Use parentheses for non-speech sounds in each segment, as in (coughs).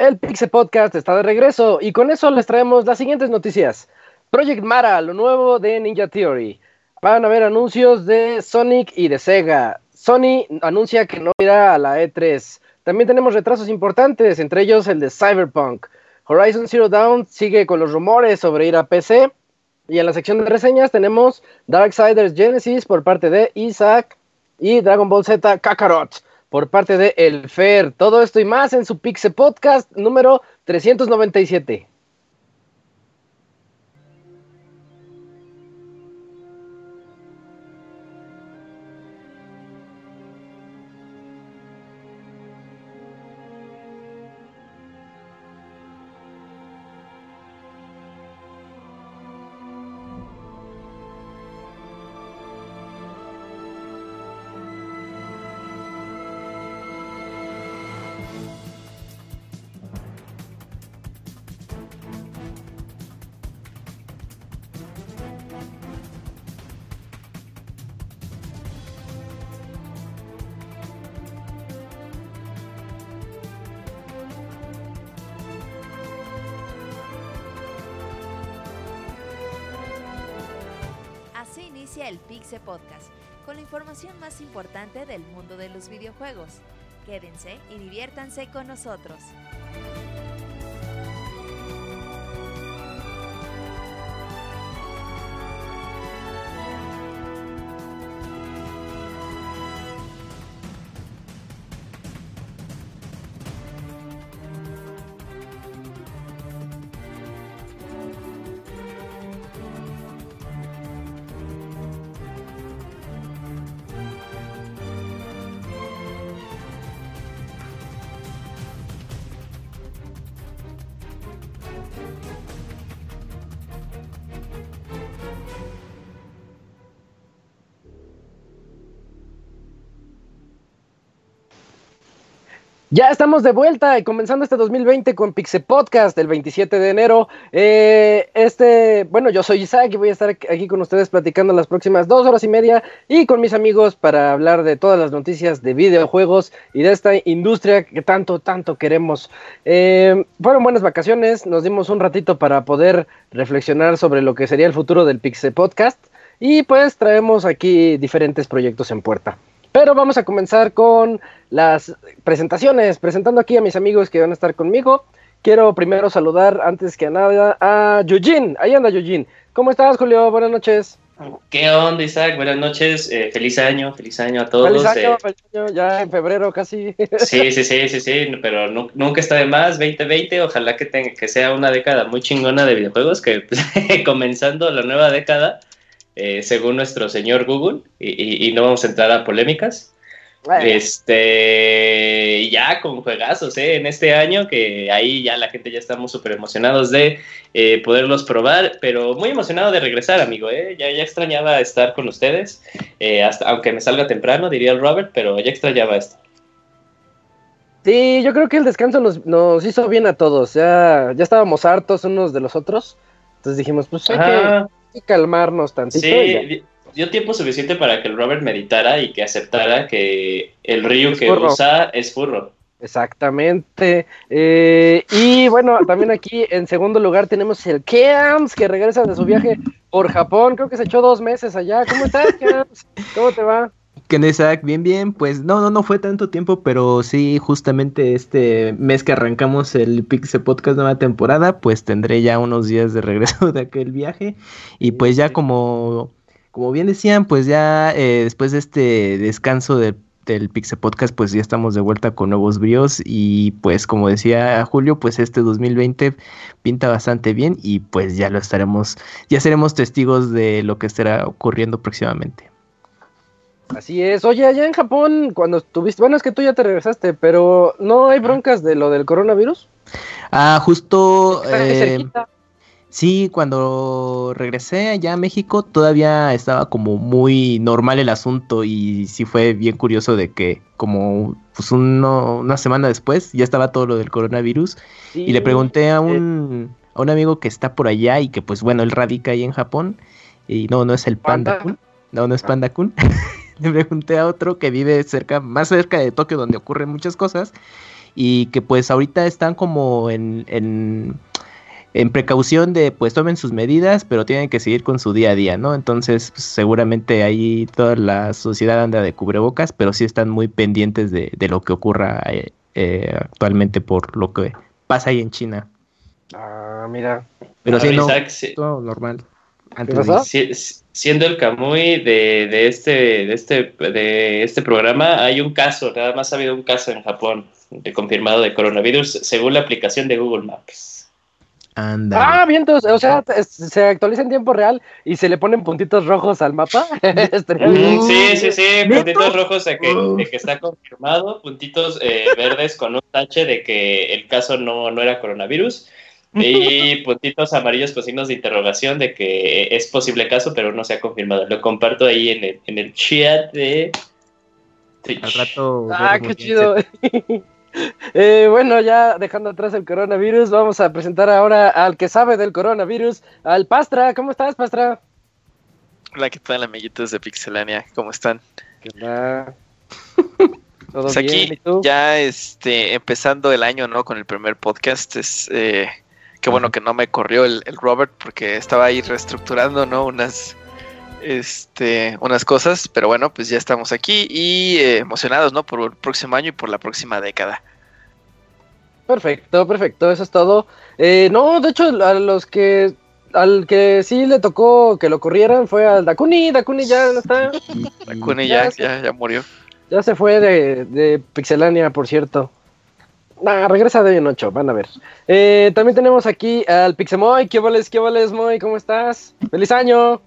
El Pixel Podcast está de regreso y con eso les traemos las siguientes noticias. Project Mara, lo nuevo de Ninja Theory. Van a haber anuncios de Sonic y de Sega. Sony anuncia que no irá a la E3. También tenemos retrasos importantes, entre ellos el de Cyberpunk. Horizon Zero Dawn sigue con los rumores sobre ir a PC. Y en la sección de reseñas tenemos Darksiders Genesis por parte de Isaac y Dragon Ball Z Kakarot por parte de El Fer. Todo esto y más en su Pixel Podcast número 397. Videojuegos. Quédense y diviértanse con nosotros. Ya estamos de vuelta y comenzando este 2020 con Pixel Podcast el 27 de enero. Eh, este, bueno, yo soy Isaac y voy a estar aquí con ustedes platicando las próximas dos horas y media y con mis amigos para hablar de todas las noticias de videojuegos y de esta industria que tanto, tanto queremos. Eh, fueron buenas vacaciones, nos dimos un ratito para poder reflexionar sobre lo que sería el futuro del Pixel Podcast y pues traemos aquí diferentes proyectos en puerta. Pero vamos a comenzar con las presentaciones, presentando aquí a mis amigos que van a estar conmigo. Quiero primero saludar antes que nada a Yujin. Ahí anda Yujin. ¿Cómo estás, Julio? Buenas noches. ¿Qué onda, Isaac? Buenas noches. Eh, feliz año, feliz año a todos. Feliz año, eh. feliz año, ya en febrero casi. (laughs) Sí, sí, sí, sí, sí, pero nunca está de más. 2020, ojalá que, tenga, que sea una década muy chingona de videojuegos, que (laughs) comenzando la nueva década, eh, según nuestro señor Google, y, no vamos a entrar a polémicas. Este, ya con juegazos, ¿eh? En este año, que ahí ya la gente ya estamos súper emocionados de eh, poderlos probar, pero muy emocionado de regresar, amigo, ¿eh? Ya, ya extrañaba estar con ustedes, hasta, aunque me salga temprano, diría el Robert, pero ya extrañaba esto. Sí, yo creo que el descanso nos, nos hizo bien a todos, ya, ya estábamos hartos unos de los otros, entonces dijimos, pues hay que y calmarnos tantito. Sí, dio tiempo suficiente para que el Robert meditara y que aceptara que el río que usa es furro. Exactamente. Eh, y bueno, también aquí en segundo lugar tenemos el Keams, que regresa de su viaje por Japón. Creo que se echó dos meses allá. ¿Cómo estás, Keams? ¿Cómo te va? ¿Qué Isaac? Bien, bien. Pues no, no, no fue tanto tiempo, pero sí, justamente este mes que arrancamos el Pixel Podcast nueva temporada, pues tendré ya unos días de regreso (laughs) de aquel viaje. Y pues ya como, como bien decían, pues ya eh, después de este descanso del Pixel Podcast, pues ya estamos de vuelta con nuevos bríos. Y pues como decía Julio, pues este 2020 pinta bastante bien y pues ya lo estaremos, ya seremos testigos de lo que estará ocurriendo próximamente. Así es. Oye, allá en Japón, cuando estuviste, bueno, es que tú ya te regresaste, pero ¿no hay broncas de lo del coronavirus? Ah, justo... Eh, sí, cuando regresé allá a México todavía estaba como muy normal el asunto y sí fue bien curioso de que como pues una semana después ya estaba todo lo del coronavirus y le pregunté a eh. un, a un amigo que está por allá y que pues bueno, él radica ahí en Japón y no, no es el Panda, Kun, no, no es ah. Panda Kun. (laughs) (laughs) le pregunté a otro que vive cerca, más cerca de Tokio, donde ocurren muchas cosas. y que pues ahorita están como en, en, precaución de pues tomen sus medidas, pero tienen que seguir con su día a día, ¿no? Entonces pues, seguramente ahí toda la sociedad anda de cubrebocas, pero sí están muy pendientes de, lo que ocurra eh, eh, actualmente por lo que pasa ahí en China. Ah, mira. Pero sí, no, todo normal. Siendo el Camuy de, de, este, de, este, de este programa, hay un caso, nada más ha habido un caso en Japón de confirmado de coronavirus según la aplicación de Google Maps. Ah, bien, o sea, se actualiza en tiempo real y se le ponen puntitos rojos al mapa. Mm, (laughs) sí, sí, sí, puntitos rojos de que, que, está confirmado, puntitos eh, verdes con un tache de que el caso no, no era coronavirus y puntitos amarillos con signos de interrogación de que es posible caso, pero no se ha confirmado. Lo comparto ahí en el, en el chat de Al rato. Ah, qué chido. (laughs) Eh, bueno, ya dejando atrás el coronavirus, vamos a presentar ahora al que sabe del coronavirus, al Pastra. ¿Cómo estás, Pastra? Hola, ¿qué tal, amiguitos de Pixelania? ¿Cómo están? ¿Qué tal? ¿Todo pues aquí ya este, empezando el año, ¿no? Con el primer podcast. Es eh, qué bueno que no me corrió el, Robert porque estaba ahí reestructurando, ¿no? Unas este, unas cosas, pero bueno, pues ya estamos aquí y eh, emocionados, ¿no? Por el próximo año y por la próxima década. Perfecto, perfecto, eso es todo. Eh, no, de hecho, a los que al que sí le tocó que lo corrieran fue al Dakuni, Dakuni ya no está. (laughs) Dakuni ya, ya, ya, murió. Ya se fue de, de Pixelania, por cierto. Nah, regresa de hoy en 8, van a ver. Eh, también tenemos aquí al Pixemoy. ¿Qué vales, qué vales, Moy? ¿Cómo estás? ¡Feliz año!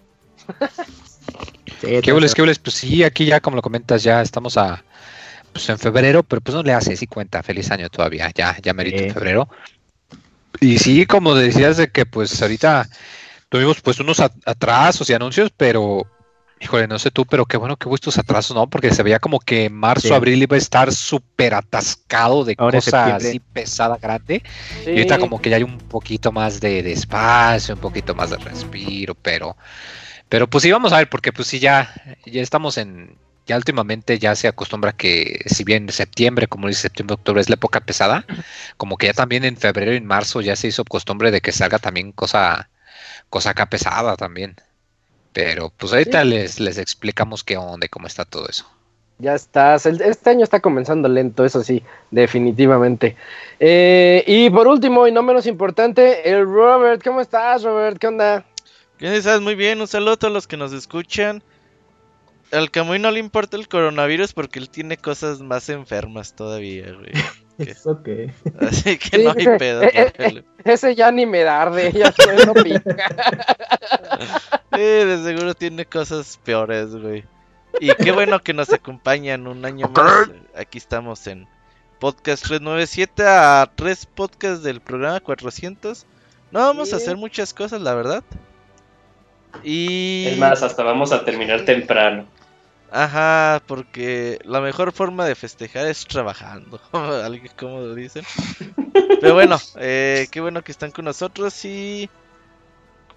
(laughs) ¿Qué hueles, qué hueles? Pues sí, aquí ya como lo comentas, ya estamos a pues en febrero, pero pues no le hace, sí cuenta, feliz año todavía, ya, ya merito en febrero. Y sí, como decías de que pues ahorita tuvimos pues unos atrasos y anuncios, pero híjole, no sé tú, pero qué bueno que hubo estos atrasos, ¿no? Porque se veía como que marzo, abril iba a estar súper atascado de cosas así pesada, grande. Y ahorita como que ya hay un poquito más de, de espacio, un poquito más de respiro, pero pero pues sí, vamos a ver, porque pues sí, ya, ya estamos en, ya últimamente ya se acostumbra que si bien septiembre, como dice septiembre, octubre es la época pesada, (clears throat) como que ya también en febrero y en marzo ya se hizo costumbre de que salga también cosa, cosa acá pesada también. Pero pues ahorita les, les explicamos qué onda y cómo está todo eso. Ya estás, este año está comenzando lento, eso sí, definitivamente. Eh, y por último y no menos importante, el Robert, ¿cómo estás Robert? ¿Qué onda? ¿Qué estás? Muy bien, un saludo a todos los que nos escuchan. Al Camuy no le importa el coronavirus porque él tiene cosas más enfermas todavía, güey. (laughs) ¿Eso qué? (laughs) Así que no hay pedo. Eh, eh, eh, ese ya ni me arde, ya no pica. (laughs) Sí, de seguro tiene cosas peores, güey. Y qué bueno que nos acompañan un año más. Aquí estamos en Podcast 397 a tres podcasts del programa 400. No vamos a hacer muchas cosas, la verdad. Y... Es más, hasta vamos a terminar temprano. Ajá, porque la mejor forma de festejar es trabajando, (laughs) alguien como lo dicen. Pero bueno, eh, qué bueno que están con nosotros y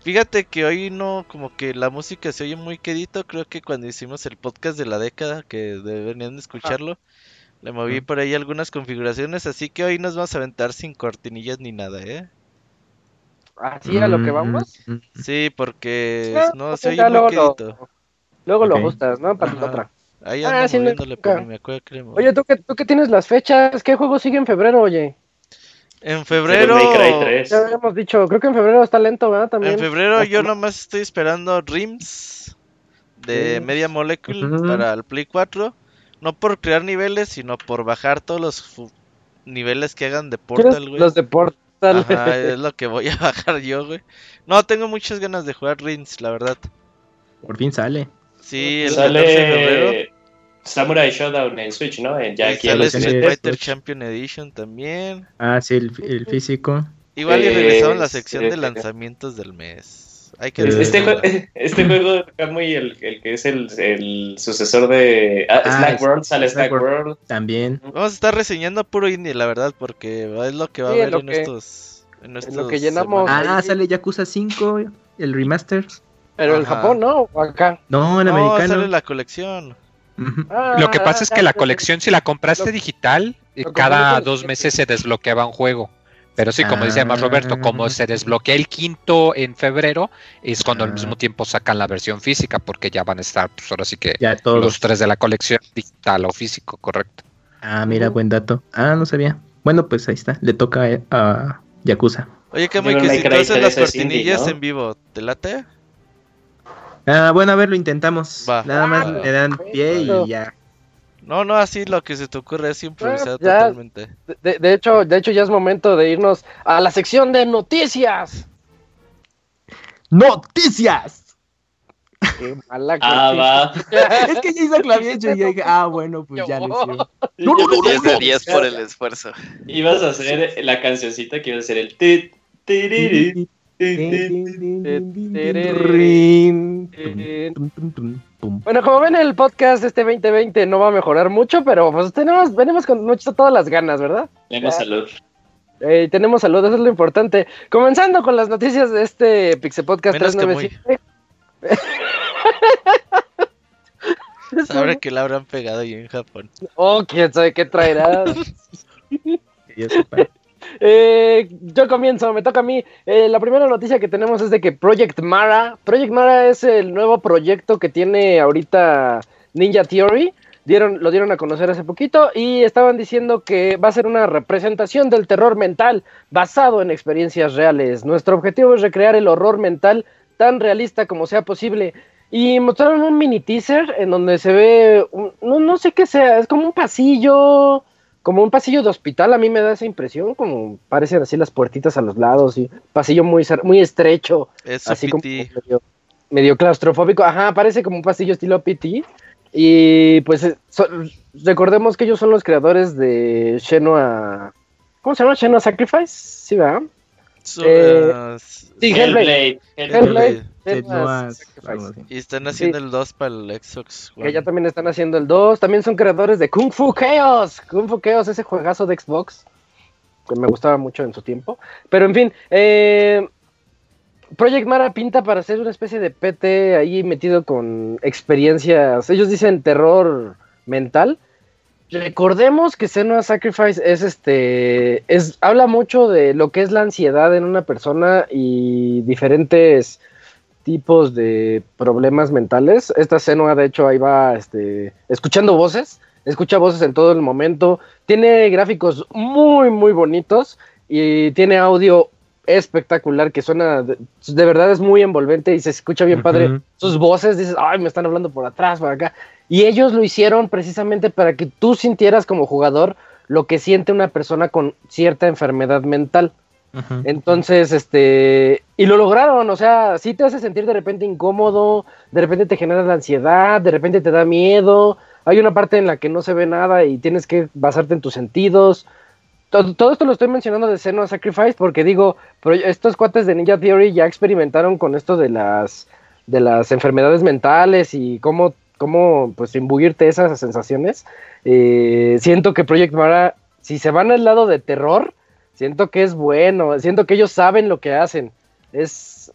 fíjate que hoy no, como que la música se oye muy quedito, creo que cuando hicimos el podcast de la década, que deberían escucharlo, le moví por ahí algunas configuraciones, así que hoy nos vamos a aventar sin cortinillas ni nada, ¿eh? ¿Así a lo que vamos? Mm, mm, mm. Sí, porque ah, no, se oye muy Lo, luego lo ajustas, ¿no? Para la otra. Ahí ah, ando moviéndole, me acuerdo que Oye, ¿tú que, tú que tienes las fechas, ¿qué juego sigue en febrero, oye? En febrero. Ya habíamos dicho, creo que en febrero está lento, ¿verdad? También. En febrero yo nomás estoy esperando Rims de Media Molecule para el Play 4. No por crear niveles, sino por bajar todos los niveles que hagan de Portal, güey. Los de Portal. es lo que voy a (laughs) bajar yo, güey. No, tengo muchas ganas de jugar Rins, la verdad. Por fin sale. Sí, el sale Samurai Showdown en Switch, ¿no? ya aquí sale Street Fighter Champion Edition también. Ah, sí, el, físico. Igual y regresaron la sección de lanzamientos del mes. Hay que (laughs) este, juego, este juego muy el, el, que es el, el sucesor de ah, ah Slack World, sale Slack World. También. Vamos a estar reseñando puro indie, la verdad, porque es lo que va a haber en, estos, en lo que llenamos. Ah, sale Yakuza 5, el remaster. Pero en Japón, ¿no? ¿O acá? No, en no, americano. sale la colección. lo que pasa es que la colección, si la compraste digital, cada dos meses se desbloqueaba un juego. Pero sí, como dice además Roberto, como se desbloquea el quinto en febrero, es cuando al mismo tiempo sacan la versión física, porque ya van a estar, pues ahora sí que todos los tres de la colección digital o físico, correcto. Ah, mira, buen dato. Ah, no sabía. Bueno, pues ahí está, le toca a Yakuza. Oye, qué muy que si tú haces las cortinillas en vivo, ¿te late? Ah, bueno, a ver, lo intentamos. Nada más le dan pie y ya. No, no, así lo que se te ocurre es improvisar totalmente. De, hecho, de hecho, ya es momento de irnos a la sección de noticias. ¡Noticias! Qué mala ah, va. (laughs) es que ya hizo claviecho y dije, ah, bueno, pues ya lo hice. No, no, no, 10 de 10 por el esfuerzo. Ibas a hacer la cancioncita que iba a ser el tit, bueno, como ven, el podcast este 2020 no va a mejorar mucho, pero pues tenemos, venimos con mucho, todas las ganas, ¿verdad? Tenemos salud. Eh, tenemos salud, eso es lo importante. Comenzando con las noticias de este Pixel Podcast 397. Sabrá que la habrán pegado ahí en Japón. Oh, quién sabe qué traerá. (laughs) Eh, yo comienzo, me toca a mí. Eh, la primera noticia que tenemos es de que Project Mara, Project Mara es el nuevo proyecto que tiene ahorita Ninja Theory. Dieron, lo dieron a conocer hace poquito y estaban diciendo que va a ser una representación del terror mental basado en experiencias reales. Nuestro objetivo es recrear el horror mental tan realista como sea posible. Y mostraron un mini teaser en donde se ve, no, no sé qué sea, es como un pasillo como un pasillo de hospital, a mí me da esa impresión, como parecen así las puertitas a los lados y pasillo muy, muy estrecho, así como medio, claustrofóbico, ajá, parece como un pasillo estilo PT. Y pues eh, recordemos que ellos son los creadores de Shenua, ¿cómo se llama? Shenua Sacrifice, ¿sí va? Eh, sí, Hellblade. Hellblade. Y están haciendo el 2 para el Xbox. Que ya también están haciendo el 2. También son creadores de Kung Fu Chaos. Kung Fu Chaos, ese juegazo de Xbox. Que me gustaba mucho en su tiempo. Pero en fin, eh, Project Mara pinta para ser una especie de PT ahí metido con experiencias. Ellos dicen terror mental. Recordemos que Senua Sacrifice es este. Es, habla mucho de lo que es la ansiedad en una persona y diferentes tipos de problemas mentales. Esta Senua, de hecho, ahí va este, escuchando voces, escucha voces en todo el momento, tiene gráficos muy, muy bonitos y tiene audio espectacular que suena, de, verdad es muy envolvente y se escucha bien padre. Sus voces, dices, ay, me están hablando por atrás, por acá. Y ellos lo hicieron precisamente para que tú sintieras como jugador lo que siente una persona con cierta enfermedad mental. Entonces, este, y lo lograron, o sea, sí te hace sentir de repente incómodo, de repente te genera la ansiedad, de repente te da miedo, hay una parte en la que no se ve nada y tienes que basarte en tus sentidos. Todo, esto lo estoy mencionando de Senua Sacrifice porque digo, pero estos cuates de Ninja Theory ya experimentaron con esto de las, de las enfermedades mentales y cómo, cómo pues imbuirte esas sensaciones. Eh, siento que Project Mara, si se van al lado de terror, Siento que es bueno, siento que ellos saben lo que hacen. Es.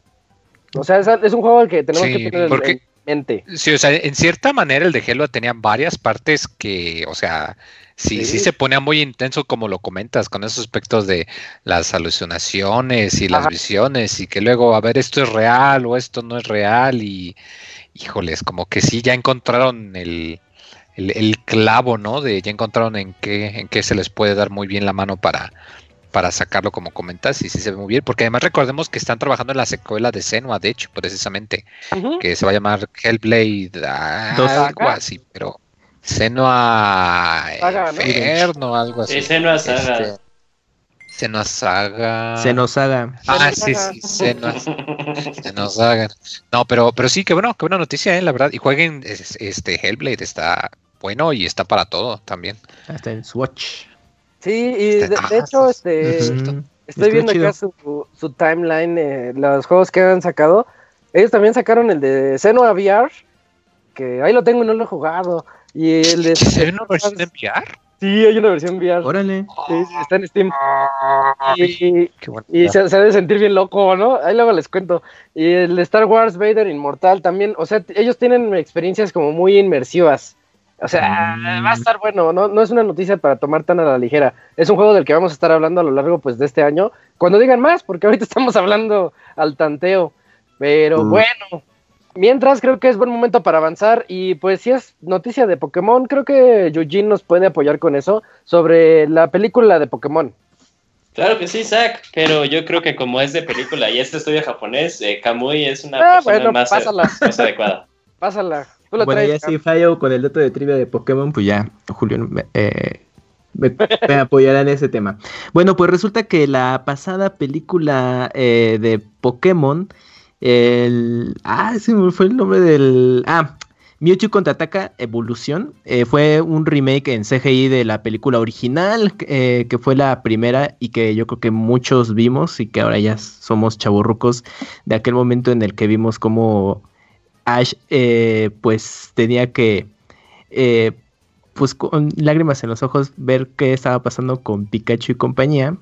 O sea, es, un juego al que tenemos que tener en mente. Sí, o sea, en cierta manera el de Halo tenía varias partes que, o sea, sí, sí, se ponía muy intenso como lo comentas, con esos aspectos de las alucinaciones y las visiones, y que luego, a ver, esto es real o esto no es real, y híjoles, como que sí, ya encontraron el, el, el clavo, ¿no? De ya encontraron en qué, en qué se les puede dar muy bien la mano para para sacarlo como comentas y sí se ve muy bien, porque además recordemos que están trabajando en la secuela de Senua, de hecho, precisamente, que se va a llamar Hellblade, algo así, pero Senua Inferno, algo así. Sí, Senua Saga. Este, Senua Saga. Senua Saga. Ah, sí, sí, Senua, Saga. No, pero, pero sí, qué bueno, qué buena noticia, eh, la verdad. Y jueguen este Hellblade, está bueno y está para todo también. Hasta en Swatch. Sí, y de, hecho, este, estoy viendo acá su, su timeline, eh, los juegos que han sacado. Ellos también sacaron el de Senua VR, que ahí lo tengo y no lo he jugado. Y el de ¿Hay una versión de VR? Sí, hay una versión VR. Órale. Sí, está en Steam. Y, y se, se, debe sentir bien loco, ¿no? Ahí luego les cuento. Y el de Star Wars Vader Inmortal también, o sea, ellos tienen experiencias como muy inmersivas. O sea, va a estar bueno, no, no es una noticia para tomar tan a la ligera. Es un juego del que vamos a estar hablando a lo largo pues de este año. Cuando digan más, porque (laughs) ahorita estamos hablando al tanteo. Pero bueno, mientras creo que es buen momento para avanzar. Y pues si es noticia de Pokémon, creo que Yujin nos puede apoyar con eso sobre la película de Pokémon. Claro que sí, Zach, pero yo creo que como es de película y este estudio japonés, eh, Kamui es una ah, persona más, más, adecuada. (laughs) Pásala. Bueno, ya si fallo con el dato de trivia de Pokémon, pues ya, Julio, eh, (laughs) me, apoyará en ese tema. Bueno, pues resulta que la pasada película eh, de Pokémon, el... Ah, ese fue el nombre del... Ah, Mewtwo contraataca Evolución eh, fue un remake en CGI de la película original, eh, que fue la primera y que yo creo que muchos vimos y que ahora ya somos chaburrucos de aquel momento en el que vimos cómo Ash eh, pues tenía que pues con lágrimas en los ojos ver qué estaba pasando con Pikachu y compañía.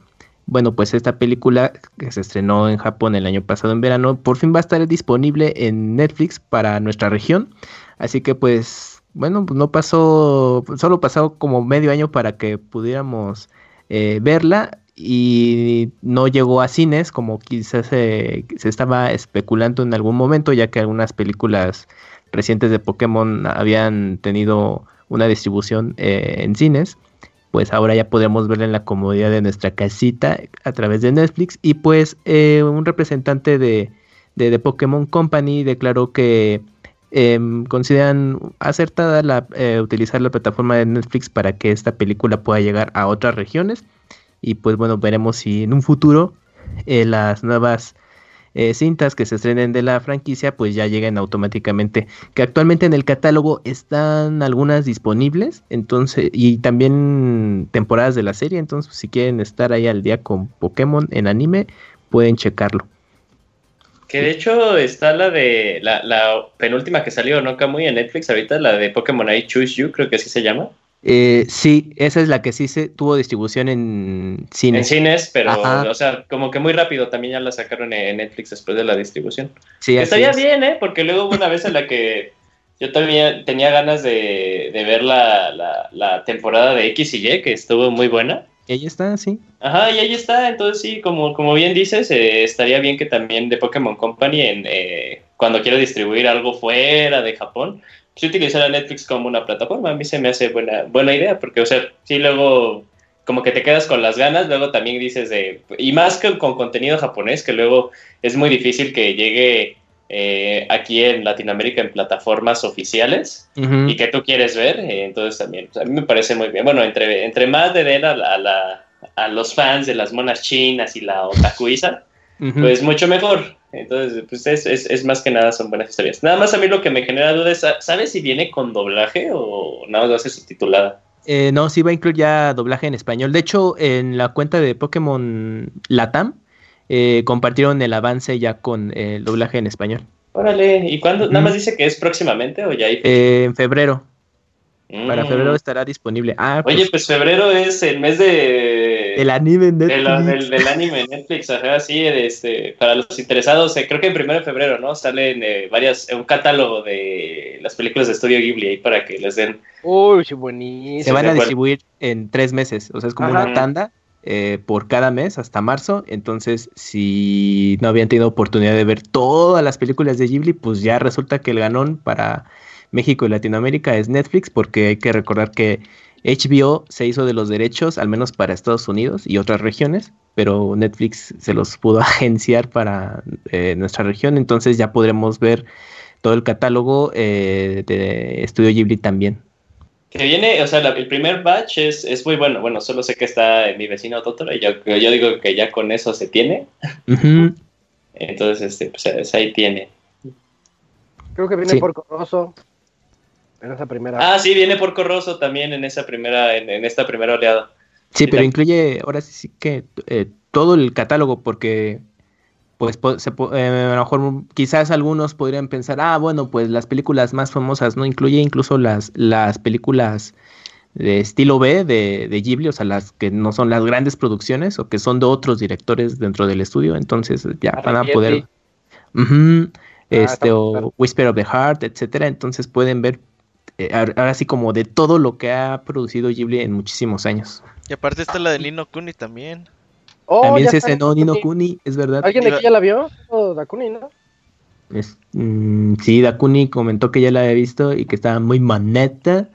Bueno, pues esta película que se estrenó en Japón el año pasado en verano, por fin va a estar disponible en Netflix para nuestra región. Así que pues, bueno, pues no pasó, solo pasó como medio año para que pudiéramos eh, verla y no llegó a cines como quizás se estaba especulando en algún momento, ya que algunas películas recientes de Pokémon habían tenido una distribución eh, en cines. Pues ahora ya podemos verla en la comodidad de nuestra casita a través de Netflix. Y pues eh, un representante de, de, de Pokémon Company declaró que Em, consideran acertada la, eh, utilizar la plataforma de Netflix para que esta película pueda llegar a otras regiones. Y pues bueno, veremos si en un futuro eh, las nuevas eh, cintas que se estrenen de la franquicia pues ya lleguen automáticamente. Que actualmente en el catálogo están algunas disponibles. Entonces, y también temporadas de la serie. Entonces, si quieren estar ahí al día con Pokémon en anime, pueden checarlo. Que de hecho está la de la, penúltima que salió, ¿no? Muy en Netflix ahorita, la de Pokémon I Choose You, creo que así se llama. Eh, sí, esa es la que sí se tuvo distribución en cines. En cines, pero, o sea, como que muy rápido también ya la sacaron en Netflix después de la distribución. Sí, Estaría bien, ¿eh? Porque luego hubo una vez en la que yo también tenía ganas de, ver la, la, temporada de X y Y, que estuvo muy buena. Y ahí está, sí. Ajá, y ahí está. Entonces, sí, como, como bien dices, eh, estaría bien que también de Pokémon Company, en, eh, cuando quiera distribuir algo fuera de Japón, pues utilizar Netflix como una plataforma. A mí se me hace buena, buena idea, porque, o sea, sí, luego como que te quedas con las ganas, luego también dices de, y más que con contenido japonés, que luego es muy difícil que llegue eh, aquí en Latinoamérica en plataformas oficiales y que tú quieres ver, eh, entonces también pues, a mí me parece muy bien. Bueno, entre, entre más de den a, la, a, los fans de las monas chinas y la otakuiza, pues mucho mejor. Entonces, pues es, es, es, más que nada son buenas historias. Nada más a mí lo que me genera duda es, ¿sabes si viene con doblaje o nada más va a ser subtitulada? Eh, no, sí va a incluir ya doblaje en español. De hecho, en la cuenta de Pokémon Latam, eh, compartieron el avance ya con el doblaje en español. Órale, ¿y cuándo? ¿Nada más dice que es próximamente o ya hay? Eh, en febrero. Para febrero mm. estará disponible. Ah, Oye, pues, pues febrero es el mes de... El anime en Netflix. del, anime en Netflix, ajá, sí, este, para los interesados, eh, creo que en primero de febrero, ¿no? Salen varias, un catálogo de las películas de Estudio Ghibli ahí para que les den... Uy, buenísimo. Se van a distribuir en tres meses, o sea, es como una tanda eh, por cada mes hasta marzo. Entonces, si no habían tenido oportunidad de ver todas las películas de Ghibli, pues ya resulta que el ganón para México y Latinoamérica es Netflix, porque hay que recordar que HBO se hizo de los derechos, al menos para Estados Unidos y otras regiones, pero Netflix se los pudo (laughs) agenciar para eh, nuestra región, entonces ya podremos ver todo el catálogo eh, de Estudio Ghibli también. Que viene, o sea, el primer batch es, es, muy bueno. Bueno, solo sé que está en mi vecino Totoro y yo, yo digo que ya con eso se tiene. Entonces, este, pues ahí tiene. Creo que viene por Corroso en esa primera. Ah, sí, viene por Corroso también en esa primera, en, esta primera oleada. Sí, pero incluye ahora sí que eh, todo el catálogo porque pues se, eh, a lo mejor quizás algunos podrían pensar, ah, bueno, pues las películas más famosas, ¿no? Incluye incluso las, las películas de estilo B de, de Ghibli, o sea, las que no son las grandes producciones o que son de otros directores dentro del estudio, entonces ya ah, van a poder... Ah, este, o Whisper of the Heart, etcétera, entonces pueden ver eh, ahora sí como de todo lo que ha producido Ghibli en muchísimos años. Y aparte está la de Nino Kuni también. Oh, también se estrenó Nino Kuni, es verdad. ¿Alguien de aquí ya la vio? ¿O Dakuni, no? Es, mm, sí, Dakuni comentó que ya la había visto y que estaba muy maneta.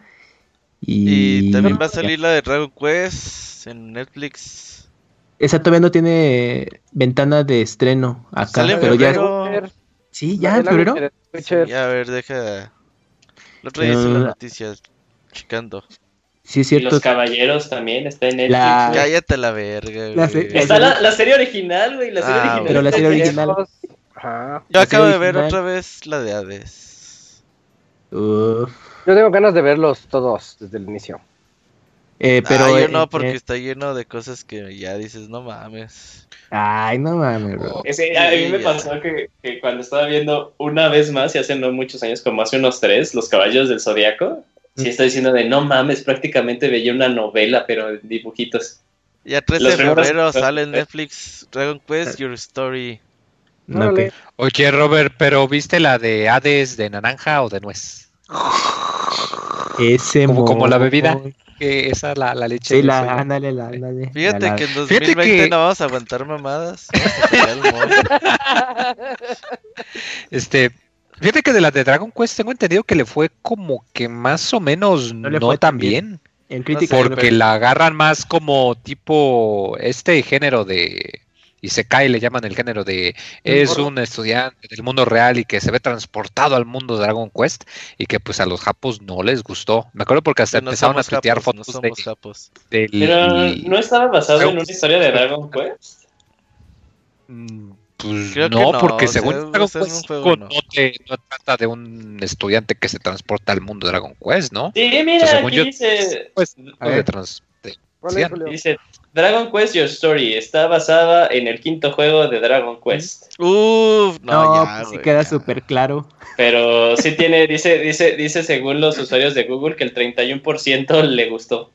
Y, también va a salir la de Dragon Quest en Netflix. Esa todavía no tiene ventana de estreno acá, pero ya. Sí, ya en febrero. ya, a ver, deja. Lo otro día las noticias, chicando. Sí, es cierto. Y los caballeros también está en Netflix. La... Cállate la verga, güey. está la, la, serie original, güey. La serie ah, original. Pero la serie original. Yo acabo de ver otra vez la de Hades. Uf. Yo tengo ganas de verlos todos desde el inicio. Eh, pero yo no, porque está lleno de cosas que ya dices, no mames. Ay, no mames, bro. a mí me pasó que, que, cuando estaba viendo una vez más, y hace no muchos años, como hace unos tres, Los Caballos del Zodiaco, sí estoy diciendo de no mames, prácticamente veía una novela, pero en dibujitos. Ya 13 de febrero sale en Netflix Dragon Quest Your Story. Oye, Robert, pero ¿viste la de Hades de naranja o de nuez? Ese como, como la bebida. Que esa la, la leche. Sí, la, ándale, la, ándale. Fíjate que en 2020 no vamos a aguantar mamadas. (laughs) este, fíjate que de la de Dragon Quest tengo entendido que le fue como que más o menos no, no tan bien. En crítica, porque la agarran más como tipo este género de y se cae, le llaman el género de es un estudiante del mundo real y que se ve transportado al mundo de Dragon Quest y que pues a los japos no les gustó. Me acuerdo porque hasta empezaron a tuitear fotos de, Pero no estaba basado en una historia de Dragon Quest. Mm, pues no, porque según Dragon Quest no. trata de un estudiante que se transporta al mundo de Dragon Quest, ¿no? Sí, mira, aquí dice... Pues, dice Dragon Quest Your Story está basada en el quinto juego de Dragon Quest. Uf, no, ya, pues sí queda súper claro. Pero sí tiene, dice, dice, dice según los usuarios de Google que el 31% le gustó.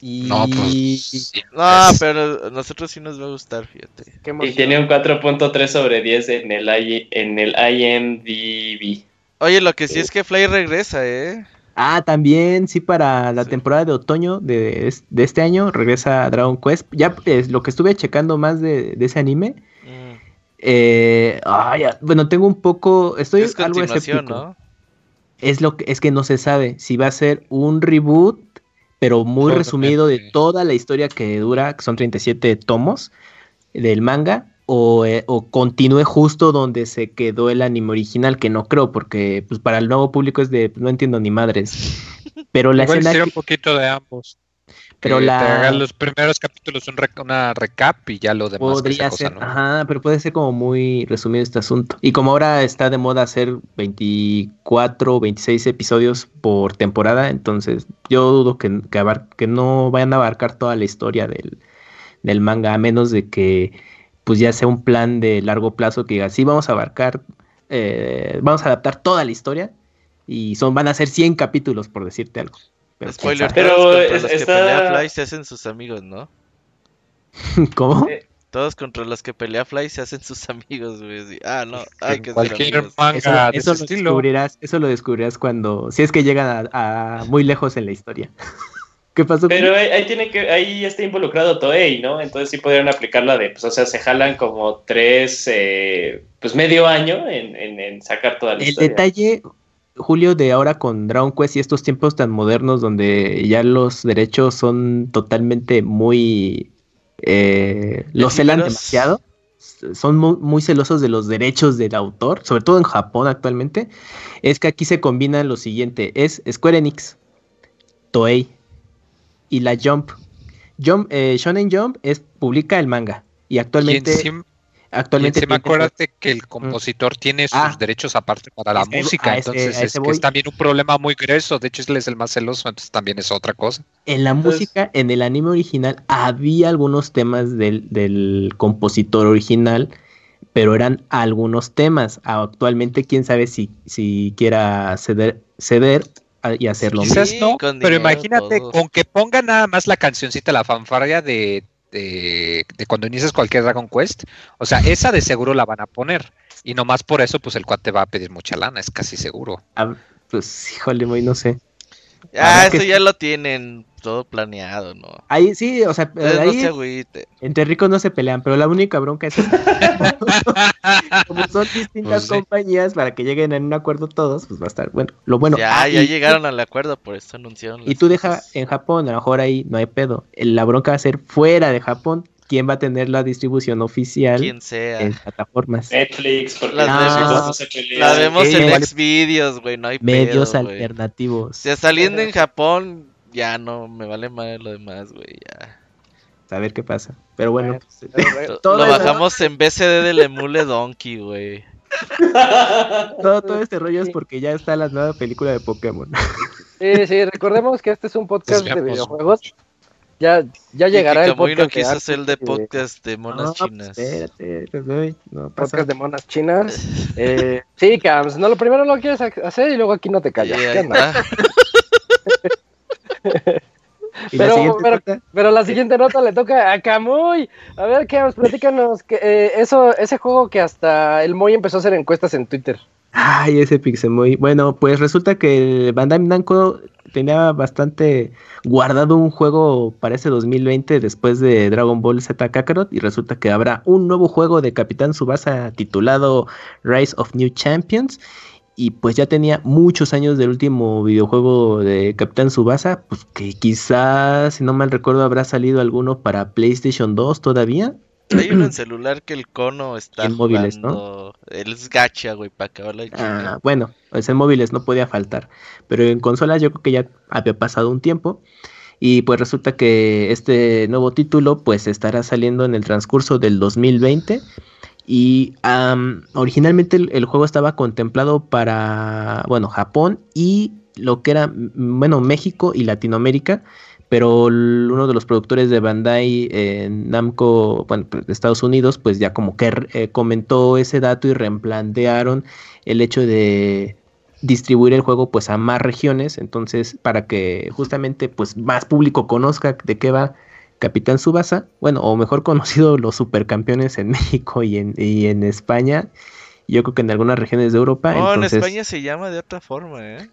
Y... No, pues. No, pero a nosotros sí nos va a gustar, fíjate. Y tiene un 4.3 sobre 10 en el, en el IMDb. Oye, lo que sí es que Fly regresa, ¿eh? Ah, también, sí, para la temporada de otoño de, este año regresa Dragon Quest. Ya es lo que estuve checando más de, ese anime. Mm. Eh, bueno, tengo un poco. Estoy algo escéptico. ¿no? Es lo que es que no se sabe si va a ser un reboot, pero muy resumido de toda la historia que dura, que son 37 tomos del manga, eh, o, continúe justo donde se quedó el anime original, que no creo, porque pues para el nuevo público es de no entiendo ni madres. (laughs) Pero la escena un poquito de ambos. Pero la... los primeros capítulos un una recap y ya lo demás. Podría ser, ajá, pero puede ser como muy resumido este asunto. Y como ahora está de moda hacer 24 o 26 episodios por temporada, entonces yo dudo que, que, no vayan a abarcar toda la historia del, del manga, a menos de que pues ya sea un plan de largo plazo que diga, sí, vamos a abarcar, eh, vamos a adaptar toda la historia y son van a ser 100 capítulos, por decirte algo. Pero, Spoiler, pero los que pelea Fly se hacen sus amigos, ¿no? (laughs) ¿Cómo? Eh, todos contra los que pelea Fly se hacen sus amigos, güey. Ah, no, (laughs) hay que Cualquier manga eso, lo descubrirás, eso lo descubrirás cuando, si es que llegan a muy lejos en la historia. (laughs) ¿Qué pasó? Pero ahí, tiene que, ahí está involucrado Toei, ¿no? Entonces sí podrían aplicarla de, pues, o sea, se jalan como tres, eh, pues medio año en, sacar toda la El detalle, Julio, de ahora con Dragon Quest y estos tiempos tan modernos donde ya los derechos son totalmente muy... Eh, los celan demasiado. Son muy, muy, celosos de los derechos del autor, sobre todo en Japón actualmente. Es que aquí se combina lo siguiente: es Square Enix, Toei, y la Jump. Jump eh, Shonen Jump es, publica el manga y actualmente... actualmente me acuérdate que el compositor tiene sus ah. derechos aparte para la música, entonces es que es también un problema muy grueso, de hecho él es el más celoso, entonces también es otra cosa. En la música, en el anime original, había algunos temas del, del compositor original, pero eran algunos temas. Actualmente, quién sabe si, si quiera ceder, ceder y hacerlo Quizás no, pero imagínate con que ponga nada más la cancioncita, la fanfarria de, de, cuando inicias cualquier Dragon Quest. O sea, esa de seguro la van a poner. Y nomás por eso, pues el cuate va a pedir mucha lana, es casi seguro. Ah, pues, híjole, muy no sé. Ah, eso ya lo tienen todo planeado, ¿no? Ahí sí, o sea, ahí, entre ricos no se pelean, pero la única bronca es (laughs) como son distintas pues compañías para que lleguen en un acuerdo todos, pues va a estar bueno. Lo bueno. Ya, ya llegaron al acuerdo, por eso anunciaron. Y tú deja en Japón, a lo mejor ahí no hay pedo. La bronca va a ser fuera de Japón. ¿Quién va a tener la distribución oficial Quien sea. en plataformas? Netflix, porque la vemos en Xvideos, güey, no hay Medios alternativos. O sea, saliendo en Japón, ya no me vale más lo demás, güey, ya. A ver qué pasa. Pero bueno, pues, lo bajamos en BCD del emule Donkey, güey. (laughs) todo, todo este rollo es porque ya está la nueva película de Pokémon. Sí, sí, recordemos que este es un podcast de videojuegos. Ya, ya llegará el podcast. no quiso hacer el de podcast de monas pues, chinas. Espérate, pues, no podcast de monas chinas. (laughs) Eh, sí, Cams, no, lo primero lo quieres hacer y luego aquí no te callas. (laughs) pero, la pero, la siguiente nota le toca a Camuy. A ver, ¿qué? Platícanos. Que, eh, eso, ese juego que hasta el Moy empezó a hacer encuestas en Twitter. Ay, ese Pixemoy. Bueno, pues resulta que el Bandai Namco tenía bastante guardado un juego para ese 2020 después de Dragon Ball Z Kakarot y resulta que habrá un nuevo juego de Capitán Subasa titulado Rise of New Champions y pues ya tenía muchos años del último videojuego de Capitán Subasa, pues que quizás, si no mal recuerdo, habrá salido alguno para PlayStation 2 todavía. Hay uno en (clears throat) celular que el cono está en móviles, ¿no? El gacha, güey, para acabar la Ah, bueno, pues en móviles no podía faltar, pero en consolas yo creo que ya había pasado un tiempo. Y pues resulta que este nuevo título pues estará saliendo en el transcurso del 2020 y originalmente el, juego estaba contemplado para, bueno, Japón y lo que era, bueno, México y Latinoamérica, pero uno de los productores de Bandai en Namco, bueno, pues, de Estados Unidos, pues ya como que eh, comentó ese dato y replantearon el hecho de distribuir el juego pues a más regiones, entonces para que justamente pues más público conozca de qué va Capitán Subasa, bueno, o mejor (laughs) conocido los supercampeones en (laughs) México y en, y en España, yo creo que en algunas regiones de Europa. No, en España se llama de otra forma, ¿eh?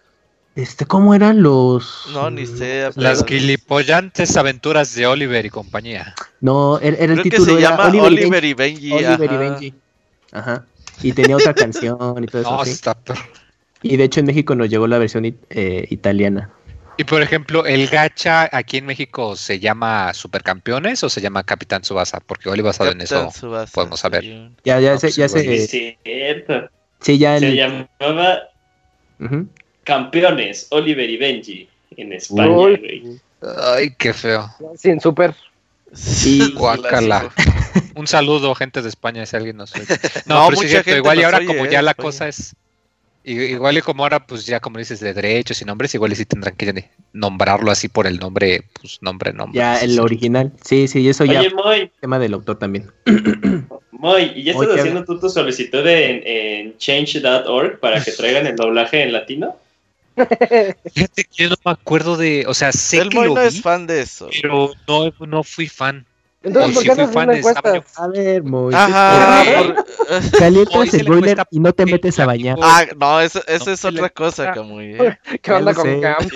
Este, ¿cómo eran los...? No, ni sé. Las gilipollantes aventuras de Oliver y compañía. No, era, el título que se llama Oliver, y Benji. Oliver y Benji. Ajá. Y tenía otra canción y todo eso. (laughs) No, está Y de hecho en México nos llegó la versión eh, italiana. Y por ejemplo, ¿el gacha aquí en México se llama Supercampeones o se llama Capitán Subasa? Porque hoy basado en eso podemos saber. Ya, ya sé, ya sé. cierto. Sí, ya Se llamaba Campeones, Oliver y Benji en España, Ay, qué feo. Sin super. Sí, guacala. Un saludo, gente de España, si alguien nos (laughs) No, pero mucha gente igual y ahora como ya la cosa es Igual y como ahora, pues ya como dices, de derechos y nombres, igual y sí tendrán que nombrarlo así por el nombre, pues nombre, nombre. Ya, el original. Sí, sí, eso ya. Moy. Tema del autor también. Moy, ¿y ya estás haciendo tú tu solicitud en, change.org para que traigan el doblaje en latino? Fíjate que yo no me acuerdo de, o sea, sé el que Moy no es fan de eso. Pero no, no fui fan. Entonces, ¿por qué no fan de A ver, muy. Ajá. Calientas el boiler y no te metes a bañar. Ah, no, eso, eso es otra cosa, Camuy. ¿eh? ¿Qué onda con Cam?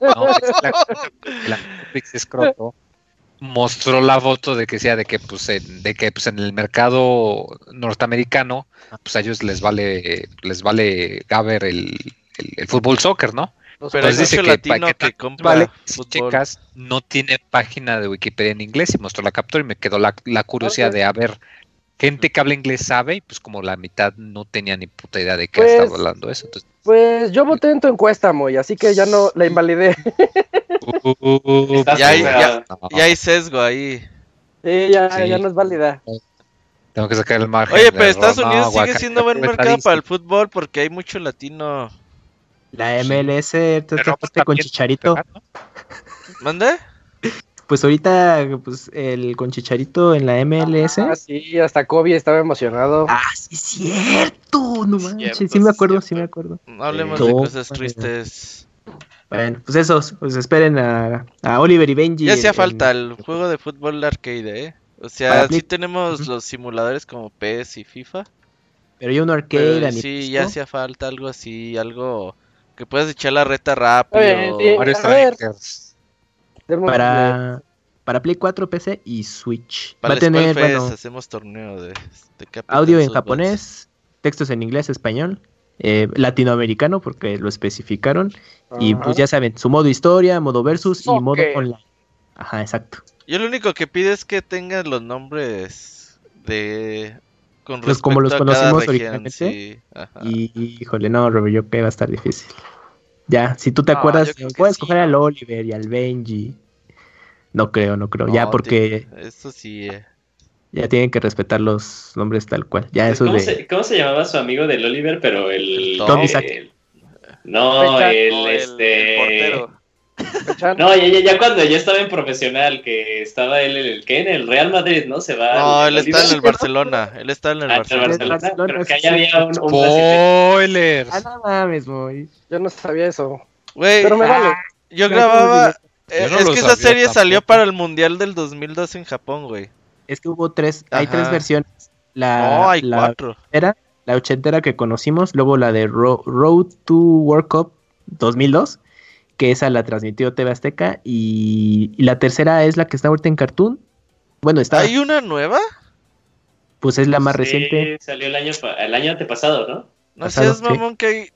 no, es la, escroto mostró la foto de que sea de que pues en, de que pues en el mercado norteamericano pues a ellos les vale les vale gaber el, el, el fútbol soccer, ¿no? Pero dice que, latino que, compra checas, no tiene página de Wikipedia en inglés y mostró la captura y me quedó la, curiosidad de a ver gente que habla inglés sabe y pues como la mitad no tenía ni puta idea de qué pues, estaba hablando eso. Pues yo voté en tu encuesta, Moy, así que ya no la invalidé. Uh, ya, hay, ya, hay sesgo ahí. Sí, ya, ya no es válida. Tengo que sacar el margen. Oye, pero Estados Unidos sigue siendo buen mercado para el fútbol porque hay mucho latino. La MLS, te tapaste con Chicharito. ¿Mande? Pues ahorita, pues el con Chicharito en la MLS. Ah, sí, hasta Kobe estaba emocionado. Ah, sí, cierto. No manches, sí, me acuerdo, sí me acuerdo. No hablemos de cosas tristes. Bueno, pues eso, pues esperen a, a Oliver y Benji. Ya hacía falta el juego de fútbol arcade, ¿eh? O sea, sí tenemos los simuladores como PES y FIFA. Pero hay un arcade, Sí, ya hacía falta algo así, algo Que puedes echar la reta rápido. Para, para Play 4, PC y Switch. Va a tener, bueno, hacemos torneo de, audio en japonés, textos en inglés, español, eh, latinoamericano porque lo especificaron. Y pues ya saben, su modo historia, modo versus y modo online. Ajá, exacto. Yo lo único que pido es que tengan los nombres de con pues como los conocimos originalmente. Y híjole, no, Robert, yo creo que va a estar difícil. Ya, si tú te acuerdas, puedes coger al Oliver y al Benji. No creo, no creo. ya porque. Eso sí. Eh. Ya tienen que respetar los nombres tal cual. Ya eso ¿Cómo, de... se, ¿Cómo se llamaba su amigo del Oliver? Pero el. el, no, el, este. portero. No, ya, ya, cuando ya estaba en profesional, que estaba él en el que en el Real Madrid, ¿no? Se va. No, él está en el Barcelona. Él está en el ah, Barcelona. Pero que allá había un, Spoilers. Ah, no mames, boy. Yo no sabía eso. Güey, pero me vale. Yo grababa. Eh, es que esa serie salió para el Mundial del 2002 en Japón, güey. Es que hubo tres, hay tres versiones. La, no, hay cuatro. Era la ochentera que conocimos, luego la de Road to World Cup 2002 que esa la transmitió TV Azteca, y, la tercera es la que está ahorita en Cartoon. Bueno, está. ¿Hay una nueva? Pues es la más reciente. salió el año, el año antepasado, ¿no? No seas mamón que hay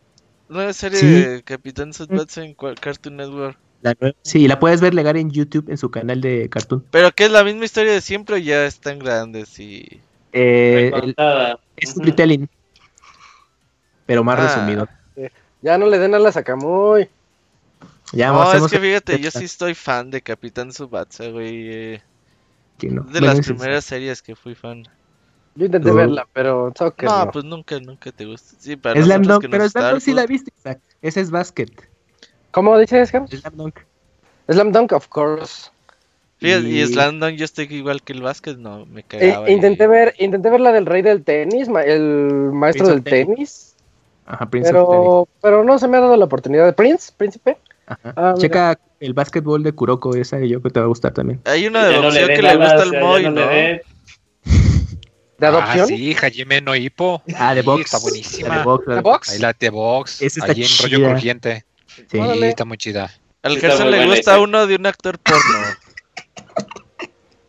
nueva serie de Capitán Subats en Cartoon Network. La sí, la puedes ver legal en YouTube en su canal de Cartoon. Pero que es la misma historia de siempre o ya están grandes y. Eh, es un retelling. Pero más ah. resumido. Ya no le den a la Sacamoy. Ya, no, es que fíjate, yo sí estoy fan de Capitán Subatsa, güey. Eh. De las primeras series que fui fan. Yo intenté verla, pero no, pues nunca, nunca te gusta. Sí, para Slam Dunk, pero Slam Dunk sí la viste, Ese es Basket. ¿Cómo dices, Slam Dunk. Slam Dunk, of course. Fíjate, y... Slam Dunk yo estoy igual que el básquet, no, me cagaba. Eh, intenté, ver, intenté ver la del rey del tenis, el maestro del tenis. Ajá, Prince pero, pero no se me ha dado la oportunidad de Prince, Príncipe. Ah, Checa el básquetbol de Kuroko, esa yo creo que te va a gustar también. Hay una de boxeo que le gusta al Moy, ¿no? ¿De adopción? Ah, sí, Hajime no Hippo. Ah, de box. Está buenísima. ¿De box? ¿De box? Ahí la de box. Esa está ahí en rollo crujiente. Sí, está muy chida. Al Gerson le gusta uno de un actor porno.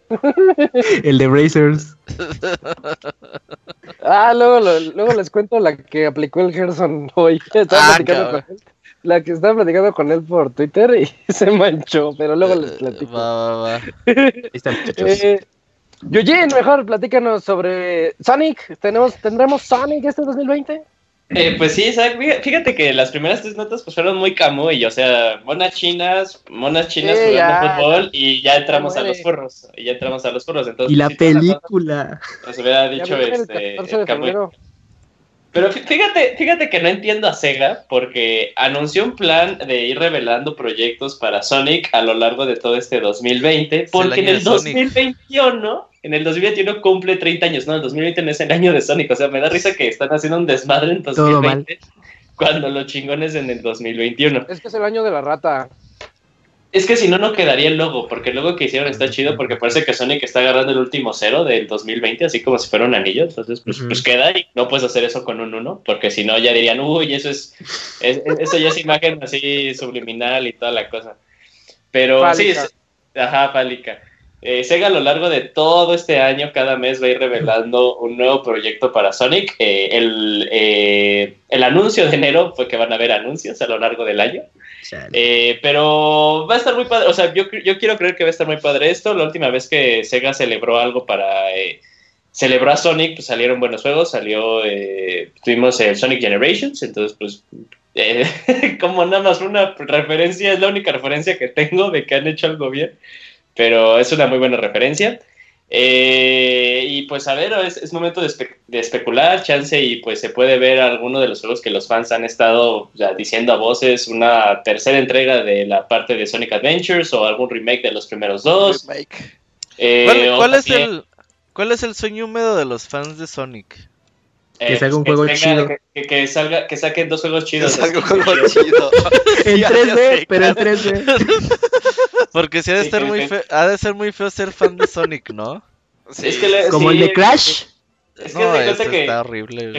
(laughs) el de Brazers. ah, luego, luego les cuento la que aplicó el Gerson hoy. (laughs) Estaba ah, con él la que estaba platicando con él por Twitter y (laughs) se manchó, pero luego les platico. Va, va, va. (laughs) Ahí están, eh, mejor platícanos sobre Sonic. ¿Tenemos, ¿Tendremos Sonic este 2020? Eh, pues sí, fíjate que las primeras tres notas pues fueron muy camuy, o sea, monas chinas, monas chinas jugando fútbol y ya entramos a los furros, y ya entramos a los furros. Entonces, y la película. Nos hubiera dicho este, pero fíjate, fíjate que no entiendo a Sega porque anunció un plan de ir revelando proyectos para Sonic a lo largo de todo este 2020, porque en el 2021, en el 2021 cumple 30 años, no, el 2020 no es el año de Sonic, o sea, me da risa que están haciendo un desmadre en 2020 cuando lo chingones en el 2021. Es que es el año de la rata. Es que si no, no quedaría el logo, porque el logo que hicieron está chido porque parece que Sonic está agarrando el último cero del 2020, así como si fuera un anillo. Entonces, pues, pues queda y no puedes hacer eso con un uno, porque si no, ya dirían, uy, eso es, eso ya es imagen así subliminal y toda la cosa. Pero sí, ajá, pálica. Eh, Sega a lo largo de todo este año, cada mes va a ir revelando un nuevo proyecto para Sonic. Eh, el, eh, el anuncio de enero fue que van a haber anuncios a lo largo del año. Eh, pero va a estar muy padre, o sea, yo, yo, quiero creer que va a estar muy padre esto. La última vez que Sega celebró algo para... Eh, celebró a Sonic, pues salieron buenos juegos, salió... Eh, tuvimos el Sonic Generations, entonces pues... (laughs) como nada más una referencia, es la única referencia que tengo de que han hecho algo bien, pero es una muy buena referencia. Eh, y pues a ver, es, momento de, especular, chance, y pues se puede ver alguno de los juegos que los fans han estado diciendo a voces, una tercera entrega de la parte de Sonic Adventures o algún remake de los primeros dos. Eh, ¿Cuál, es el, ¿Cuál es el sueño húmedo de los fans de Sonic? que salga un juego chido. Que, salga, que saquen dos juegos chidos. Que salga un (laughs) juego chido. en (laughs) 3D, pero en 3D. (laughs) Porque si ha de, estar muy feo, ha de ser muy feo ser fan de Sonic, ¿no? (laughs) Sí. Es que Como el de Crash. Es que, no, que, está horrible,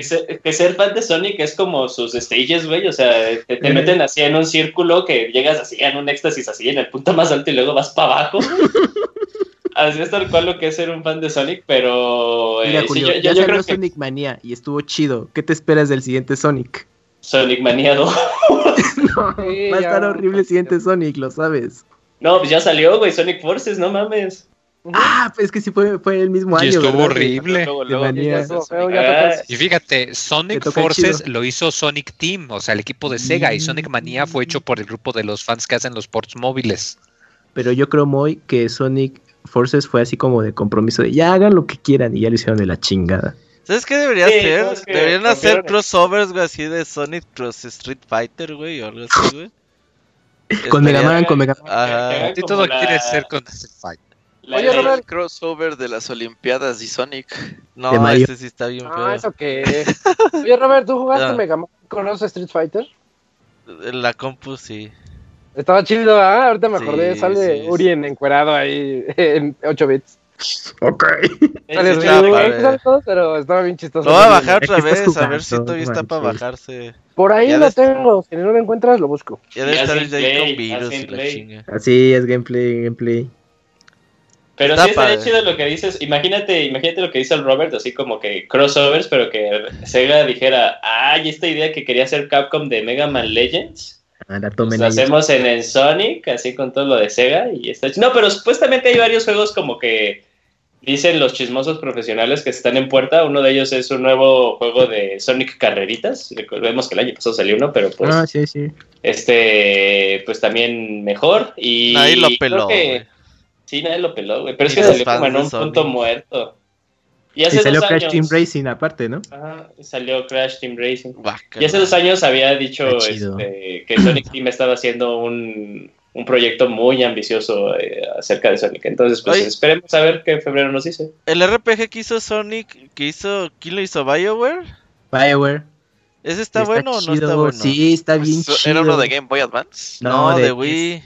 que, ser, fan de Sonic es como sus stages, güey. O sea, te, meten así en un círculo que llegas así en un éxtasis así en el punto más alto y luego vas para abajo. (laughs) así es tal cual lo que es ser un fan de Sonic, pero. Eh, Julio, ya yo creo Sonic Manía y estuvo chido. ¿Qué te esperas del siguiente Sonic? Sonic Manía 2. (laughs) no, va a estar horrible el siguiente Sonic, lo sabes. No, pues ya salió, güey, Sonic Forces, no mames. Ah, pues es que sí fue, fue el mismo año. Y estuvo horrible. y fíjate, Sonic Forces lo hizo Sonic Team, o sea, el equipo de Sega, y Sonic Mania fue hecho por el grupo de los fans que hacen los ports móviles. Pero yo creo, muy que Sonic Forces fue así como de compromiso de ya hagan lo que quieran y ya lo hicieron de la chingada. ¿Sabes qué debería hacer? Deberían hacer crossovers, güey, así de Sonic Cross Street Fighter, güey, o algo así, güey. Con Mega Man, con Mega Man. Ajá. todo quiere ser con Street Fighter. Oye, Robert. crossover de las Olimpiadas y Sonic. No, ese sí está bien ah, eso qué. (laughs) Oye, Robert, ¿tú jugaste ah. Mega Man con Street Fighter? La compu, sí. Estaba chido, ¿ah? Ahorita me acordé, sale Urien encuerado ahí (laughs) en 8 bits. Ok. Sale sí, pero estaba bien chistoso. Lo voy a bajar otra vez, a ver si todavía está para bajarse. Por ahí lo tengo, si no lo encuentras lo busco. Ya debe estar ahí con virus y la chinga. Así es gameplay, gameplay. Pero sí estaría chido lo que dices. Imagínate, imagínate lo que dice el Robert, así como que crossovers, pero que Sega dijera, ay, esta idea que quería hacer Capcom de Mega Man Legends. Ah, lo hacemos en el Sonic, así con todo lo de Sega y está No, pero supuestamente hay varios juegos como que dicen los chismosos profesionales que están en puerta. Uno de ellos es un nuevo juego de Sonic Carreritas. Recordemos que el año pasado salió uno, pero pues. Ah, sí, sí. Este, pues también mejor. Y Ahí lo peló. Sí, nadie lo peló, güey. Pero es que salió como en un punto muerto. Y hace salió Crash Team Racing aparte, ¿no? Ajá, salió Crash Team Racing. y hace dos años había dicho este, que Sonic Team estaba haciendo un, un proyecto muy ambicioso eh, acerca de Sonic. Entonces, pues esperemos a ver qué febrero nos dice. ¿El RPG que hizo Sonic, que hizo, quién lo hizo? ¿BioWare? BioWare. ¿Ese está, bueno o no está bueno? Sí, está bien chido. ¿Era uno de Game Boy Advance? No, de, Wii.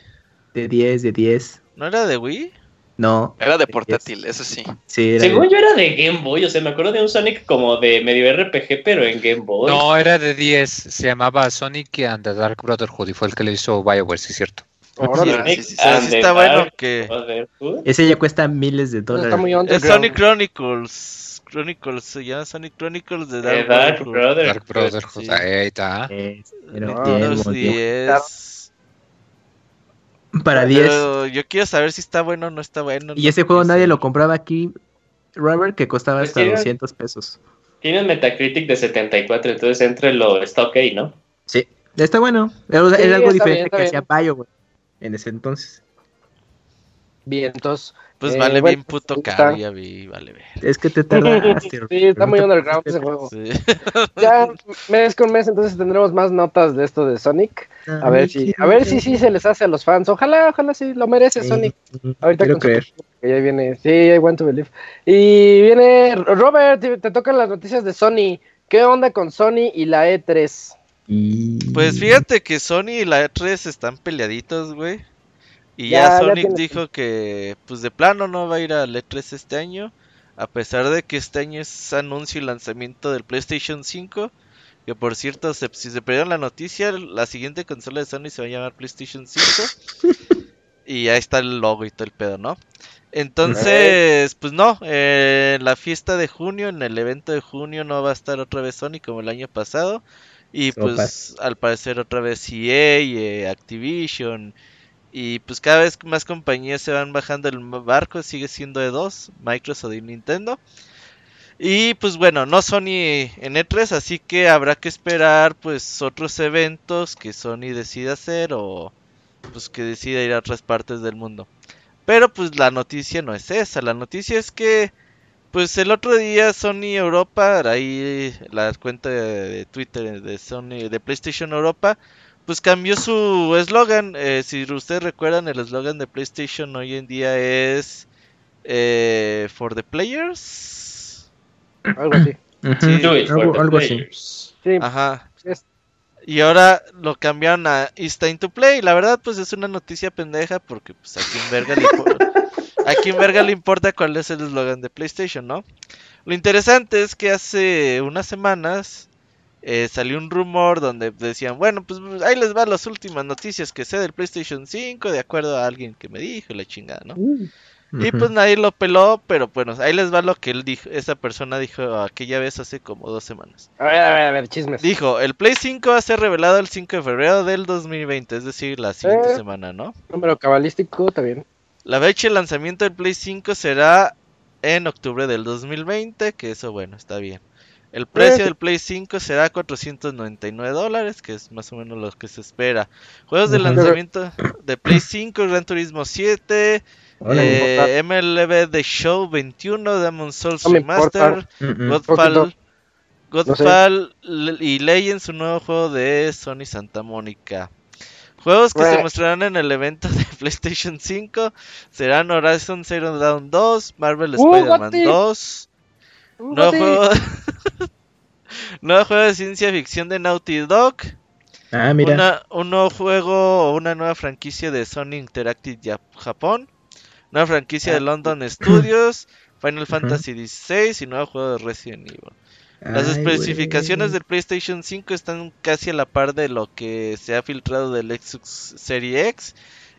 De 10, de 10. ¿No era de Wii? No. Era de portátil, eso sí. sí Según yo era de Game Boy, o sea, me acuerdo de un Sonic como de medio RPG, pero en Game Boy. No, era de 10, se llamaba Sonic and the Dark Brotherhood y fue el que le hizo BioWare, sí es cierto. Sí, está bueno que... Ese ya cuesta miles de dólares. es Sonic Chronicles. Chronicles, se llama Sonic Chronicles de Dark, Dark Brotherhood. Dark Brotherhood, ahí está. Para 10. yo quiero saber si está bueno o no está bueno. Y ese juego nadie lo compraba aquí, Robert, que costaba hasta 200 pesos. Tiene un Metacritic de 74, entonces entre lo está ok, ¿no? Sí, está bueno. Era, algo diferente que hacía Payo, en ese entonces. Bien, entonces pues eh, vale bien puto caro, ya vi, vale bien. Es que te (laughs) tardaste. sí, está muy underground ese juego. (laughs) Ya mes con mes entonces tendremos más notas de esto de Sonic. A ver si, a ver si sí se les hace a los fans. Ojalá, ojalá sí, lo merece Sonic. Ahorita con creer. que ya viene, sí, I want to believe. Y viene Robert, te, tocan las noticias de Sony. ¿Qué onda con Sony y la E3? Pues fíjate que Sony y la E3 están peleaditos, güey. Y ya, Sonic dijo que pues de plano no va a ir a E3 este año, a pesar de que este año es anuncio y lanzamiento del PlayStation 5, que por cierto, si se perdieron la noticia, la siguiente consola de Sony se va a llamar PlayStation 5. (laughs) y ya está el logo y todo el pedo, ¿no? Entonces, pues no, eh, la fiesta de junio, en el evento de junio no va a estar otra vez Sony como el año pasado. Y pues al parecer otra vez EA, eh, Activision y pues cada vez más compañías se van bajando el barco, sigue siendo de dos, Microsoft y Nintendo. Y pues bueno, no Sony en E3, así que habrá que esperar pues otros eventos que Sony decida hacer o pues que decida ir a otras partes del mundo. Pero pues la noticia no es esa, la noticia es que pues el otro día Sony Europa, ahí la cuenta de Twitter de Sony de PlayStation Europa pues cambió su eslogan. Eh, si ustedes recuerdan, el eslogan de PlayStation hoy en día es eh, For the Players. Algo así. algo, así. Sí. Ajá. Y ahora lo cambiaron a It's Time to Play. La verdad, pues es una noticia pendeja porque pues a quién verga le importa, a quién verga le importa cuál es el eslogan de PlayStation, ¿no? Lo interesante es que hace unas semanas eh, salió un rumor donde decían, bueno, pues ahí les van las últimas noticias que sé del PlayStation 5, de acuerdo a alguien que me dijo, la chingada, ¿no? Uh. Y pues nadie lo peló, pero bueno, ahí les va lo que él dijo, esa persona dijo aquella vez hace como dos semanas. A ver, a ver, a ver, chismes. Dijo, el Play 5 va a ser revelado el 5 de febrero del 2020, es decir, la siguiente eh, semana, ¿no? Número cabalístico, está bien. La fecha de lanzamiento del Play 5 será en octubre del 2020, que eso bueno, está bien. El precio del Play 5 será 499 dólares, que es más o menos lo que se espera. Juegos de lanzamiento de Play 5, Gran Turismo 7, eh, MLB The Show 21, Demon Souls Remaster, Godfall, Godfall y Legends, un nuevo juego de Sony Santa Mónica. Juegos que se mostrarán en el evento de (laughs) PlayStation 5 serán Horizon Zero Dawn 2, Marvel uh, Spider-Man 2, uh, nuevo juego, (laughs) nuevo juego de ciencia ficción de Naughty Dog, ah, mira. un nuevo juego o una nueva franquicia de Sony Interactive Japón, nueva franquicia de ah. London Studios, Final Fantasy XVI y nuevo juego de Resident Evil. Las especificaciones del PlayStation 5 están casi a la par de lo que se ha filtrado del Xbox Series X.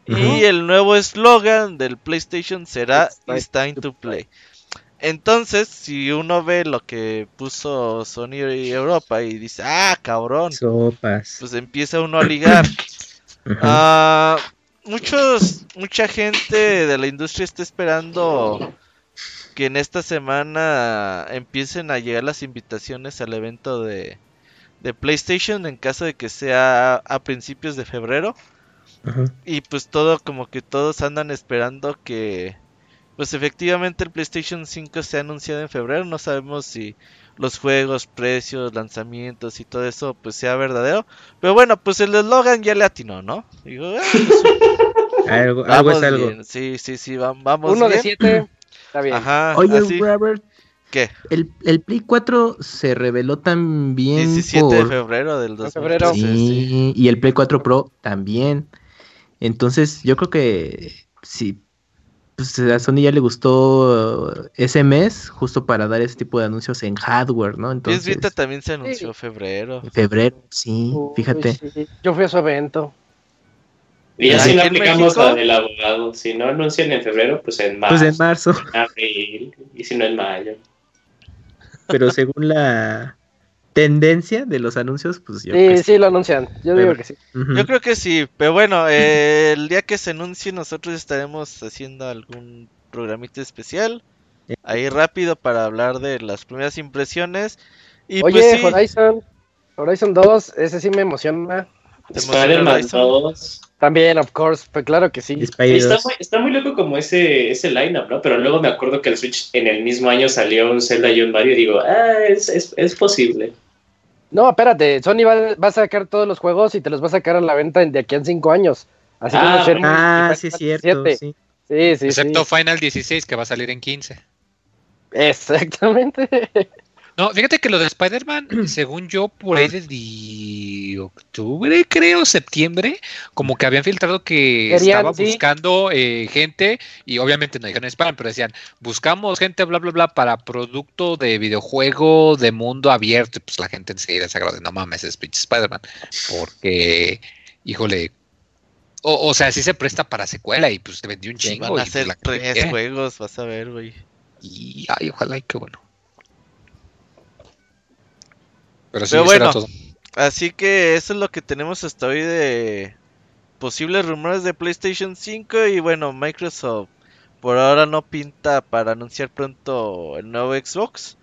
Y el nuevo eslogan del PlayStation será It's time to play. Entonces, si uno ve lo que puso Sony Europa y dice, ah, cabrón, pues empieza uno a ligar. (coughs) Ah, muchos, mucha gente de la industria está esperando que en esta semana empiecen a llegar las invitaciones al evento de, PlayStation en caso de que sea a, principios de febrero. Y pues todo como que todos andan esperando que pues efectivamente el PlayStation 5 sea anunciado en febrero. No sabemos si los juegos, precios, lanzamientos y todo eso pues sea verdadero. Pero bueno, pues el eslogan ya le atinó, ¿no? Digo, ah, pues, (laughs) algo, es algo. Sí, sí, sí, vamos. Uno de siete. (clears throat) Oye, Robert. ¿Qué? El, el, Play 4 se reveló también. 17 de febrero del 2013. Sí, y el Play 4 Pro también. Entonces, yo creo que sí. Pues a Sony ya le gustó ese mes, justo para dar ese tipo de anuncios en hardware, ¿no? Entonces. Vita también se anunció en febrero. En febrero, sí, fíjate. Yo fui a su evento. Y así lo aplicamos la del abogado. Si no anuncian en febrero, pues en marzo. Pues en marzo. En abril. Y si no en mayo. Pero según la tendencia de los anuncios, pues yo. Sí, sí, lo anuncian. Yo digo que sí. Yo creo que sí. Pero bueno, eh, el día que se anuncie, nosotros estaremos haciendo algún programita especial. Ahí rápido para hablar de las primeras impresiones. Y Oye, pues, Horizon. Horizon 2, ese sí me emociona. Spider-Man 2. También, of course, pues claro que sí. está, muy, loco como ese, ese lineup, ¿no? Pero luego me acuerdo que el Switch en el mismo año salió un Zelda y un Mario y digo, ah, es, es, es posible. No, espérate, Sony va, va, a sacar todos los juegos y te los va a sacar a la venta de aquí en cinco años. Así ah, como ah sí, cierto. Sí. Sí, sí, Excepto Final 16 que va a salir en 15. Exactamente. (laughs) No, fíjate que lo de Spider-Man, (clears throat) según yo, por ahí desde octubre, creo, septiembre, como que habían filtrado que estaba buscando eh, gente, y obviamente no dijeron Spider-Man, pero decían, buscamos gente, bla, bla, bla, para producto de videojuego de mundo abierto, y pues la gente enseguida se agradece, no mames, es pinche Spider-Man, porque, híjole, o, sea, sí se presta para secuela y pues te vendió un chingo. Van a pues, hacer tres juegos, vas a ver, güey. Y, ay, ojalá y qué bueno. Pero, bueno, así que eso es lo que tenemos hasta hoy de posibles rumores de PlayStation 5 y bueno, Microsoft por ahora no pinta para anunciar pronto el nuevo Xbox.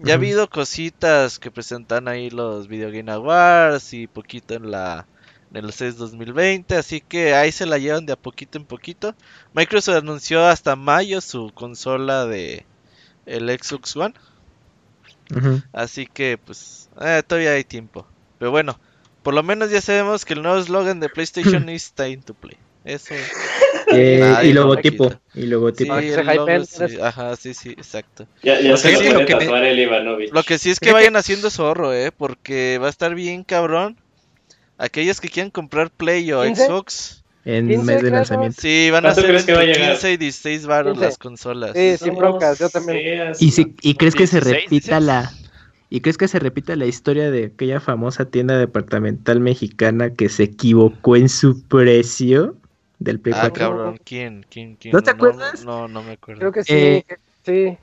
Ya ha habido cositas que presentan ahí los Video Game Awards y poquito en la en el CES 2020, así que ahí se la llevan de a poquito en poquito. Microsoft anunció hasta mayo su consola de el Xbox One. Así que pues eh, todavía hay tiempo. Pero bueno, por lo menos ya sabemos que el nuevo eslogan de PlayStation (laughs) is time to play. Eso. (laughs) Eh, y logotipo. Y logotipo. Sí, el Ajá, sí, sí, exacto. Ya, ya se lo, que el lo que sí es que vayan haciendo zorro, eh, porque va a estar bien cabrón. Aquellos que quieran comprar Play o Xbox en mes de lanzamiento. Sí, van a ser entre 15 y 16 baros las consolas. Sí, sin broncas, yo también. ¿Y, si, y crees que se repita la ¿Y crees que se repita la historia de aquella famosa tienda departamental mexicana que se equivocó en su precio del Play Ah, cabrón, ¿quién? ¿Quién? quién? ¿No te acuerdas? No, no, me acuerdo. Creo que sí, eh, sí.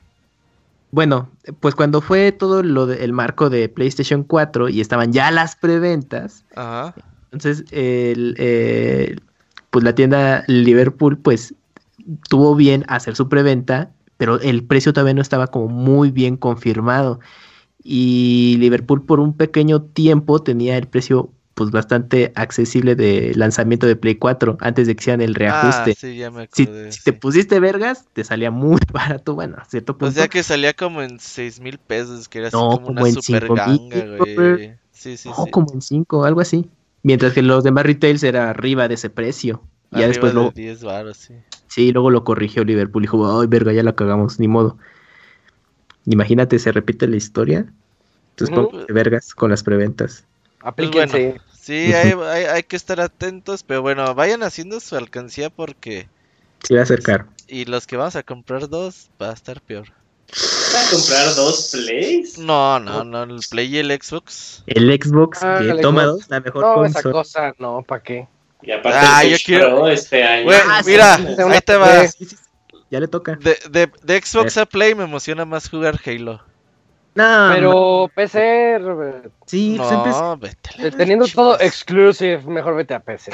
Bueno, pues cuando fue todo lo del marco de PlayStation 4 y estaban ya las preventas, Ajá. entonces el, pues la tienda Liverpool pues tuvo bien hacer su preventa, pero el precio todavía no estaba como muy bien confirmado y Liverpool por un pequeño tiempo tenía el precio pues bastante accesible de lanzamiento de Play 4 antes de que hicieran el reajuste. Ah, sí, ya me si, te pusiste vergas, te salía muy (laughs) barato, bueno, cierto punto. O sea que salía como en 6 mil pesos, que era así como, una super ganga, güey. Sí, sí, no, como en 5, algo así. Mientras que los demás retails era arriba de ese precio. Y ya después de 10 baros, sí. Sí, luego lo corrigió Liverpool y dijo, ay, verga, ya la cagamos, ni modo. Imagínate, se repite la historia. Entonces, vergas con las preventas. Aplíquense. Pues sí, hay, hay, que estar atentos, pero bueno, vayan haciendo su alcancía porque. Sí, va a ser caro. Y los que vamos a comprar dos, va a estar peor. ¿Vas a comprar dos Plays? No, no, no, el Play y el Xbox. El Xbox, ah, que toma dos, la mejor no, esa cosa, no, ¿para qué? Y aparte ah, yo quiero... este año. Ah, mira, ahí te va. Ya le toca. De, de, de Xbox a Play me emociona más jugar Halo. No, pero PC, Robert. Sí, pues, no, vete Teniendo todo exclusive, mejor vete a PC.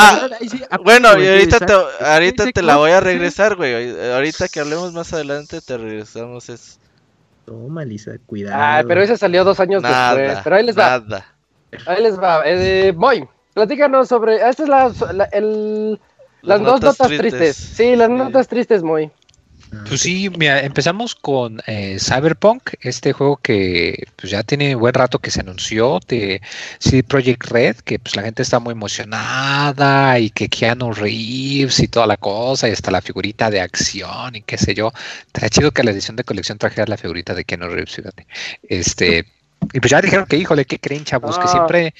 Ah, bueno, y ahorita te, ahorita te la voy a regresar, (laughs) güey. Ahorita que hablemos más adelante, te regresamos eso. Toma, Lisa, cuidado. Ah, pero ese salió dos años después. Pero ahí les va. Nada. Ahí les va. Eh, Moy, platícanos sobre. Esta es la, el, las, dos notas, tristes. Sí, las notas tristes, Moy. Pues sí, mira, empezamos con eh, Cyberpunk, este juego que pues ya tiene buen rato que se anunció de CD Project Red, que pues la gente está muy emocionada y que Keanu Reeves y toda la cosa y hasta la figurita de acción y qué sé yo. Está chido que la edición de colección trajera la figurita de Keanu Reeves, fíjate. Este, y pues ya dijeron que, híjole, ¿qué creen, chavos? Que ah. siempre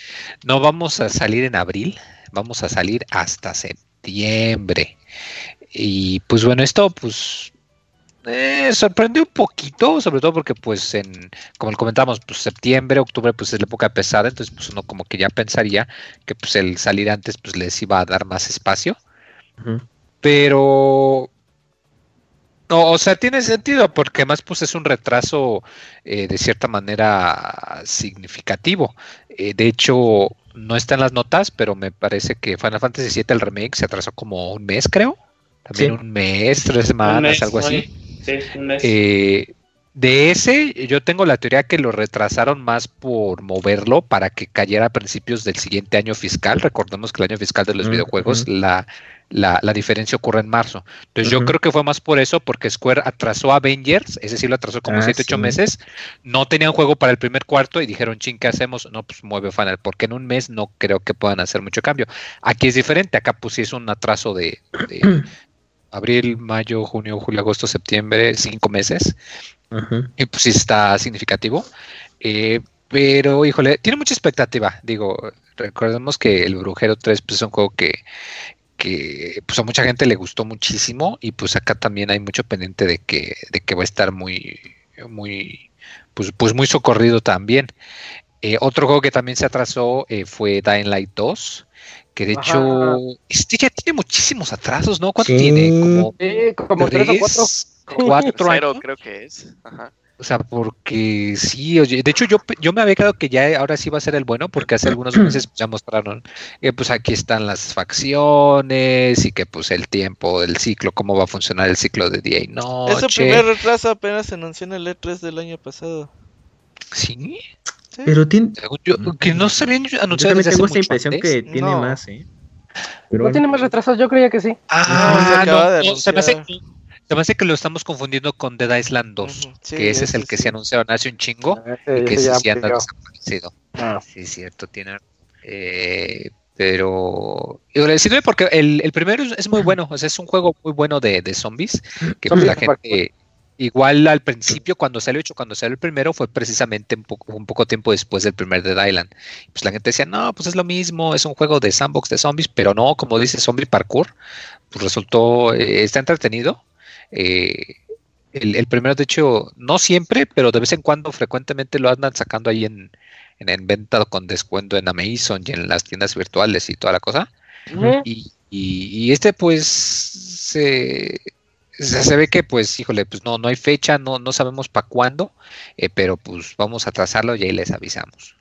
no vamos a salir en abril, vamos a salir hasta septiembre. Y pues bueno, esto pues eh, sorprendió un poquito, sobre todo porque pues en, como comentamos, pues septiembre, octubre pues es la época pesada, entonces pues uno como que ya pensaría que pues el salir antes pues les iba a dar más espacio. Pero no, o sea, tiene sentido porque además pues es un retraso eh, de cierta manera significativo. Eh, de hecho, no está en las notas, pero me parece que Final Fantasy VII el remake se atrasó como un mes, creo. También un mes, tres semanas, algo así. Eh, de ese, yo tengo la teoría que lo retrasaron más por moverlo para que cayera a principios del siguiente año fiscal. Recordemos que el año fiscal de los videojuegos, la, la, diferencia ocurre en marzo. Entonces, yo creo que fue más por eso, porque Square atrasó Avengers, es decir, lo atrasó como 7, ah, 8 meses. No tenían juego para el primer cuarto y dijeron, ching, ¿qué hacemos? No, pues mueve Final, porque en un mes no creo que puedan hacer mucho cambio. Aquí es diferente, acá pues sí es un atraso de (clears throat) abril, mayo, junio, julio, agosto, septiembre, cinco meses. Y pues sí está significativo. Eh, pero, híjole, tiene mucha expectativa. Digo, recordemos que El Brujero 3 pues, es un juego que, que pues, a mucha gente le gustó muchísimo. Y pues acá también hay mucho pendiente de que, de que va a estar muy, muy, pues, pues muy socorrido también. Eh, otro juego que también se atrasó eh, fue Dying Light 2 que de hecho este ya tiene muchísimos atrasos, ¿no? ¿Cuánto tiene? Como, como tres, o cuatro. Cuatro años. creo que es. O sea, porque sí, oye, de hecho yo, yo me había quedado que ya ahora sí va a ser el bueno, porque hace algunos (clears throat) meses ya mostraron que pues aquí están las facciones y que pues el tiempo, el ciclo, cómo va a funcionar el ciclo de día y noche. Ese primer retraso apenas se anunció en el E3 del año pasado. ¿Sí? Pero tiene. que no se habían anunciado. Yo también tengo esta impresión que tiene más, ¿eh? no tiene más retrasos, yo creía que sí. Ah, no, se, me hace, que lo estamos confundiendo con Dead Island 2, que ese es el que se anunciaron hace un chingo ah, y que ese sí anda desaparecido. Ah. Sí, cierto, tiene. Eh, pero sirve porque el, el primero es muy bueno, o sea, es un juego muy bueno de, de zombies, que pues la gente igual al principio, cuando salió hecho, cuando salió el primero, fue precisamente un poco, un poco tiempo después del primer Dead Island. Pues la gente decía, no, pues es lo mismo, es un juego de sandbox de zombies, pero no, como dice Zombie Parkour, pues resultó, eh, está entretenido. Eh, el, primero, de hecho, no siempre, pero de vez en cuando, frecuentemente lo andan sacando ahí en, en, venta con descuento en Amazon y en las tiendas virtuales y toda la cosa. y, y, este, pues, se, se, ve que, pues, híjole, pues no, no hay fecha, no, no sabemos para cuándo, eh, pero pues vamos a trazarlo y ahí les avisamos.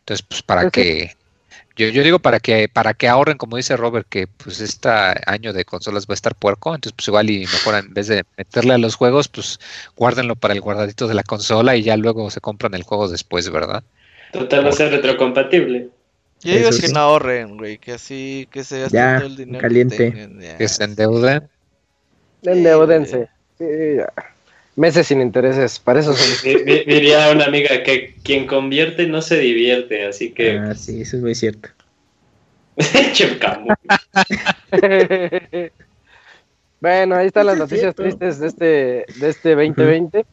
Entonces, pues, para que yo, yo digo para que para que ahorren, como dice Robert, que pues este año de consolas va a estar puerco, entonces pues igual y mejor en vez de meterle a los juegos, pues guárdenlo para el guardadito de la consola y ya luego se compran el juego después, ¿verdad? Total, va a ser retrocompatible. Yo digo que no ahorren, güey, que así, que se gasten todo el dinero caliente. Que, se endeuden. Endeudense. Sí, ya meses sin intereses, para eso Diría una amiga que quien convierte no se divierte, así que... Ah, sí, eso es muy cierto. (laughs) (laughs) bueno, ahí están las noticias tristes de este, de este 2020.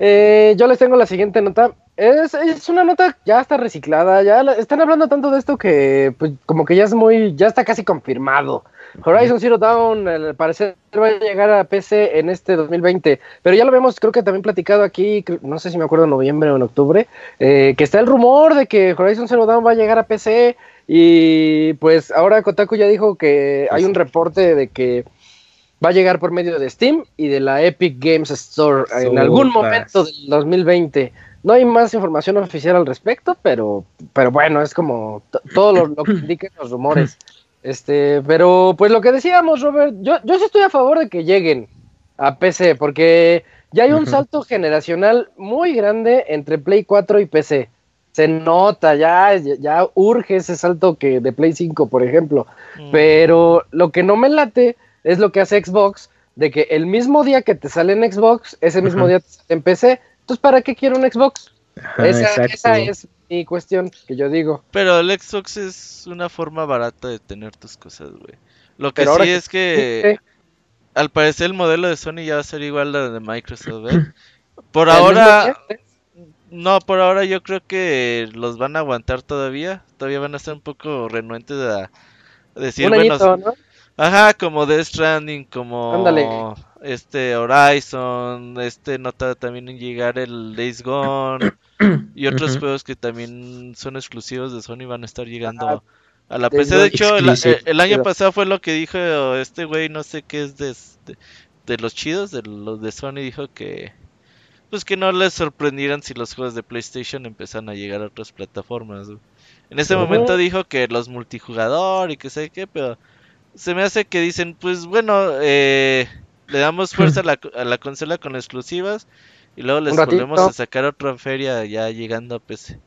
Eh, yo les tengo la siguiente nota. Es, es, una nota ya está reciclada, ya están hablando tanto de esto que pues como que ya es muy, ya está casi confirmado. Horizon Zero Dawn, al parecer, va a llegar a PC en este 2020, pero ya lo vemos, creo que también platicado aquí, no sé si me acuerdo en noviembre o en octubre, eh, que está el rumor de que Horizon Zero Dawn va a llegar a PC y pues ahora Kotaku ya dijo que hay un reporte de que va a llegar por medio de Steam y de la Epic Games Store en algún momento del 2020. No hay más información oficial al respecto, pero, pero bueno, es como todo lo, lo que (clears throat) indican los rumores. Este, pero pues lo que decíamos, Robert, yo, yo sí estoy a favor de que lleguen a PC, porque ya hay un salto generacional muy grande entre Play 4 y PC. Se nota, ya, ya urge ese salto que de Play 5, por ejemplo. Mm. Pero lo que no me late es lo que hace Xbox, de que el mismo día que te sale en Xbox, ese mismo día te sale en PC. Entonces, ¿para qué quiero un Xbox? esa, esa, es mi cuestión que yo digo. Pero el Xbox es una forma barata de tener tus cosas, güey. Lo que sí es que al parecer el modelo de Sony ya va a ser igual al de Microsoft, ¿eh? (laughs) Por ahora no, por ahora yo creo que los van a aguantar todavía. Todavía van a estar un poco renuentes a decir, bueno, Ajá, como Death Stranding, como este Horizon, este nota también en llegar el Days Gone (clears throat) (clears throat) y otros juegos que también son exclusivos de Sony van a estar llegando a la PC. De hecho, el, año pasado fue lo que dijo este güey, no sé qué es de, de, los chidos, de los de Sony, dijo que pues que no les sorprendieran si los juegos de PlayStation empezaran a llegar a otras plataformas. En ese momento dijo que los multijugador y que sé qué, pero se me hace que dicen, pues bueno, eh, le damos fuerza a la, a la consola con exclusivas y luego les volvemos a sacar otra feria ya llegando a PC.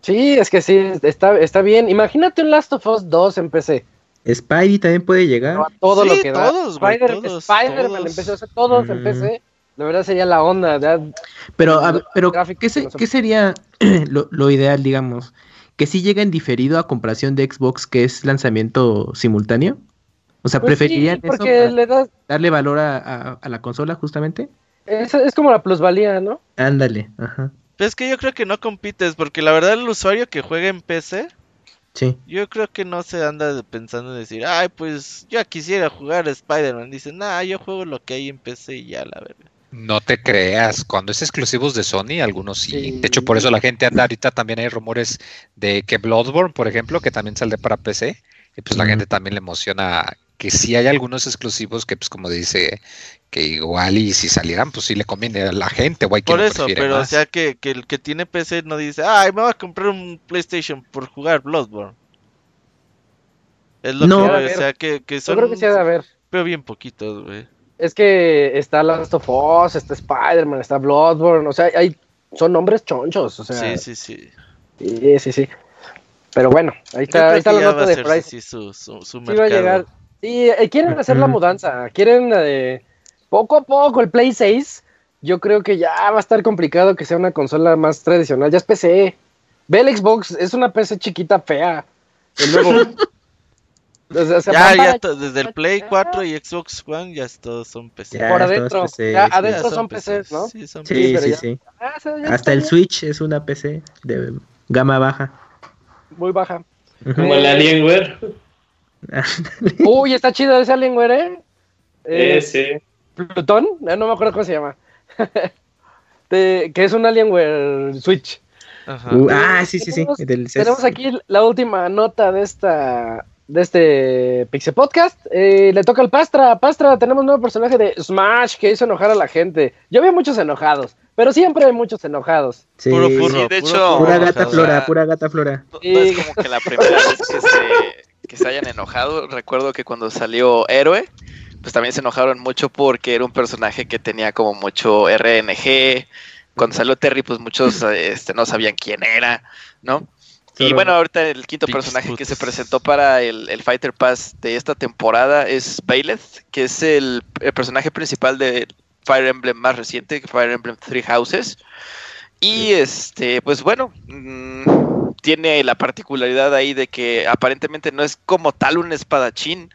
Sí, es que sí, está, está bien. Imagínate un Last of Us 2 en PC. Spidey también puede llegar. todo lo que todos, da. Spider, todos, Spider-Man empezó a hacer todos en PC. De verdad sería la onda. Pero, pero ¿qué, ¿qué, sería (clears throat) lo, lo, ideal, digamos? Que si llega en diferido a comparación de Xbox, que es lanzamiento simultáneo. O sea, pues ¿preferirían eso darle valor a, la consola justamente? Es, es como la plusvalía, ¿no? Ándale, ajá. Pues es que yo creo que no compites, porque la verdad el usuario que juega en PC, sí. yo creo que no se anda pensando en decir, ay, pues yo quisiera jugar Spider-Man. Dice, nah, yo juego lo que hay en PC y ya, la verdad. No te creas, cuando es exclusivos de Sony, algunos sí. De hecho, por eso la gente anda ahorita también hay rumores de que Bloodborne, por ejemplo, que también sale para PC, y pues la gente también le emociona que sí hay algunos exclusivos que pues como dice que igual y si salieran pues sí le conviene a la gente o hay por eso pero o sea que, el que tiene PC no dice ay me voy a comprar un PlayStation por jugar Bloodborne es lo no, que o sea que, que son yo creo que sí de ver. pero bien poquitos güey. Es que está Last of Us está Spider-Man está Bloodborne o sea hay son nombres chonchos o sea. Sí sí sí. Sí sí sí. Pero bueno ahí está, ahí está la nota de Price sí, su, su, su sí va a llegar Sí, eh, quieren hacer la mudanza, quieren eh, poco a poco el Play 6. Yo creo que ya va a estar complicado que sea una consola más tradicional. Ya es PC. Ve el Xbox, es una PC chiquita fea. (laughs) ya, ya desde el Play 4 y Xbox One ya todos son PC. Por adentro, ya, adentro son, PCs, ¿no? Sí, sí, sí, sí. Ah, Hasta el Switch es una PC de gama baja. Muy baja. Como el Alienware. (laughs) Uy, está chido ese Alienware, ¿eh? eh sí. Plutón, no me acuerdo cómo se llama. (laughs) que es un Alienware Switch. Uh, ah, sí, sí, sí. Tenemos aquí la última nota de esta de este Pixel Podcast. Eh, le toca al Pastra. Pastra, tenemos un nuevo personaje de Smash que hizo enojar a la gente. Yo vi muchos enojados, pero siempre hay muchos enojados. Sí, puro de hecho. Pura gata flora, pura gata flora. No, es como que la primera vez que se, que se hayan enojado. Recuerdo que cuando salió Héroe, pues también se enojaron mucho porque era un personaje que tenía como mucho RNG. Cuando salió Terry, pues muchos este, no sabían quién era, ¿no? Y bueno, ahorita el quinto personaje que se presentó para el, Fighter Pass de esta temporada es Bayleth, que es el, personaje principal de Fire Emblem más reciente, Fire Emblem Three Houses. Y este, pues bueno, mm, tiene la particularidad ahí de que aparentemente no es como tal un espadachín,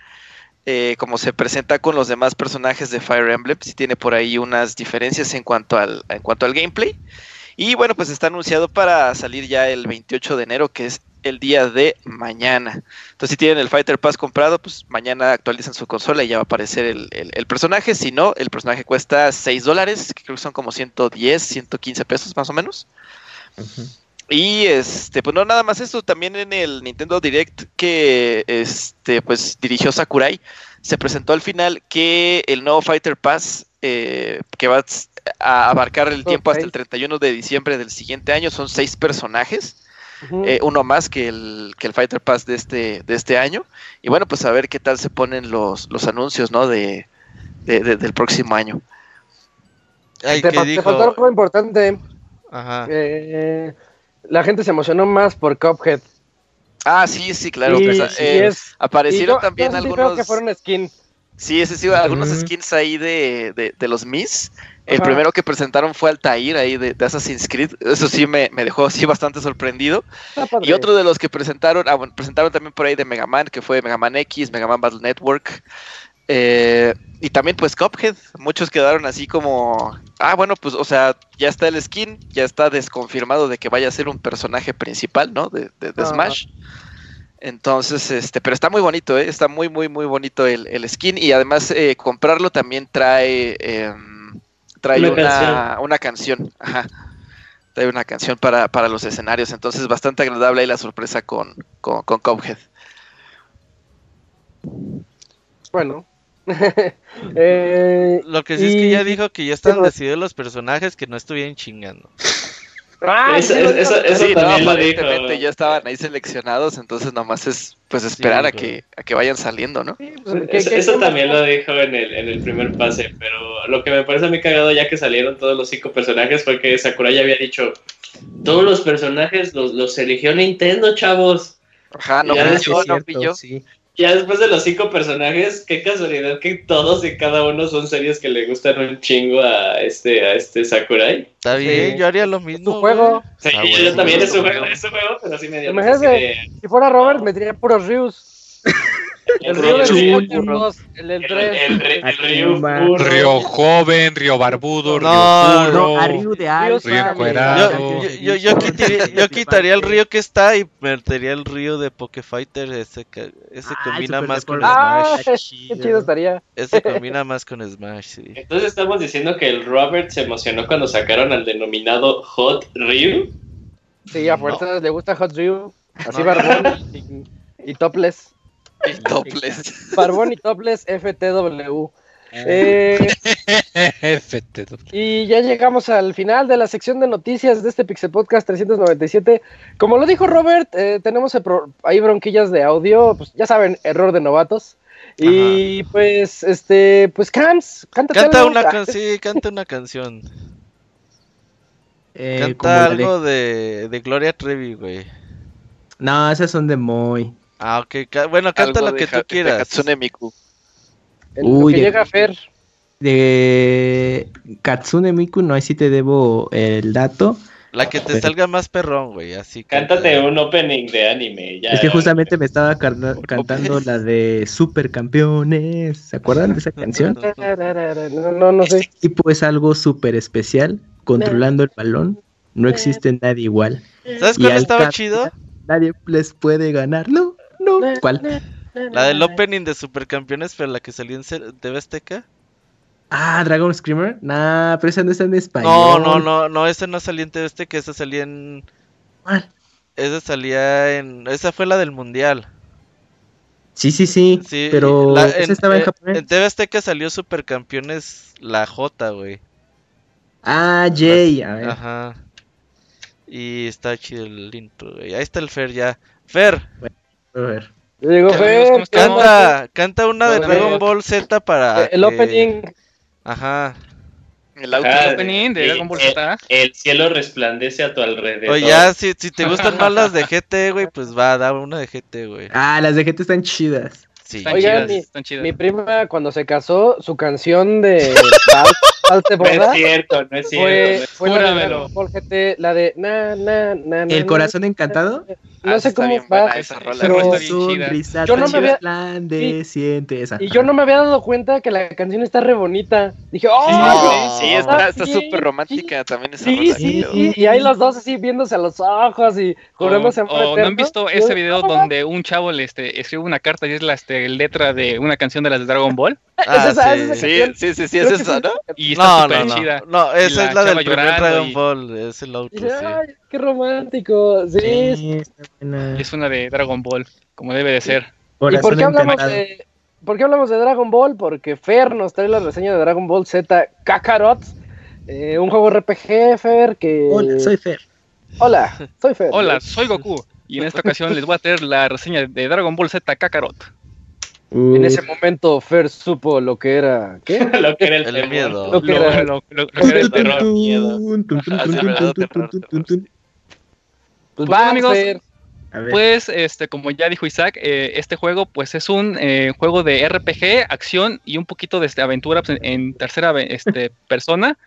eh, como se presenta con los demás personajes de Fire Emblem, sí tiene por ahí unas diferencias en cuanto al, en cuanto al gameplay. Y bueno, pues está anunciado para salir ya el 28 de enero, que es el día de mañana. Entonces, si tienen el Fighter Pass comprado, pues mañana actualizan su consola y ya va a aparecer el, personaje. Si no, el personaje cuesta 6 dólares, que creo que son como 110, 115 pesos más o menos. Y este, pues no nada más eso, también en el Nintendo Direct que este, pues dirigió Sakurai, se presentó al final que el nuevo Fighter Pass eh, que va a abarcar el tiempo hasta el 31 de diciembre del siguiente año. Son seis personajes. Eh, uno más que el, que el Fighter Pass de este, de este año. Y bueno, pues a ver qué tal se ponen los, los anuncios, ¿no? De, del próximo año. te, faltó algo importante. Eh, la gente se emocionó más por Cuphead. Ah, sí, sí, claro. Eh, aparecieron también algunos. que fueron skin. Sí, ese sí, algunos skins ahí de, de, los Miss. El primero que presentaron fue Altair ahí de, de Assassin's Creed. Eso sí me, dejó así (laughs) bastante sorprendido. Y otro de los que presentaron, ah, bueno, presentaron también por ahí de Mega Man, que fue Mega Man X, Mega Man Battle Network. Eh, y también pues Cuphead. Muchos quedaron así como, ah, bueno, pues o sea, ya está el skin, ya está desconfirmado de que vaya a ser un personaje principal, ¿no? De, de, Smash. Entonces, este, pero está muy bonito, ¿eh? está muy, muy, muy bonito el, el skin y además eh, comprarlo también trae, em, trae una, canción. una canción, ajá, trae una canción para, para, los escenarios, entonces bastante agradable ahí la sorpresa con, con, con Cuphead. Bueno, (laughs) (laughs) eh, Lo que sí es que ya dijo que ya están decididos los personajes que no estuvieran chingando. Ah, eso, aparentemente ya estaban ahí seleccionados, entonces nomás es pues esperar a que a que vayan saliendo, ¿no? Pues, eso, también lo dijo en el, en el primer pase, pero lo que me parece a mí cagado ya que salieron todos los cinco personajes fue que Sakurai ya había dicho todos los personajes los, los eligió Nintendo, chavos. Ajá, no, ya yo, no ya después de los cinco personajes, qué casualidad que todos y cada uno son series que le gustan un chingo a este, a este Sakurai. Está bien, yo haría lo mismo. Tu juego. Sí, yo también es su juego, es su juego, pero sí me dio. Imagínate, si fuera Robert, me diría puros Ryus. (laughs) El río de el el 3. El, río Río joven, río barbudo, río puro. río de Río encuerado. Yo, yo, quitaría, yo, quitaría, el río que está y metería el río de Pokefighter. Ese, ese ah, combina más con ah, (laughs) Smash. Qué chido estaría. Ese (laughs) combina más con Smash, sí. Entonces estamos diciendo que el Robert se emocionó cuando sacaron al denominado Hot Ryu. Sí, a fuerzas le gusta Hot Ryu. Así barbón y, y topless. Y (laughs) topless. Barbón y topless FTW. Eh, (laughs) y ya llegamos al final de la sección de noticias de este Pixel Podcast 397. Como lo dijo Robert, eh, tenemos ahí bronquillas de audio, pues ya saben, error de novatos. Y pues, este, pues Cams, canta una canción, canta una canción. Eh, canta algo de, de Gloria Trevi, güey. No, esas son de Moy. Ah, ok. Bueno, canta lo que tú quieras. De Katsune Miku. Uy, que llega a Fer. De Katsune Miku, no, ahí sí te debo el dato. La que te salga más perrón, güey, así. Cántate un opening de anime. Ya, es que justamente me estaba cantando la de Supercampeones. ¿Se acuerdan de esa canción? No, no, sé. Este tipo es algo súper especial, controlando el balón. No existe nadie igual. ¿Sabes cuál estaba chido? Nadie les puede ganar. No, no. ¿Cuál? La del opening de Supercampeones, pero la que salió en TV Azteca. Ah, Dragon Screamer. Nah, pero esa no está en español. No, no, no, no, esa no salía en TV Azteca, esa salía en. ¿Cuál? Esa salía en. Esa fue la del Mundial. Sí, sí, sí. pero esa estaba en, eh, japonés. En TV Azteca salió Supercampeones la J, güey. Ah, Jay, a ver. Ajá. Y está chido el intro, güey. Ahí está el Fer ya. Fer. A ver. Fer, canta, canta una de Dragon Ball Z para. El opening. Ajá. El auto opening de Dragon Ball Z. El, cielo resplandece a tu alrededor. Oye, ya, si, si te gustan más las de GT, güey, pues va, da una de GT, güey. Ah, las de GT están chidas. Sí. Oigan, mi, están chidas. mi prima cuando se casó, su canción de (laughs) (laughs) no es cierto, no es cierto. Fue, la de la de na, na, na, ¿El corazón encantado? No ah, sé cómo va. Pero yo no me había Y yo no me había dado cuenta que la canción está re bonita. Dije, ¡oh! Sí, está súper romántica también esa Sí, sí, sí. Y ahí los dos así viéndose a los ojos y jurándose ¿O no han visto ese video donde un chavo le este, escribe una carta y es la este, letra de una canción de las de Dragon Ball? (laughs) Ah, sí. sí, sí, sí, es esa, ¿no? Y está súper no, chida. No, esa es la del primer Dragon Ball, es el auto, Ay, qué romántico, sí. Es una de Dragon Ball, como debe de ser. ¿Y por qué, hablamos de, por qué hablamos de Dragon Ball? Porque Fer nos trae la reseña de Dragon Ball Z Kakarot, eh, un juego RPG, Fer, que... Hola, soy Fer. Hola, soy Fer. Hola, soy Goku. Y en esta ocasión les voy a traer la reseña de Dragon Ball Z Kakarot. En ese momento Fer supo lo que era. ¿Qué? (laughs) lo que era el, miedo. Lo que era, lo, era el terror. Miedo. Pues va, amigos. Pues, este, como ya dijo Isaac, eh, este juego, pues, es un eh, juego de RPG, acción y un poquito de este, aventura pues, en, tercera este, (laughs) persona,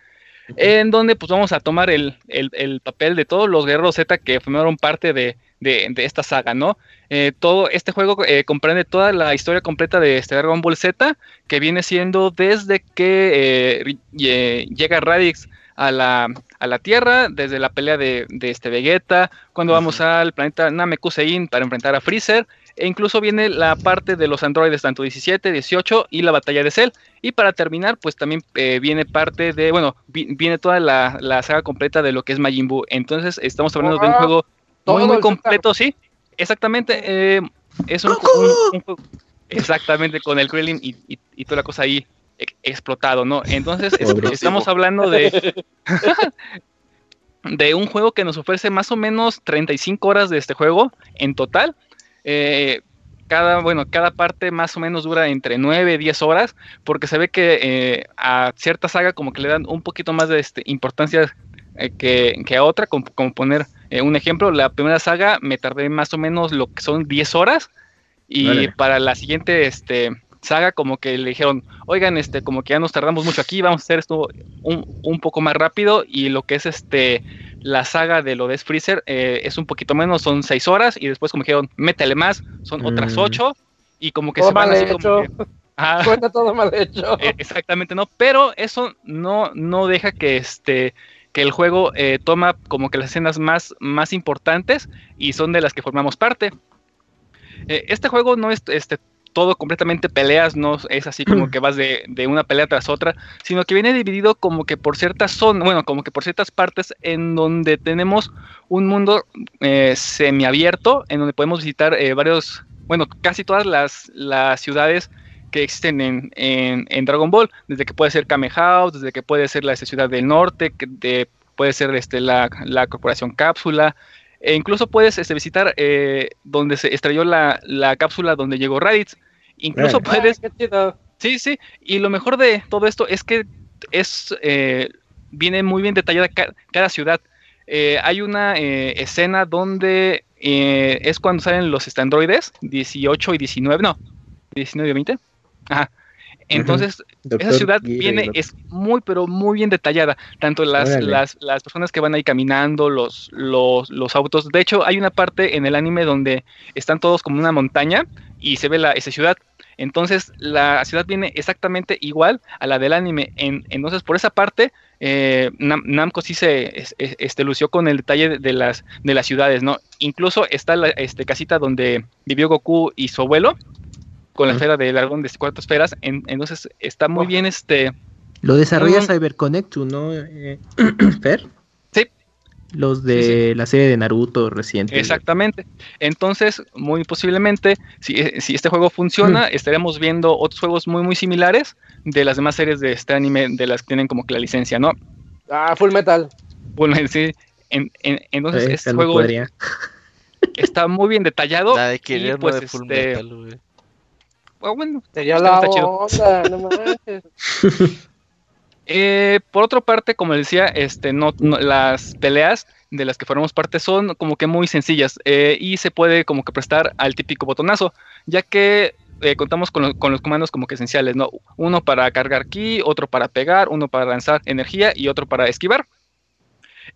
en donde, pues, vamos a tomar el, el, el papel de todos los guerreros Z que formaron parte de, de, esta saga, ¿no? Eh, todo este juego eh, comprende toda la historia completa de este Dragon Ball Z, que viene siendo desde que eh, llega Radix a la, a la Tierra, desde la pelea de, este Vegeta, cuando vamos al planeta Namekusein para enfrentar a Freezer, e incluso viene la parte de los androides, tanto 17, 18 y la batalla de Cell. Y para terminar, pues también viene parte de, bueno, viene toda la, la, saga completa de lo que es Majin Buu. Entonces, estamos hablando de un juego muy, muy completo, sí. Exactamente. Eh, es un, exactamente con el Krillin y, y, toda la cosa ahí explotado, ¿no? Entonces estamos hablando de (laughs) de un juego que nos ofrece más o menos 35 horas de este juego en total. Eh, cada, bueno, cada parte más o menos dura entre 9 y 10 horas, porque se ve que eh, a cierta saga como que le dan un poquito más de este, importancia que, que, a otra, como, como poner eh, un ejemplo, la primera saga me tardé más o menos lo que son 10 horas y para la siguiente este, saga como que le dijeron, oigan, este, como que ya nos tardamos mucho aquí, vamos a hacer esto un, poco más rápido y lo que es este la saga de lo de Freezer eh, es un poquito menos, son 6 horas y después como dijeron, métele más, son otras 8 mm. y como que se van así como que... (laughs) todo mal hecho. Eh, exactamente, no, pero eso no, no deja que este que el juego eh, toma como que las escenas más, más importantes y son de las que formamos parte. Eh, este juego no es este, todo completamente peleas, no es así como que vas de, una pelea tras otra, sino que viene dividido como que por ciertas zonas, bueno, como que por ciertas partes en donde tenemos un mundo eh, semiabierto, en donde podemos visitar varios, bueno, casi todas las, las ciudades que existen en, Dragon Ball, desde que puede ser Kame House, desde que puede ser la ciudad del norte, que puede ser este, la, corporación cápsula, e incluso puedes este, visitar eh, donde se estrelló la, cápsula donde llegó Raditz. Incluso puedes... sí, sí, y lo mejor de todo esto es que es eh, viene muy bien detallada cada ciudad. Eh, hay una escena donde es cuando salen los androides, 18 y 19, no, 19 y 20. Entonces, esa ciudad viene, es muy, pero muy bien detallada. Tanto las, las, las, personas que van ahí caminando, los, los, los, autos. De hecho, hay una parte en el anime donde están todos como una montaña y se ve la, esa ciudad. Entonces, la ciudad viene exactamente igual a la del anime. En, entonces, por esa parte, eh, Namco sí se este, lució con el detalle de las, de las ciudades, ¿no? Incluso está la este, casita donde vivió Goku y su abuelo con la esfera de dragón de cuatro esferas. entonces está muy bien este. Lo desarrolla CyberConnect, ¿no? Eh, (clears throat) Fer. Sí. Los de la serie de Naruto reciente. Exactamente. Entonces, muy posiblemente, si, eh, este juego funciona, estaremos viendo otros juegos muy, muy similares de las demás series de este anime, de las que tienen como que la licencia, ¿no? Ah, Full Metal. Full sí. entonces, este juego está muy bien detallado. La de y, pues, de Full este, Metal, Ah, bueno, sería la onda, no manches. (laughs) Eh, por otra parte, como decía, este, no, las peleas de las que formamos parte son como que muy sencillas eh, y se puede como que prestar al típico botonazo, ya que eh, contamos con, con, los comandos como que esenciales, ¿no? Uno para cargar ki, otro para pegar, uno para lanzar energía y otro para esquivar.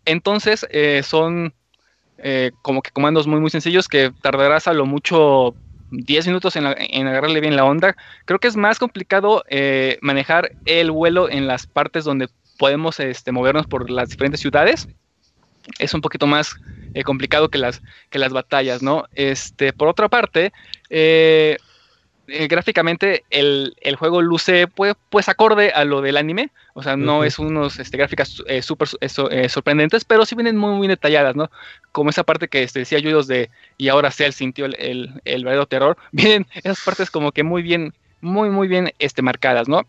Entonces son como que comandos muy muy sencillos que tardarás a lo mucho 10 minutos en, agarrarle bien la onda. Creo que es más complicado eh, manejar el vuelo en las partes donde podemos este, movernos por las diferentes ciudades. Es un poquito más eh, complicado que las, que las batallas, ¿no? Este, por otra parte, eh, eh, gráficamente el, juego luce pues, pues, acorde a lo del anime, o sea, no es unos este, gráficas eh, súper eh, sorprendentes, pero sí vienen muy, muy detalladas, ¿no? Como esa parte que este, decía yo de y ahora Cell sintió el, el, verdadero terror, (laughs) vienen esas partes como que muy bien, muy, muy bien este, marcadas, ¿no?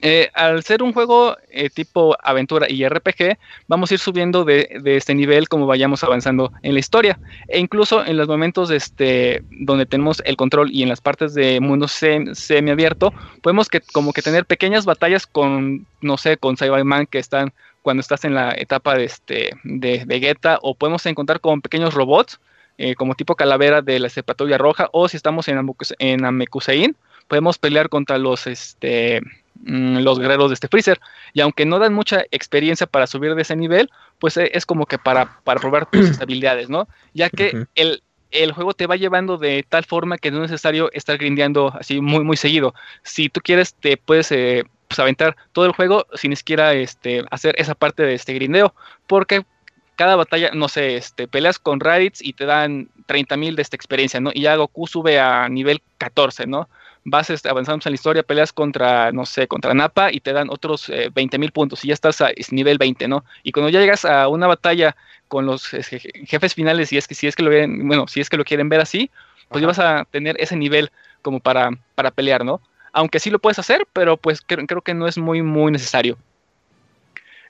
Eh, al ser un juego eh, tipo aventura y RPG, vamos a ir subiendo de, este nivel como vayamos avanzando en la historia. E incluso en los momentos este, donde tenemos el control y en las partes de mundo semiabierto, podemos que, como que tener pequeñas batallas con, no sé, con Cyberman que están cuando estás en la etapa de, este, de Vegeta, o podemos encontrar con pequeños robots, eh, como tipo calavera de la Patrulla Roja, o si estamos en, en Amekusein, podemos pelear contra los este Mm, los guerreros de este freezer. Y aunque no dan mucha experiencia para subir de ese nivel, pues eh, es como que para, para probar tus (clears throat) habilidades, ¿no? Ya que el, el juego te va llevando de tal forma que no es necesario estar grindeando así muy, muy seguido. Si tú quieres, te puedes eh, pues, aventar todo el juego sin ni siquiera este, hacer esa parte de este grindeo, porque cada batalla, no sé, este, peleas con Raditz y te dan 30.000 de esta experiencia, ¿no? Y ya Goku sube a nivel 14, ¿no? vas avanzando en la historia, peleas contra, no sé, contra Napa y te dan otros 20 eh, mil puntos y ya estás a nivel 20, ¿no? Y cuando ya llegas a una batalla con los jefes finales, y es que si es que lo quieren, bueno, si es que lo quieren ver así, pues ya vas a tener ese nivel como para, para pelear, ¿no? Aunque sí lo puedes hacer, pero pues creo, que no es muy, muy necesario.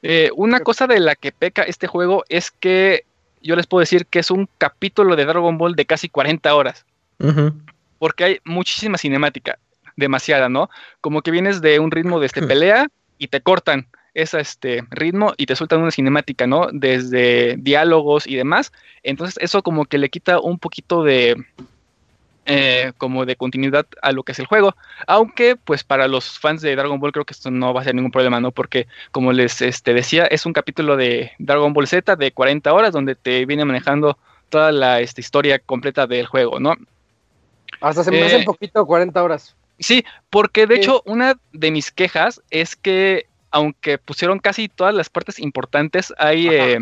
Eh, una cosa de la que peca este juego es que yo les puedo decir que es un capítulo de Dragon Ball de casi 40 horas porque hay muchísima cinemática, demasiada, ¿no? Como que vienes de un ritmo de este pelea y te cortan ese este ritmo y te sueltan una cinemática, ¿no? Desde diálogos y demás. Entonces eso como que le quita un poquito de eh, como de continuidad a lo que es el juego. Aunque pues para los fans de Dragon Ball creo que esto no va a ser ningún problema, ¿no? Porque como les este, decía, es un capítulo de Dragon Ball Z de 40 horas donde te viene manejando toda la esta, historia completa del juego, ¿no? Hasta se me hace un eh, poquito 40 horas. Sí, porque de hecho una de mis quejas es que aunque pusieron casi todas las partes importantes, hay eh,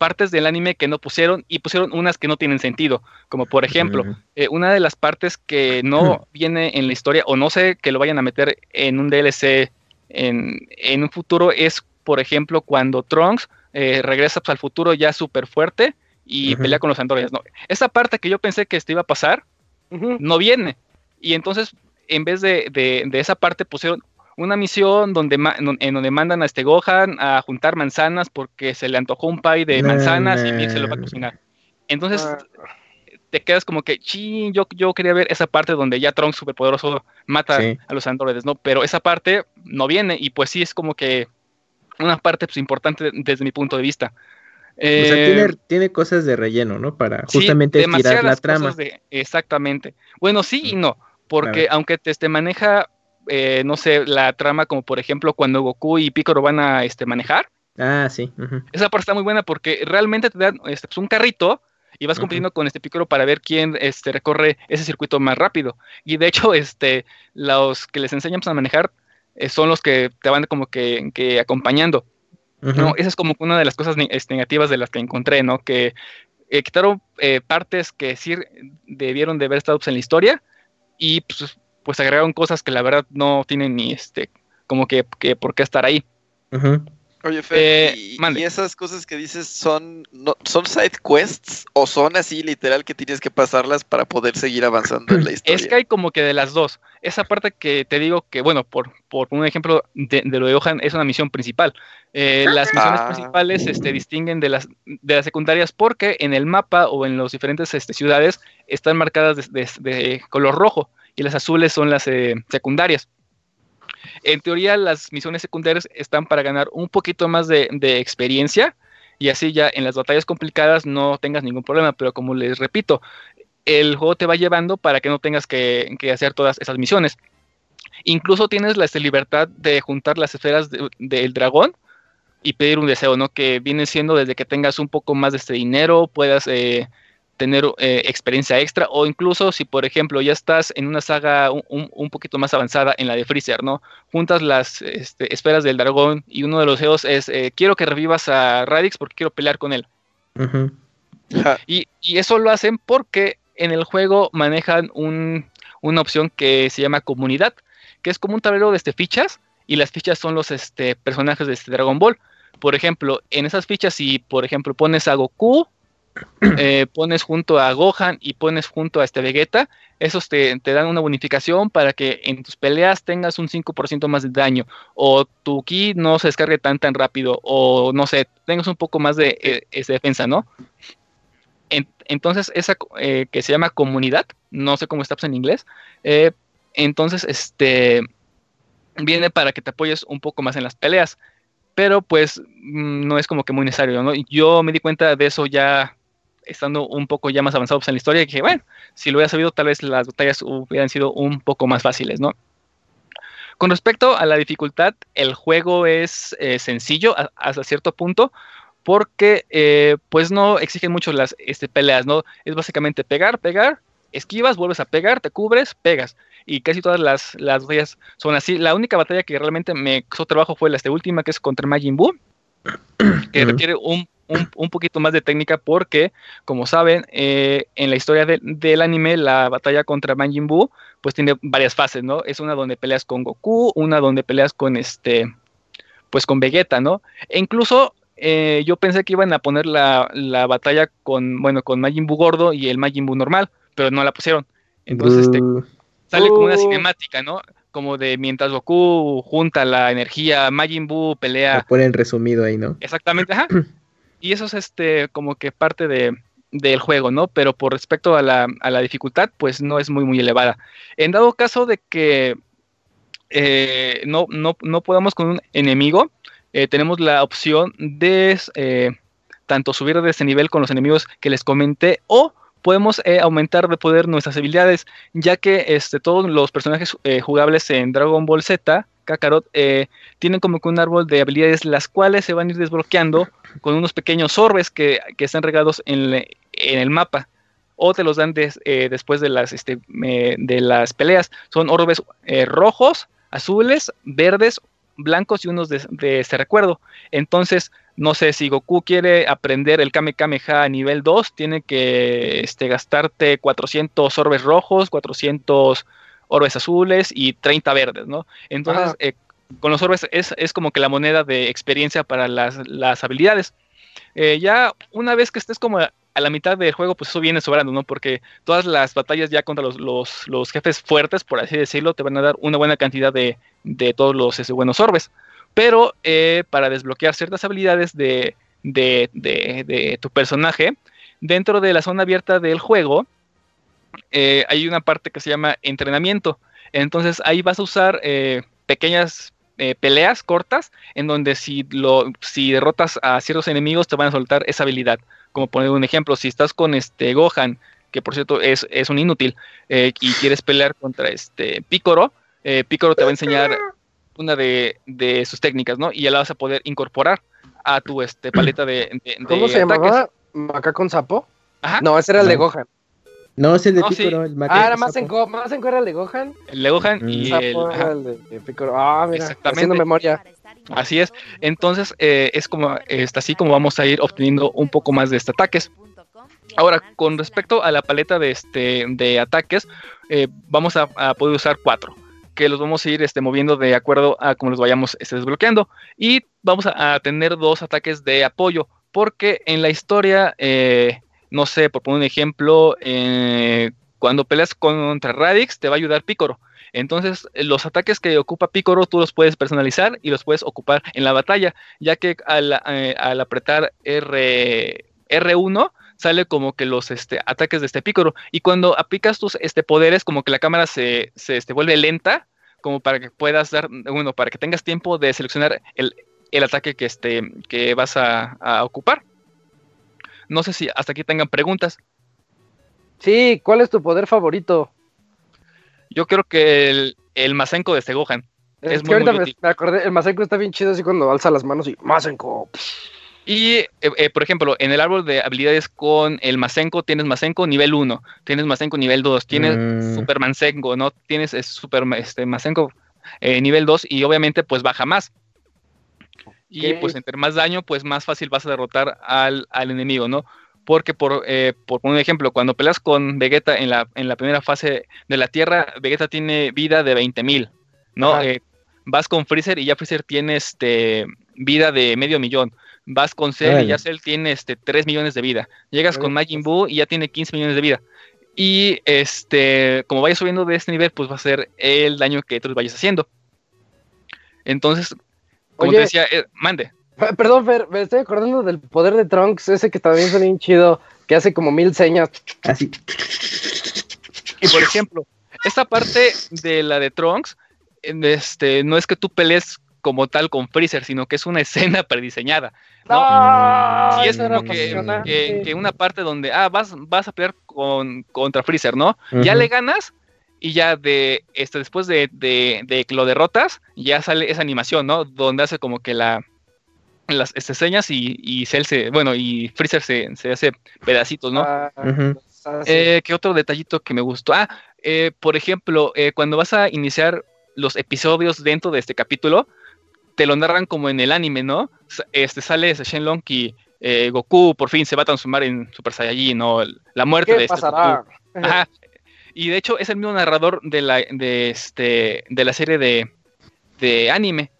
partes del anime que no pusieron y pusieron unas que no tienen sentido. Como por ejemplo, eh, una de las partes que no viene en la historia o no sé que lo vayan a meter en un DLC en, en un futuro es, por ejemplo, cuando Trunks regresa pues, al futuro ya súper fuerte y pelea con los androides. ¿no? Esa parte que yo pensé que esto iba a pasar, no viene. Y entonces, en vez de, esa parte, pusieron una misión donde en donde mandan a este Gohan a juntar manzanas porque se le antojó un pie de manzanas y Mick se lo va a cocinar. Entonces ah. te quedas como que, sí, yo, yo quería ver esa parte donde ya Trunks superpoderoso mata a los androides, ¿no? Pero esa parte no viene y pues sí es como que una parte pues, importante desde mi punto de vista o sea, tiene, eh, tiene, cosas de relleno, ¿no? Para justamente tirar la trama. exactamente. Bueno, sí y no, porque aunque te, maneja eh, no sé, la trama como por ejemplo cuando Goku y Piccolo van a este, manejar. Ah, sí. Esa parte está muy buena porque realmente te dan este, pues, un carrito y vas compitiendo con este Piccolo para ver quién este, recorre ese circuito más rápido. Y de hecho, (laughs) este, los que les enseñamos a manejar eh, son los que te van como que, acompañando. ¿no? Esa es como una de las cosas este, negativas de las que encontré, ¿no? Que eh, quitaron eh, partes que sí debieron de haber estado pues, en la historia y pues, pues, agregaron cosas que la verdad no tienen ni este como que, por qué estar ahí. Oye, Fer, eh, y, esas cosas que dices son, no, son side quests o son así literal que tienes que pasarlas para poder seguir avanzando en la historia? Es que hay como que de las dos. Esa parte que te digo que, bueno, por, por un ejemplo de, lo de Johan, es una misión principal. Eh, las misiones ah. principales este, distinguen de las, de las secundarias porque en el mapa o en las diferentes este, ciudades están marcadas de, color rojo y las azules son las eh, secundarias. En teoría, las misiones secundarias están para ganar un poquito más de, experiencia y así ya en las batallas complicadas no tengas ningún problema. Pero como les repito, el juego te va llevando para que no tengas que, hacer todas esas misiones. Incluso tienes la este, libertad de juntar las esferas del dragón y pedir un deseo, ¿no? Que viene siendo desde que tengas un poco más de este dinero, puedas eh, tener eh, experiencia extra o incluso si por ejemplo ya estás en una saga un, poquito más avanzada en la de Freezer, ¿no? Juntas las este, esferas del dragón y uno de los deseos es eh, quiero que revivas a Radix porque quiero pelear con él. y, eso lo hacen porque en el juego manejan una opción que se llama comunidad, que es como un tablero de este, fichas y las fichas son los este, personajes de este Dragon Ball. Por ejemplo, en esas fichas si por ejemplo pones a Goku, eh, pones junto a Gohan y pones junto a este Vegeta, esos te, dan una bonificación para que en tus peleas tengas un 5% más de daño, o tu ki no se descargue tan tan rápido, o no sé, tengas un poco más de, eh, defensa, ¿no? entonces, esa eh, que se llama comunidad, no sé cómo está en inglés, entonces, este, viene para que te apoyes un poco más en las peleas pero pues mm, no es como que muy necesario, ¿no? Yo me di cuenta de eso ya estando un poco ya más avanzados en la historia, dije, bueno, si lo hubiera sabido, tal vez las batallas hubieran sido un poco más fáciles, ¿no? Con respecto a la dificultad, el juego es eh, sencillo hasta cierto punto, porque eh, pues no exigen mucho las este, peleas, ¿no? Es básicamente pegar, pegar, esquivas, vuelves a pegar, te cubres, pegas. Y casi todas las, las batallas son así. La única batalla que realmente me costó trabajo fue la este, última, que es contra Majin Buu, que requiere un un, poquito más de técnica porque, como saben, eh, en la historia del anime, la batalla contra Majin Buu, pues tiene varias fases, ¿no? Es una donde peleas con Goku, una donde peleas con este, pues con Vegeta, ¿no? E incluso eh, yo pensé que iban a poner la, batalla con, bueno, con Majin Buu gordo y el Majin Buu normal, pero no la pusieron. Entonces, este, sale como una cinemática, ¿no? Como de mientras Goku junta la energía, Majin Buu pelea. Lo ponen resumido ahí, ¿no? Exactamente, ajá. (clears throat) Y eso es este como que parte de, del juego, ¿no? Pero por respecto a la, a la, dificultad, pues no es muy, muy elevada. En dado caso de que eh, no, no, no, podamos con un enemigo, eh, tenemos la opción de eh, tanto subir de ese nivel con los enemigos que les comenté o podemos aumentar de poder nuestras habilidades, ya que este, todos los personajes jugables en Dragon Ball Z Kakarot, tienen como que un árbol de habilidades, las cuales se van a ir desbloqueando con unos pequeños orbes que, están regados en, el mapa. O te los dan eh, después de las, este, de las peleas. Son orbes eh, rojos, azules, verdes, blancos y unos de, este recuerdo. Entonces, no sé, si Goku quiere aprender el Kame Kameha a nivel 2, tiene que este, gastarte 400 orbes rojos, 400 orbes azules y 30 verdes, ¿no? Entonces, eh, con los orbes es, como que la moneda de experiencia para las, habilidades. Eh, ya una vez que estés como a, la mitad del juego, pues eso viene sobrando, ¿no? Porque todas las batallas ya contra los, jefes fuertes, por así decirlo, te van a dar una buena cantidad de, todos los ese, buenos orbes. Pero eh, para desbloquear ciertas habilidades de, de tu personaje, dentro de la zona abierta del juego, eh, hay una parte que se llama entrenamiento. Entonces ahí vas a usar pequeñas eh, peleas cortas en donde si, lo, si derrotas a ciertos enemigos te van a soltar esa habilidad. Como poner un ejemplo, si estás con este Gohan, que por cierto es, un inútil, y quieres pelear contra este Picoro, eh, Piccolo te va a enseñar una de, sus técnicas, ¿no? Y ya la vas a poder incorporar a tu este, paleta de, ¿Cómo se llamaba? ¿Maca con sapo? Ajá. No, ese era el de Gohan. No, es el de Piccolo, el Ah, era más en, más en era el de Gohan. El de Gohan y el, el de Piccolo. Ah, mira, Exactamente. haciendo memoria. Así es. Entonces, eh, es como, está así como vamos a ir obteniendo un poco más de este ataques. Ahora, con respecto a la paleta de, este, de ataques, eh, vamos a, poder usar cuatro, que los vamos a ir este, moviendo de acuerdo a cómo los vayamos este, desbloqueando. Y vamos a, tener dos ataques de apoyo, porque en la historia, eh, no sé, por poner un ejemplo, cuando peleas contra Radix, te va a ayudar Picoro. Entonces, los ataques que ocupa Picoro tú los puedes personalizar y los puedes ocupar en la batalla, ya que al, eh, apretar R, R1 sale como que los este, ataques de este Picoro. Y cuando aplicas tus este, poderes, como que la cámara se, se este, vuelve lenta, como para que puedas dar, bueno, para que tengas tiempo de seleccionar el, ataque que, este, que vas a ocupar. No sé si hasta aquí tengan preguntas. Sí, ¿cuál es tu poder favorito? Yo creo que el, el Masenko de este Gohan. Es, muy, ahorita me, acordé, el Masenko está bien chido así cuando alza las manos y Masenko. Y, eh, eh, por ejemplo, en el árbol de habilidades con el Masenko tienes Masenko nivel 1, tienes Masenko nivel 2, tienes mm. Super Masenko, ¿no? Tienes Super este, Masenko eh, nivel 2 y obviamente pues baja más. Y pues entre más daño, pues más fácil vas a derrotar al, al enemigo, ¿no? porque por, eh, por un ejemplo, cuando peleas con Vegeta en la, en la primera fase de la Tierra, Vegeta tiene vida de 20.000, ¿no? Eh, vas con Freezer y ya Freezer tiene este, vida de medio millón. Vas con Cell y ya Cell tiene este, 3 millones de vida. Llegas con Majin Buu y ya tiene 15 millones de vida. Y este, como vayas subiendo de este nivel, pues va a ser el daño que tú vayas haciendo. Entonces, como te decía, eh, mande. Perdón, Fer, me estoy acordando del poder de Trunks, ese que también es bien chido, que hace como mil señas. Así. Y por ejemplo, esta parte de la de Trunks, este, no es que tú pelees como tal con Freezer, sino que es una (laughs) escena prediseñada. ¿no? sí, es como que, una parte donde, ah, vas, vas a pelear con, contra Freezer, ¿no? Ya le ganas y ya de, este, después de, de, de, que lo derrotas, ya sale esa animación, ¿no? Donde hace como que la, las este, señas y, y Cell se, bueno, y Freezer se, se hace pedacitos, ¿no? Ah, eh, ¿Qué otro detallito que me gustó? Ah, eh, por ejemplo, eh, cuando vas a iniciar los episodios dentro de este capítulo, te lo narran como en el anime, ¿no? Este sale Shenlong y Goku por fin se va a transformar en Super Saiyajin, ¿no? La muerte de este pasará? Ajá. Y de hecho es el mismo narrador de la, de este, de la serie de, de anime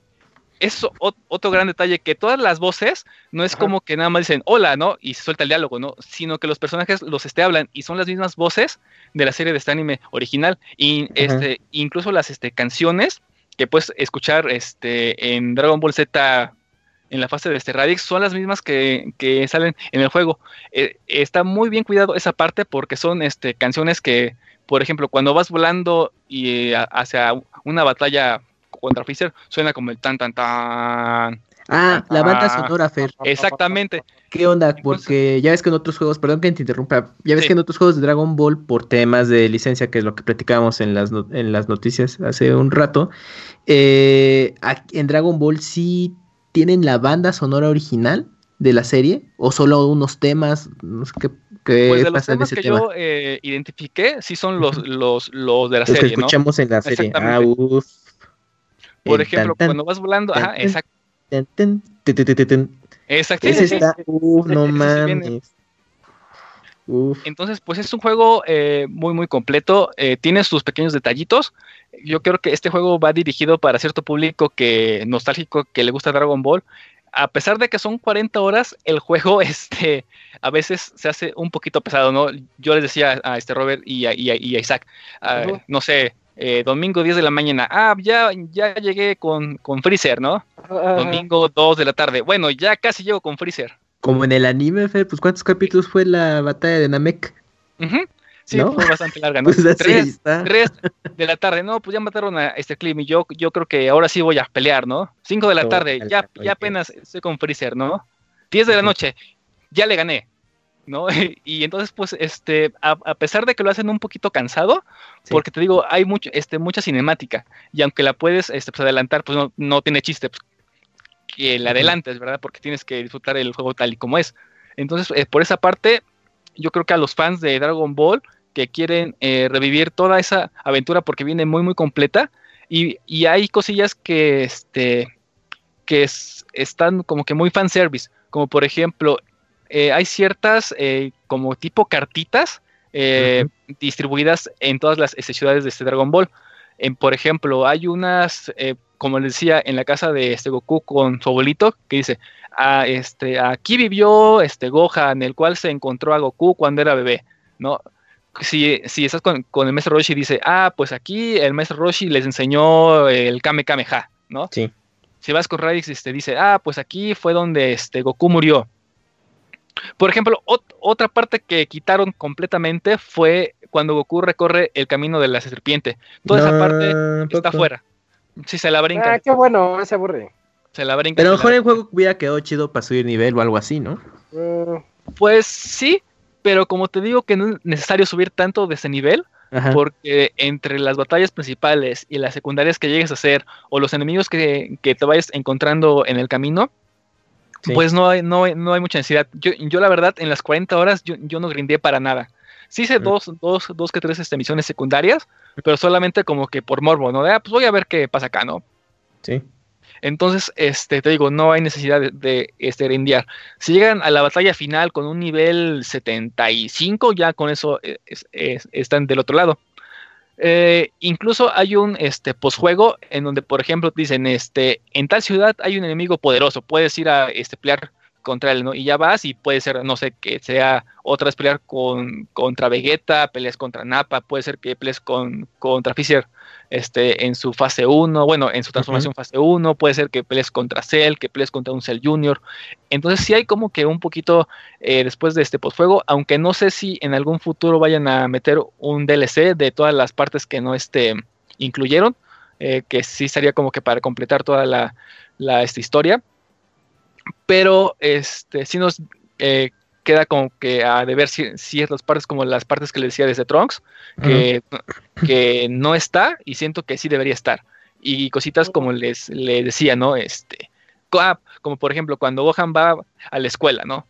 es otro gran detalle, que todas las voces no es como que nada más dicen hola, ¿no? Y se suelta el diálogo, ¿no? Sino que los personajes los este, hablan y son las mismas voces de la serie de este anime original. Y este, incluso las este, canciones que puedes escuchar este, en Dragon Ball Z en la fase de este Radix son las mismas que, salen en el juego. Eh, está muy bien cuidado esa parte porque son este, canciones que, por ejemplo, cuando vas volando y eh, hacia una batalla contra Freezer suena como el tan tan tan. Ah, la banda sonora, Fer. Exactamente. ¿Qué onda? Porque ya ves que en otros juegos, perdón que te interrumpa, ya ves que en otros juegos de Dragon Ball, por temas de licencia, que es lo que platicábamos en las, en las noticias hace un rato, eh, en Dragon Ball sí tienen la banda sonora original de la serie o solo unos temas no sé qué, pues de los temas que yo eh, identifiqué sí son los los, los de la serie que escuchamos en la serie ah, uf. Por ejemplo, cuando vas volando, ajá, exacto. Exacto. Ese está, uf, no mames. Entonces, pues es un juego eh, muy, muy completo. Eh, tiene sus pequeños detallitos. Yo creo que este juego va dirigido para cierto público que nostálgico que le gusta Dragon Ball. A pesar de que son 40 horas, el juego (laughs) este, a veces se hace un poquito pesado, ¿no? Yo les decía a este Robert y a, Isaac, ah, no sé, eh, domingo 10 de la mañana, ah, ya, ya llegué con, con Freezer, ¿no? Domingo 2 de la tarde, bueno, ya casi llego con Freezer. Como en el anime, Fer, pues ¿cuántos capítulos fue la batalla de Namek? Sí, fue bastante larga, ¿no? (laughs) Pues tres, de la tarde, no, pues ya mataron a este clip y yo, yo creo que ahora sí voy a pelear, ¿no? 5 de la tarde, ya, ya apenas estoy con Freezer, ¿no? 10 de la noche, ya le gané. ¿no? (laughs) Y entonces, pues, este, a, pesar de que lo hacen un poquito cansado, porque te digo, hay mucho, este, mucha cinemática, y aunque la puedes este, pues, adelantar, pues no, no tiene chiste pues, que la adelantes, ¿verdad? Porque tienes que disfrutar el juego tal y como es. Entonces, eh, por esa parte, yo creo que a los fans de Dragon Ball que quieren eh, revivir toda esa aventura porque viene muy, muy completa, y, y hay cosillas que, este, que están como que muy fanservice, como por ejemplo eh, hay ciertas eh, como tipo cartitas eh, distribuidas en todas las este, ciudades de este Dragon Ball. En, por ejemplo, hay unas, como les decía, en la casa de este Goku con su abuelito, que dice, ah, este, aquí vivió este Gohan, el cual se encontró a Goku cuando era bebé, ¿no? Si, si estás con, el maestro Roshi, dice, ah, pues aquí el maestro Roshi les enseñó el Kame Kameha, ¿no? Sí. Si vas con Radix, este, dice, ah, pues aquí fue donde este Goku murió, por ejemplo, otra parte que quitaron completamente fue cuando Goku recorre el camino de la serpiente. Toda esa parte está fuera. Si se la brinca. Ah, qué bueno, se aburre. Se la brinca. Pero a lo mejor el juego hubiera quedado chido para subir nivel o algo así, ¿no? Mm. Pues sí, pero como te digo que no es necesario subir tanto de ese nivel, porque entre las batallas principales y las secundarias que llegues a hacer, o los enemigos que, que te vayas encontrando en el camino, pues no hay, no, no hay mucha necesidad. Yo, yo la verdad, en las 40 horas yo, yo no grindé para nada. Sí hice dos, dos, dos que tres este, misiones secundarias, pero solamente como que por morbo, ¿no? ah, pues voy a ver qué pasa acá, ¿no? Sí. Entonces, este, te digo, no hay necesidad de, este, grindear. Si llegan a la batalla final con un nivel 75, ya con eso eh, están del otro lado. Eh, incluso hay un este posjuego en donde, por ejemplo, dicen, este, en tal ciudad hay un enemigo poderoso, puedes ir a este, pelear contra él, ¿no? Y ya vas y puede ser, no sé, que sea otra vez pelear con, contra Vegeta, peleas contra Nappa, puede ser que pelees con, contra Fisher este, en su fase 1, bueno, en su transformación fase 1, puede ser que pelees contra Cell, que pelees contra un Cell Junior. Entonces sí hay como que un poquito eh, después de este postfuego, aunque no sé si en algún futuro vayan a meter un DLC de todas las partes que no este, incluyeron, eh, que sí sería como que para completar toda la, la esta historia pero este sí nos eh, queda como que a deber ciertas partes como las partes que le decía desde Trunks que, que no está y siento que sí debería estar. Y cositas como les le decía no este ah, como por ejemplo cuando Gohan va a la escuela no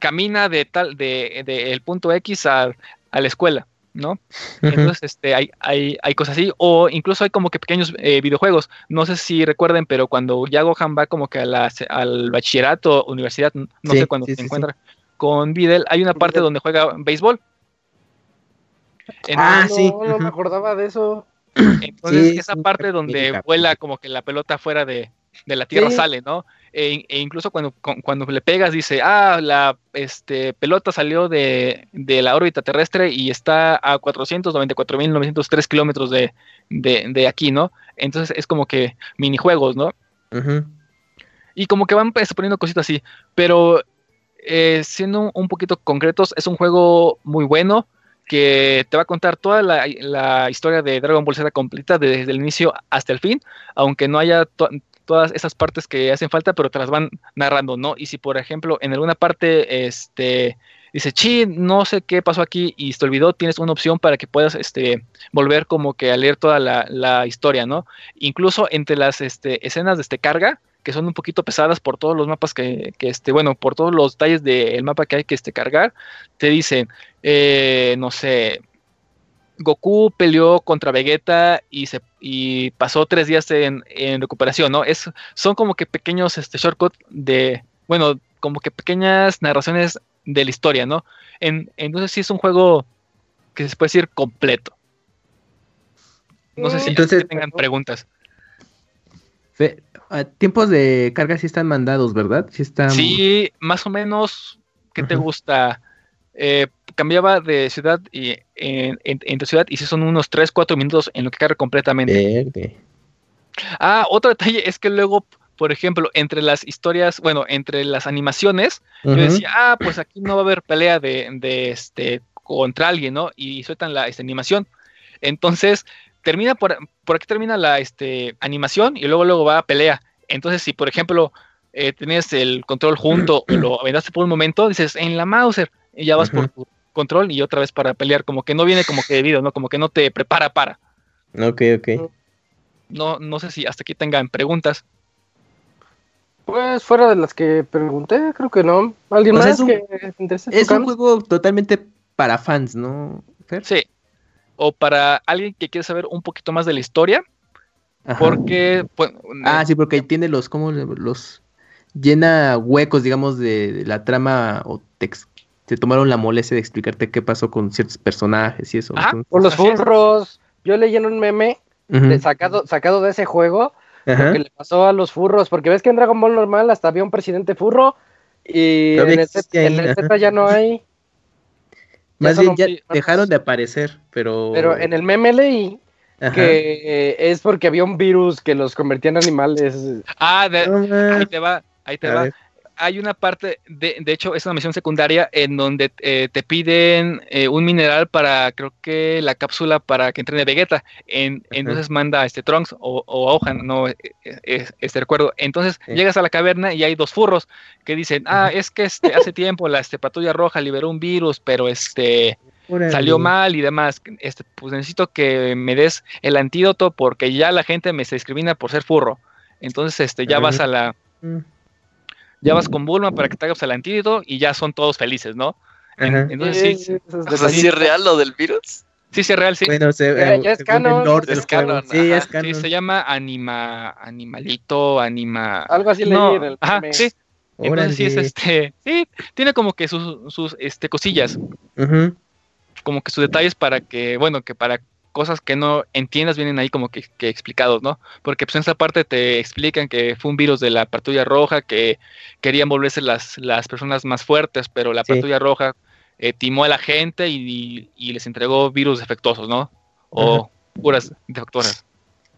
camina de tal de, el punto X a, a la escuela ¿no? Entonces, este, hay, hay, hay, cosas así, o incluso hay como que pequeños eh, videojuegos, no sé si recuerden, pero cuando ya Gohan va como que a la, al bachillerato, universidad, no sé cuándo se encuentra con Videl, hay una parte donde juega béisbol. ah, sí. No, me acordaba de eso. Entonces, esa parte donde vuela como que la pelota fuera de, de la tierra sale, ¿no? E, e, incluso cuando, cuando le pegas dice, ah, la este, pelota salió de, la órbita terrestre y está a 494.903 kilómetros de, de, aquí, ¿no? Entonces es como que minijuegos, ¿no? Y como que van pues, poniendo cositas así, pero eh, siendo un poquito concretos, es un juego muy bueno que te va a contar toda la, la historia de Dragon Ball Z completa desde el inicio hasta el fin, aunque no haya todas esas partes que hacen falta, pero te las van narrando, ¿no? Y si, por ejemplo, en alguna parte, este, dice, chi, no sé qué pasó aquí y te olvidó, tienes una opción para que puedas, este, volver como que a leer toda la, historia, ¿no? Incluso entre las, este, escenas de este carga, que son un poquito pesadas por todos los mapas que, que este, bueno, por todos los detalles del mapa que hay que este, cargar, te dicen, eh, no sé, Goku peleó contra Vegeta y se y pasó tres días en, recuperación, ¿no? Es, son como que pequeños este, shortcuts de, bueno, como que pequeñas narraciones de la historia, ¿no? En, entonces sí es un juego que se puede decir completo. No sé si entonces, tengan preguntas. Tiempos de carga sí están mandados, ¿verdad? Sí, están... sí más o menos. ¿Qué te gusta? Eh, cambiaba de ciudad y en, en, ciudad y si son unos 3, 4 minutos en lo que carga completamente. Ah, otro detalle es que luego, por ejemplo, entre las historias, bueno, entre las animaciones, yo decía, ah, pues aquí no va a haber pelea de, de este contra alguien, ¿no? Y sueltan la esta animación. Entonces, termina por, por aquí termina la este, animación y luego luego va a pelea. Entonces, si por ejemplo eh, tenías el control junto o lo aventaste por un momento, dices, en la Mauser, y ya vas por tu control y otra vez para pelear, como que no viene como que debido, ¿no? Como que no te prepara para. Ok, ok. No, no sé si hasta aquí tengan preguntas. Pues fuera de las que pregunté, creo que no. ¿Alguien más es un, que Es un juego totalmente para fans, ¿no? Sí. O para alguien que quiere saber un poquito más de la historia. Porque. Pues, ah, sí, porque tiene los. ¿Cómo los.? Llena huecos, digamos, de, la trama o te, te, tomaron la molestia de explicarte qué pasó con ciertos personajes y eso. o los furros. Yo leí en un meme sacado, sacado de ese juego lo que le pasó a los furros, porque ves que en Dragon Ball normal hasta había un presidente furro y en el, Z, ya no hay. (laughs) Más bien ya dejaron de aparecer, pero... Pero en el meme leí que es porque había un virus que los convertía en animales. Ah, ahí te va, ahí te va hay una parte, de, de hecho, es una misión secundaria en donde eh, te piden eh, un mineral para, creo que la cápsula para que entrene Vegeta. En, entonces manda este Trunks o, o Ohan, no eh, este recuerdo. Entonces llegas a la caverna y hay dos furros que dicen, ah, es que este, hace tiempo la este, patrulla roja liberó un virus, pero este salió mal y demás. Este, pues necesito que me des el antídoto porque ya la gente me se discrimina por ser furro. Entonces, este, ya vas a la mm ya vas con Bulma para que te hagas el antídoto y ya son todos felices, ¿no? entonces sí, es real lo del virus? Sí, sí, es real, sí. Bueno, se, ya, es canon. Es canon. Sí, es canon. Sí, se llama anima, animalito, anima. Algo así no, leí en el Ajá, sí. Entonces sí es este, sí, tiene como que sus, sus este, cosillas. Como que sus detalles para que, bueno, que para cosas que no entiendas vienen ahí como que, explicados, ¿no? Porque pues en esa parte te explican que fue un virus de la patrulla roja, que querían volverse las, las personas más fuertes, pero la patrulla roja eh, timó a la gente y, les entregó virus defectuosos, ¿no? O curas defectuosas.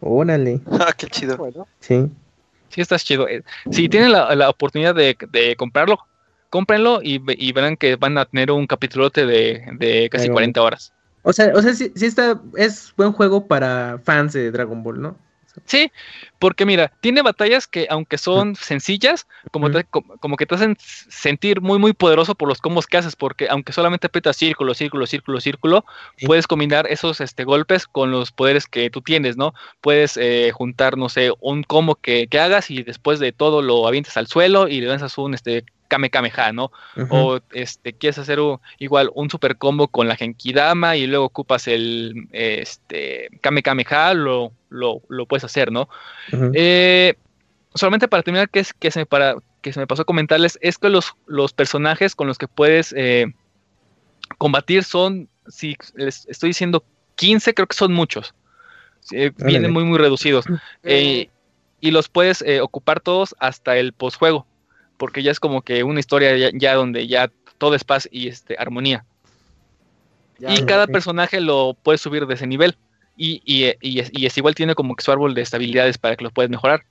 Órale. (laughs) Ah, qué chido. Sí. Sí, estás chido. Eh, si tienen la, oportunidad de, comprarlo, cómprenlo y, verán que van a tener un capítulote de, de casi 40 horas. O sea, o sea, sí, está, es buen juego para fans de Dragon Ball, ¿no? Sí, porque mira, tiene batallas que aunque son sencillas, como, como, que te hacen sentir muy muy poderoso por los combos que haces, porque aunque solamente aprietas círculo, círculo, círculo, círculo, puedes combinar esos este, golpes con los poderes que tú tienes, ¿no? Puedes eh, juntar, no sé, un combo que, que, hagas y después de todo lo avientes al suelo y le lanzas un este Kame Kameha, ¿no? O este, quieres hacer igual un super combo con la Genkidama y luego ocupas el este, Kame Kameha, lo, lo, lo puedes hacer, ¿no? Eh, solamente para terminar, que, es, que, se me para, que se me pasó a comentarles, es que los, los personajes con los que puedes eh, combatir son, si les estoy diciendo 15, creo que son muchos. vienen muy, muy reducidos. Eh, y los puedes ocupar todos hasta el postjuego porque ya es como que una historia ya, donde ya todo es paz y este, armonía. y cada personaje lo puedes subir de ese nivel. Y, y, es, igual, tiene como que su árbol de estabilidades para que lo puedas mejorar.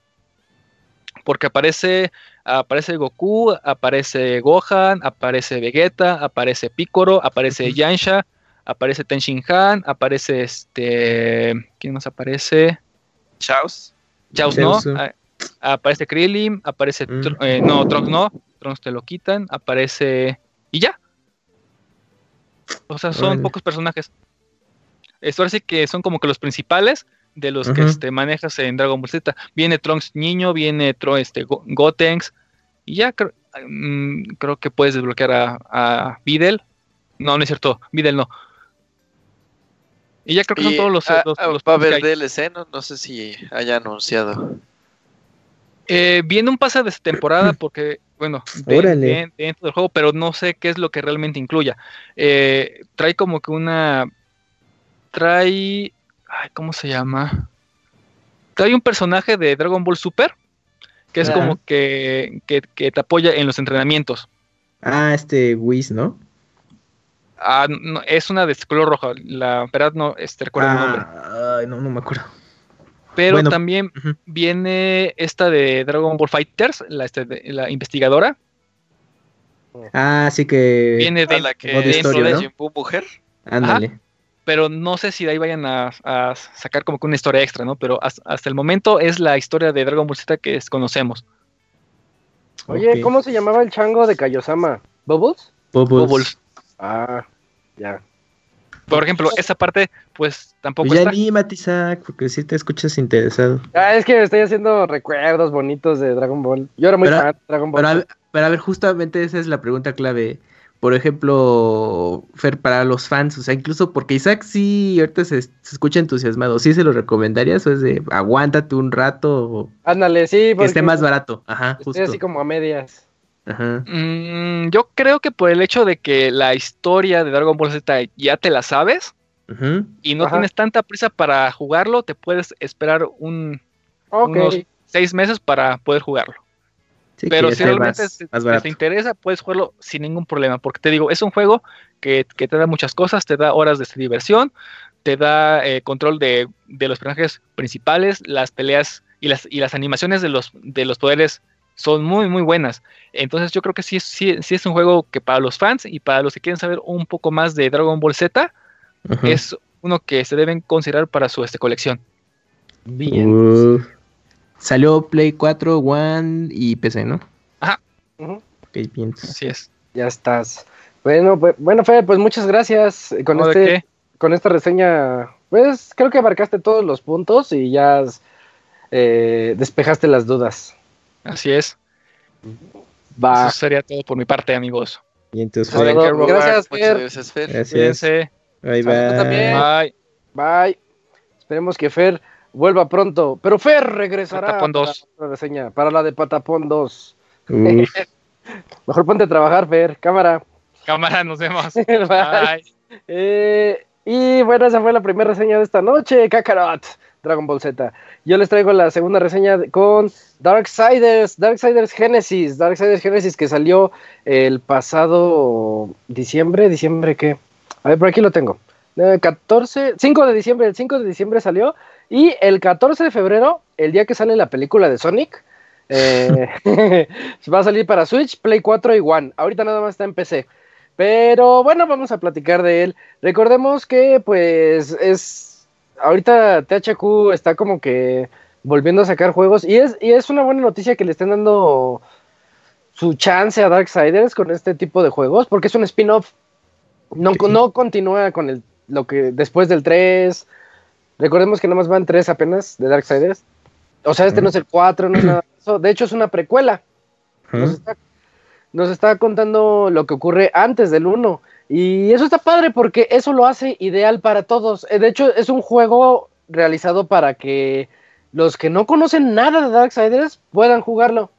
Porque aparece, aparece Goku, aparece Gohan, aparece Vegeta, aparece Piccolo, aparece Yansha, aparece Tenshin Han, aparece este. ¿Quién más aparece? Chaos. Chaos, ¿no? Ah, aparece Krillin, aparece, mm. eh, no, Trunks no, Trunks te lo quitan, aparece y ya. O sea, son pocos personajes. Esto sí que son como que los principales de los que este, manejas en Dragon Ball Z. Viene Trunks niño, viene Tro, este, Gotenks, y ya mm, creo que puedes desbloquear a, a Videl. No, no es cierto, Videl no. Y ya creo que son todos los, ah, ah, Va a haber DLC, no, no sé si haya anunciado. Eh, viene un pase de temporada (clears throat) porque, bueno, de, dentro del juego, pero no sé qué es lo que realmente incluya. Eh, trae como que una. Trae. Ay, ¿Cómo se llama? Trae un personaje de Dragon Ball Super que es como que, que, te apoya en los entrenamientos. Ah, este Whis, ¿no? Ah, es una de color rojo. La verdad no este, recuerdo el nombre. Ay, no, no me acuerdo. Pero también viene esta de Dragon Ball Fighters, la, este, la investigadora. Ah, sí que. Viene de la que de historia, ¿no? Mujer. Ándale. pero no sé si de ahí vayan a, sacar como que una historia extra, ¿no? Pero hasta, el momento es la historia de Dragon Ball Z que conocemos. Oye, ¿cómo se llamaba el chango de Kaiosama? ¿Bubbles? Bubbles. Ah, ya. Por ejemplo, esa parte, pues tampoco pues ya anímate, Isaac, porque si te escuchas interesado. Ah, es que estoy haciendo recuerdos bonitos de Dragon Ball. Yo era muy fan de Dragon Ball. Pero a, ver, justamente esa es la pregunta clave. Por ejemplo, Fer, para los fans, o sea, incluso porque Isaac sí ahorita se, escucha entusiasmado, ¿sí se lo recomendarías o es de aguántate un rato? Ándale, sí. Que esté más barato, ajá, justo. así como a medias. Mm, yo creo que por el hecho de que la historia de Dragon Ball Z ya te la sabes y no tienes tanta prisa para jugarlo, te puedes esperar un, unos seis meses para poder jugarlo. Pero si realmente te, interesa, puedes jugarlo sin ningún problema. Porque te digo, es un juego que, te da muchas cosas, te da horas de diversión, te da eh, control de, de, los personajes principales, las peleas y las, y las animaciones de los, de los poderes son muy, muy buenas. Entonces yo creo que sí, sí, sí es un juego que para los fans y para los que quieren saber un poco más de Dragon Ball Z, es uno que se deben considerar para su este, colección. Bien. salió Play 4, One y PC, ¿no? Ajá. Ok, bien. Así es. Ya estás. Bueno, pues, bueno, Fede, pues muchas gracias con este, con esta reseña. Pues creo que abarcaste todos los puntos y ya eh, despejaste las dudas. Así es. Va. Eso sería todo por mi parte, amigos. Y entonces, gracias, Fer. Gracias, Fer. Gracias. Bye, bye. bye. Bye. Esperemos que Fer vuelva pronto. Pero Fer regresará Patapón 2. para la reseña, para la de Patapón 2. (laughs) Mejor ponte a trabajar, Fer. Cámara. Cámara, nos vemos. (laughs) bye. Eh, y bueno, esa fue la primera reseña de esta noche. Kakarot. Dragon Ball Z. Yo les traigo la segunda reseña con Darksiders, Darksiders Genesis, Darksiders Genesis que salió el pasado diciembre, diciembre qué? A ver, por aquí lo tengo. 14, eh, 5 de diciembre, el 5 de diciembre salió y el 14 de febrero, el día que sale la película de Sonic, eh, (laughs) va a salir para Switch, Play 4 y One. Ahorita nada más está en PC. Pero bueno, vamos a platicar de él. Recordemos que pues es ahorita THQ está como que volviendo a sacar juegos y es, y es una buena noticia que le estén dando su chance a Darksiders con este tipo de juegos, porque es un spin-off. No, no continúa con el, lo que después del 3. Recordemos que nada más van 3 apenas de Darksiders. O sea, este no es el 4, no es nada de eso. De hecho, es una precuela. Nos está, nos está contando lo que ocurre antes del 1. Y eso está padre porque eso lo hace ideal para todos. Eh, de hecho, es un juego realizado para que los que no conocen nada de Darksiders puedan jugarlo.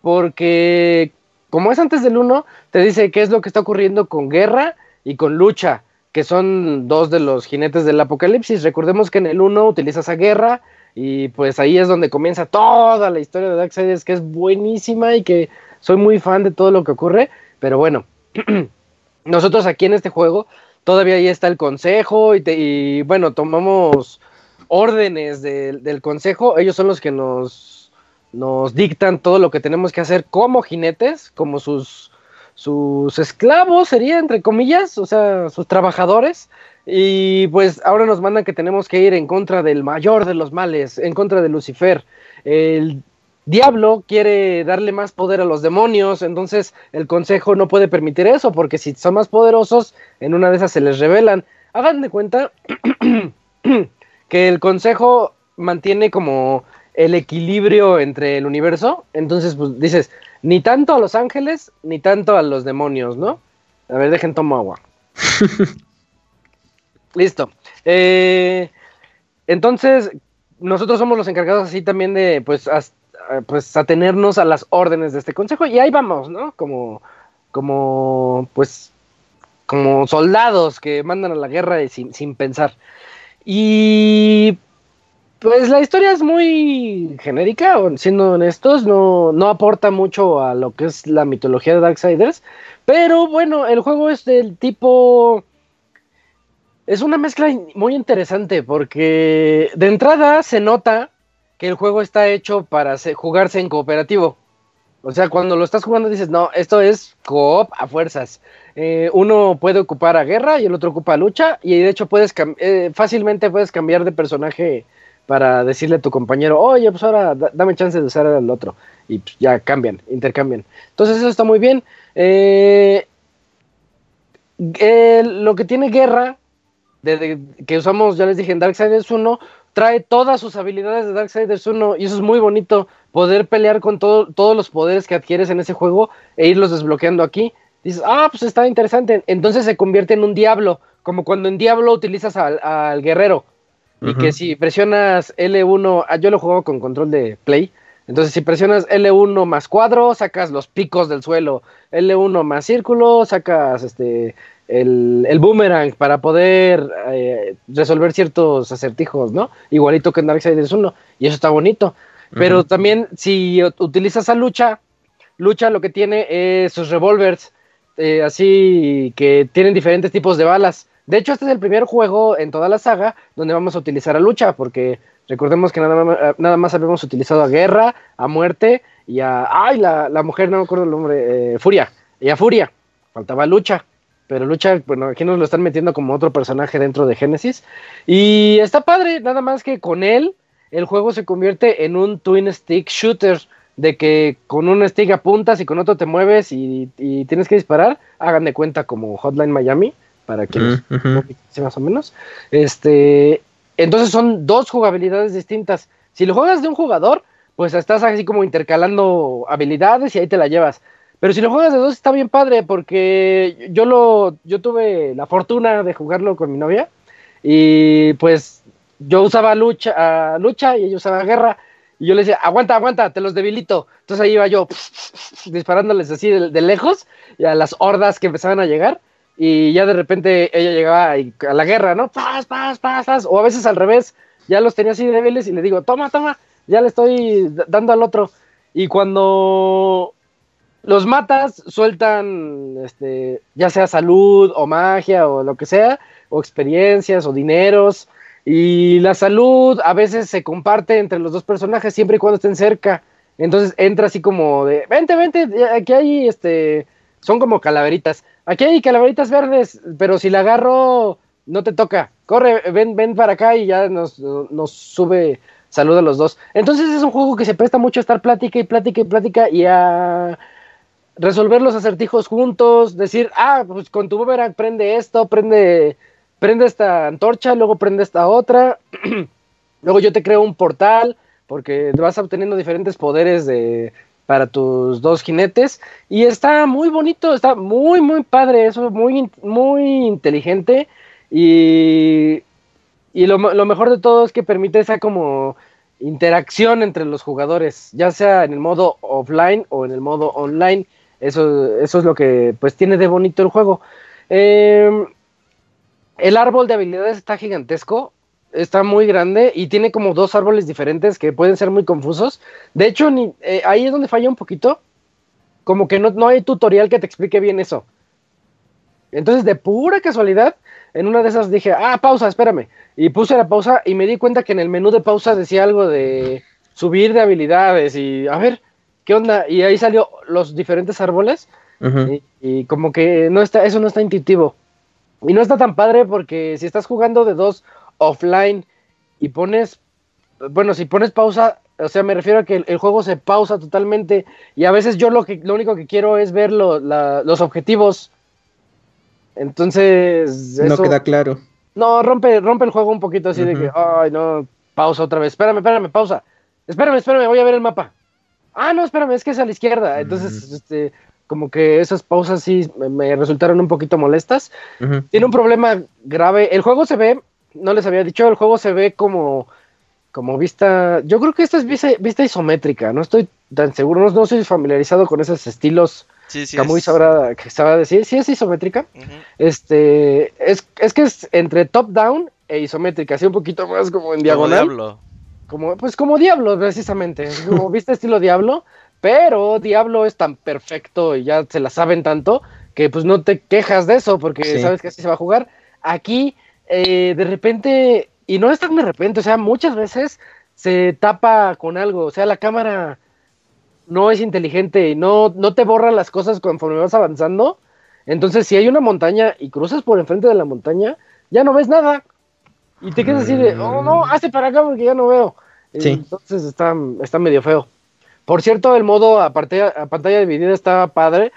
Porque, como es antes del 1, te dice qué es lo que está ocurriendo con guerra y con lucha, que son dos de los jinetes del apocalipsis. Recordemos que en el 1 utilizas a guerra y pues ahí es donde comienza toda la historia de Darksiders, que es buenísima y que soy muy fan de todo lo que ocurre. Pero bueno. (clears throat) Nosotros aquí en este juego todavía ahí está el consejo y, bueno, tomamos órdenes del consejo. Ellos son los que nos, nos dictan todo lo que tenemos que hacer como jinetes, como sus, sus esclavos, sería entre comillas, o sea, sus trabajadores. Y pues ahora nos mandan que tenemos que ir en contra del mayor de los males, en contra de Lucifer, el Diablo quiere darle más poder a los demonios, entonces el consejo no puede permitir eso, porque si son más poderosos, en una de esas se les revelan. Hagan de cuenta (clears throat) que el consejo mantiene como el equilibrio entre el universo, entonces pues dices, ni tanto a los ángeles, ni tanto a los demonios, ¿no? A ver, dejen tomo agua. (laughs) Listo. Eh, entonces, nosotros somos los encargados así también de, pues, pues atenernos a las órdenes de este consejo y ahí vamos, ¿no? Como, como, pues, como soldados que mandan a la guerra sin, sin pensar. Y pues la historia es muy genérica, siendo honestos, no, no aporta mucho a lo que es la mitología de Darksiders, pero bueno, el juego es del tipo... Es una mezcla muy interesante porque de entrada se nota que el juego está hecho para jugarse en cooperativo. O sea, cuando lo estás jugando dices, no, esto es coop a fuerzas. Eh, uno puede ocupar a guerra y el otro ocupa a lucha y de hecho puedes eh, fácilmente puedes cambiar de personaje para decirle a tu compañero, oye, pues ahora dame chance de usar al otro. Y pues, ya cambian, intercambian. Entonces eso está muy bien. Eh, lo que tiene guerra, que usamos, ya les dije, en Darksiders 1, trae todas sus habilidades de Darksiders 1 y eso es muy bonito, poder pelear con todos los poderes que adquieres en ese juego e irlos desbloqueando aquí. Dices, ah, pues está interesante. Entonces se convierte en un diablo, como cuando en Diablo utilizas al, guerrero. Y que si presionas L1, ah, yo lo juego con control de play. Entonces, si presionas L1 más cuadro, sacas los picos del suelo. L1 más círculo, sacas este el, boomerang para poder eh, resolver ciertos acertijos, ¿no? Igualito que en Darksiders 1. Y eso está bonito. Pero también, si utilizas a lucha, lucha lo que tiene es sus revólveres, eh, así que tienen diferentes tipos de balas. De hecho, este es el primer juego en toda la saga donde vamos a utilizar a lucha, porque recordemos que nada más, nada más habíamos utilizado a guerra, a muerte y a. ¡Ay! La, la mujer, no me acuerdo el nombre, eh, Furia. Y a Furia. Faltaba lucha pero Lucha, bueno, aquí nos lo están metiendo como otro personaje dentro de Genesis. Y está padre, nada más que con él el juego se convierte en un twin stick shooter, de que con un stick apuntas y con otro te mueves y, tienes que disparar. Hagan de cuenta como Hotline Miami, para quienes uh más o menos. Este, entonces son dos jugabilidades distintas. Si lo juegas de un jugador, pues estás así como intercalando habilidades y ahí te la llevas. Pero si lo juegas de dos está bien padre porque yo lo yo tuve la fortuna de jugarlo con mi novia y pues yo usaba lucha, lucha y ella usaba guerra y yo le decía, aguanta, aguanta, te los debilito. Entonces ahí iba yo (laughs) disparándoles así de, lejos y a las hordas que empezaban a llegar y ya de repente ella llegaba a la guerra, ¿no? Paz, paz, paz, paz. O a veces al revés, ya los tenía así débiles y le digo, toma, toma, ya le estoy dando al otro. Y cuando los matas, sueltan, este, ya sea salud o magia o lo que sea, o experiencias o dineros. Y la salud a veces se comparte entre los dos personajes siempre y cuando estén cerca. Entonces entra así como de, vente, vente, aquí hay, este, son como calaveritas. Aquí hay calaveritas verdes, pero si la agarro, no te toca. Corre, ven, ven para acá y ya nos, nos sube salud a los dos. Entonces es un juego que se presta mucho a estar plática y plática y plática y a resolver los acertijos juntos, decir, ah, pues con tu boomerang prende esto, prende, prende esta antorcha, luego prende esta otra, (clears throat) luego yo te creo un portal, porque vas obteniendo diferentes poderes de, para tus dos jinetes, y está muy bonito, está muy, muy padre, eso, muy, muy inteligente, y, y lo, lo mejor de todo es que permite esa como interacción entre los jugadores, ya sea en el modo offline o en el modo online. Eso, eso es lo que pues tiene de bonito el juego. Em, el árbol de habilidades está gigantesco, está muy grande y tiene como dos árboles diferentes que pueden ser muy confusos. De hecho, ni, eh, ahí es donde falla un poquito. Como que no, no hay tutorial que te explique bien eso. Entonces, de pura casualidad, en una de esas dije, ah, pausa, espérame. Y puse la pausa y me di cuenta que en el menú de pausa decía algo de subir de habilidades y, a ver, ¿qué onda? Y ahí salió los diferentes árboles y, como que no está, eso no está intuitivo. Y no está tan padre porque si estás jugando de dos offline y pones, bueno, si pones pausa, o sea, me refiero a que el, juego se pausa totalmente y a veces yo lo, que, lo único que quiero es ver los objetivos. Entonces... no queda claro. No, rompe, rompe el juego un poquito así de que, ay, no, pausa otra vez. Espérame, espérame, pausa. Espérame, espérame, voy a ver el mapa ah, no, espérame, es que es a la izquierda. Entonces, este, como que esas pausas sí me, resultaron un poquito molestas. Tiene un problema grave. El juego se ve, no les había dicho, el juego se ve como, como vista, yo creo que esta es vista, isométrica, no estoy tan seguro, no, no soy familiarizado con esos estilos. Sí, sí muy sabrá, que sabrá decir, sí es isométrica. Este, es, es que es entre top down e isométrica, así un poquito más como en diagonal. Como, pues como Diablo, precisamente. Como (laughs) viste estilo Diablo, pero Diablo es tan perfecto y ya se la saben tanto que pues no te quejas de eso porque sabes que así se va a jugar. Aquí, eh, de repente, y no es tan de repente, o sea, muchas veces se tapa con algo, o sea, la cámara no es inteligente y no, no te borra las cosas conforme vas avanzando. Entonces, si hay una montaña y cruzas por enfrente de la montaña, ya no ves nada. Y te quedas así de, oh no, hazte para acá porque ya no veo. Entonces está, está medio feo. Por cierto, el modo a pantalla, a pantalla dividida está padre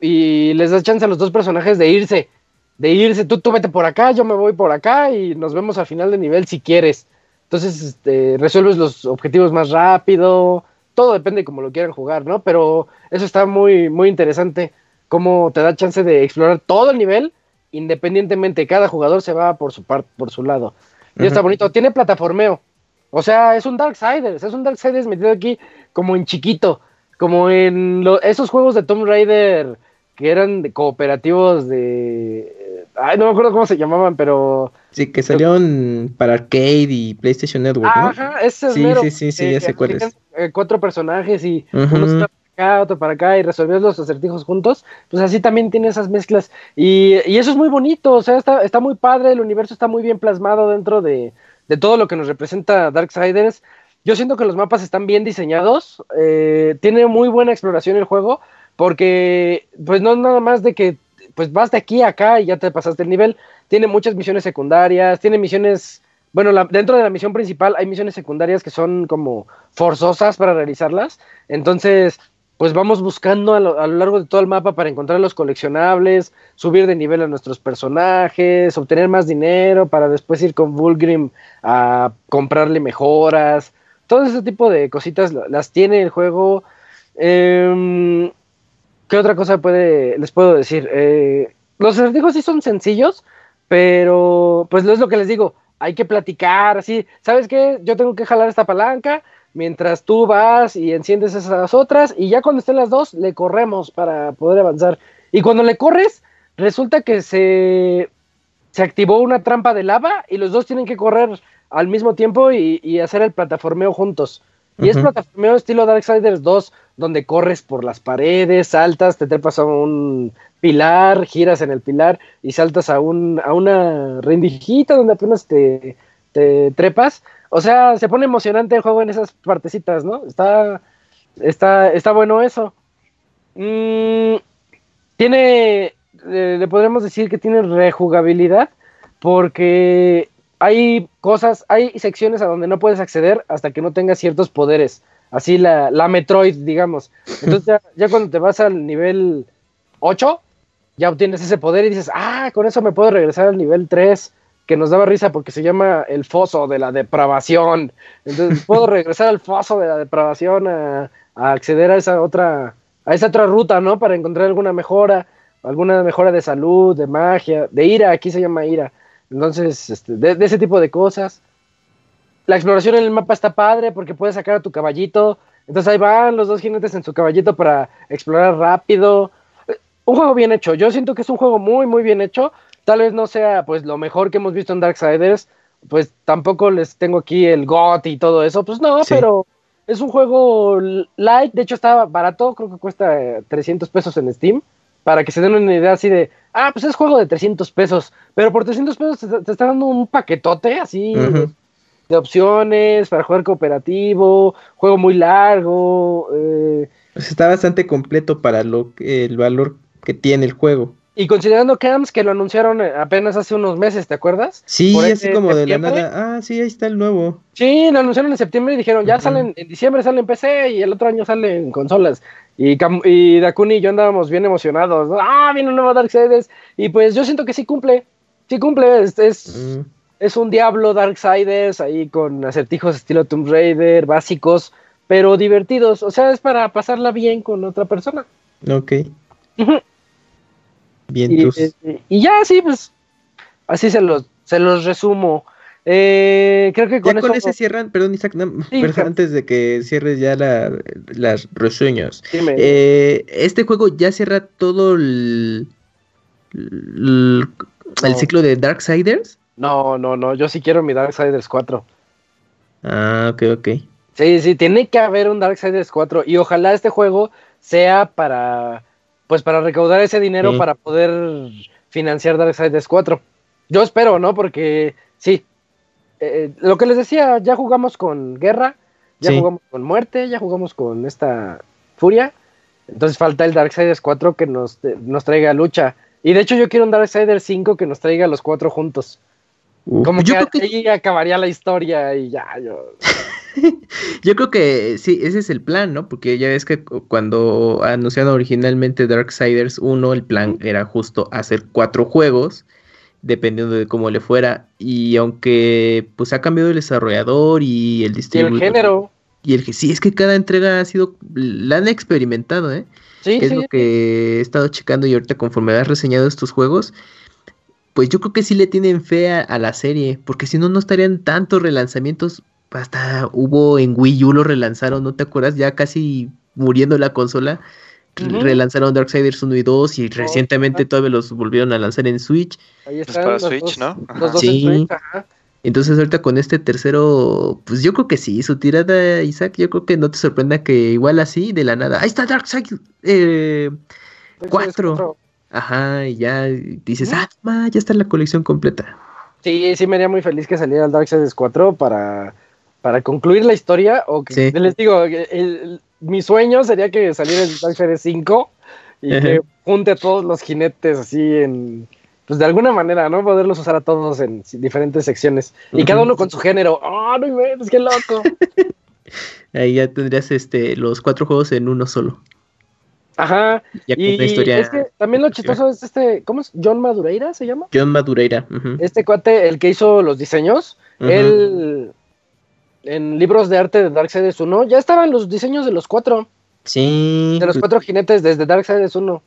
y les da chance a los dos personajes de irse. De irse, tú, tú vete por acá, yo me voy por acá y nos vemos al final de nivel si quieres. Entonces, este, resuelves los objetivos más rápido, todo depende de cómo lo quieran jugar, ¿no? Pero eso está muy, muy interesante, cómo te da chance de explorar todo el nivel, independientemente, cada jugador se va por su parte, por su lado. Y está bonito, tiene plataformeo, o sea, es un Darksiders, es un Darksiders metido aquí como en chiquito, como en esos juegos de Tomb Raider que eran de cooperativos de... Ay, no me acuerdo cómo se llamaban, pero... Sí, que salieron para arcade y PlayStation Network, ¿no? Ajá, ese es Sí, sí, sí, sí, ya sé cuál es. Eh, cuatro personajes y uno está para acá, otro para acá y resolvías los acertijos juntos, pues así también tiene esas mezclas. Y, y eso es muy bonito, o sea, está, está muy padre, el universo está muy bien plasmado dentro de, de todo lo que nos representa Darksiders. Yo siento que los mapas están bien diseñados, eh, tiene muy buena exploración el juego, porque pues no nada más de que pues vas de aquí a acá y ya te pasaste el nivel, tiene muchas misiones secundarias, tiene misiones, bueno, dentro de la misión principal hay misiones secundarias que son como forzosas para realizarlas, entonces pues vamos buscando a lo, largo de todo el mapa para encontrar los coleccionables, subir de nivel a nuestros personajes, obtener más dinero para después ir con Vulgrim a comprarle mejoras, todo ese tipo de cositas las tiene el juego. Eh, ¿Qué otra cosa puede, les puedo decir? Eh, los acertijos sí son sencillos, pero pues es lo que les digo, hay que platicar, así, ¿sabes qué? Yo tengo que jalar esta palanca mientras tú vas y enciendes esas otras y ya cuando estén las dos le corremos para poder avanzar. Y cuando le corres, resulta que se, se activó una trampa de lava y los dos tienen que correr al mismo tiempo y, hacer el plataformeo juntos. Y es plataformeo estilo Darksiders 2, donde corres por las paredes, saltas, te trepas a un pilar, giras en el pilar y saltas a, un, a una rendijita donde apenas te, te trepas. O sea, se pone emocionante el juego en esas partecitas, ¿no? Está, está, está bueno eso. Mm, tiene, le podríamos decir que tiene rejugabilidad porque hay cosas, hay secciones a donde no puedes acceder hasta que no tengas ciertos poderes así la, la Metroid, digamos. Entonces ya, cuando te vas al nivel 8, ya obtienes ese poder y dices, ah, con eso me puedo regresar al nivel 3, que nos daba risa porque se llama el foso de la depravación. Entonces puedo (laughs) regresar al foso de la depravación a, acceder a esa otra, a esa otra ruta, ¿no? Para encontrar alguna mejora, alguna mejora de salud, de magia, de ira, aquí se llama ira. Entonces, este, de ese tipo de cosas. La exploración en el mapa está padre porque puedes sacar a tu caballito. Entonces ahí van los dos jinetes en su caballito para explorar rápido. Un juego bien hecho. Yo siento que es un juego muy, muy bien hecho. Tal vez no sea pues lo mejor que hemos visto en Darksiders. Pues tampoco les tengo aquí el GOT y todo eso. Pues no, pero es un juego light. De hecho está barato. Creo que cuesta 300 pesos en Steam. Para que se den una idea así de, ah, pues es juego de 300 pesos. Pero por 300 pesos te, está dando un paquetote así de opciones para jugar cooperativo, juego muy largo. Eh, pues está bastante completo para lo el valor que tiene el juego. Y considerando Camps que lo anunciaron eh, apenas hace unos meses, ¿te acuerdas? Sí, así como de la nada. Ah, sí, ahí está el nuevo. Sí, lo anunciaron en septiembre y dijeron, ya salen, en diciembre sale en PC y el otro año sale en consolas. Y, y Dakuni y yo andábamos bien emocionados. Ah, viene un nuevo Darksiders. Y pues yo siento que sí cumple. Sí cumple. Es, es, es un Diablo Darksiders ahí con acertijos estilo Tomb Raider, básicos, pero divertidos. O sea, es para pasarla bien con otra persona. Ok. bien, y, eh, y, ya, sí, pues así se los, se los resumo. Eh, creo que con, ese cierran, perdón Isaac, antes de que cierres ya las reseñas. Eh, este juego ya cierra todo el, el, el ciclo de Darksiders. No, no, no, yo sí quiero mi Darksiders 4. Ah, ok, ok. Sí, sí, tiene que haber un Darksiders 4 y ojalá este juego sea para, pues para recaudar ese dinero para poder financiar Darksiders 4. Yo espero, ¿no? Porque sí, eh, lo que les decía, ya jugamos con Guerra, ya jugamos con Muerte, ya jugamos con esta Furia. Entonces falta el Darksiders 4 que nos, nos traiga lucha. Y de hecho yo quiero un Darksiders 5 que nos traiga los cuatro juntos. Como yo que, ahí acabaría la historia y ya, yo. (laughs) Yo creo que sí, ese es el plan, ¿no? Porque ya ves que cuando anunciaron originalmente Darksiders 1, el plan era justo hacer cuatro juegos, dependiendo de cómo le fuera. Y aunque pues ha cambiado el desarrollador y el distribuidor. Y el género. Y el que sí, es que cada entrega ha sido, la han experimentado, ¿eh? Sí, es lo que he estado checando y ahorita conforme has reseñado estos juegos, pues yo creo que sí le tienen fe a, la serie, porque si no, no estarían tantos relanzamientos. Hasta hubo en Wii U lo relanzaron, ¿no te acuerdas? Ya casi muriendo la consola. Relanzaron Darksiders 1 y 2 y recientemente todavía los volvieron a lanzar en Switch. Ahí pues para Switch, ¿no? sí. Entonces ahorita con este tercero, pues yo creo que sí, su tirada, Isaac, yo creo que no te sorprenda que igual así, de la nada, ahí está Darksiders eh, 4. Ajá, y ya dices, ah, ya está la colección completa. Sí, sí me haría muy feliz que saliera el Darksiders 4 para, para concluir la historia. O que les digo, mi sueño sería que saliera el Darksiders 5 y que junte a todos los jinetes así en. Pues de alguna manera, ¿no? Poderlos usar a todos en diferentes secciones. Y cada uno con su género. ¡Oh, no es qué loco! (laughs) Ahí ya tendrías este los cuatro juegos en uno solo. Ajá. y es que también lo chistoso es este, ¿cómo es? John Madureira se llama. John Madureira. Este cuate, el que hizo los diseños, él en libros de arte de Darksiders 1 ya estaban los diseños de los cuatro. Sí. De los cuatro jinetes desde Darksiders 1.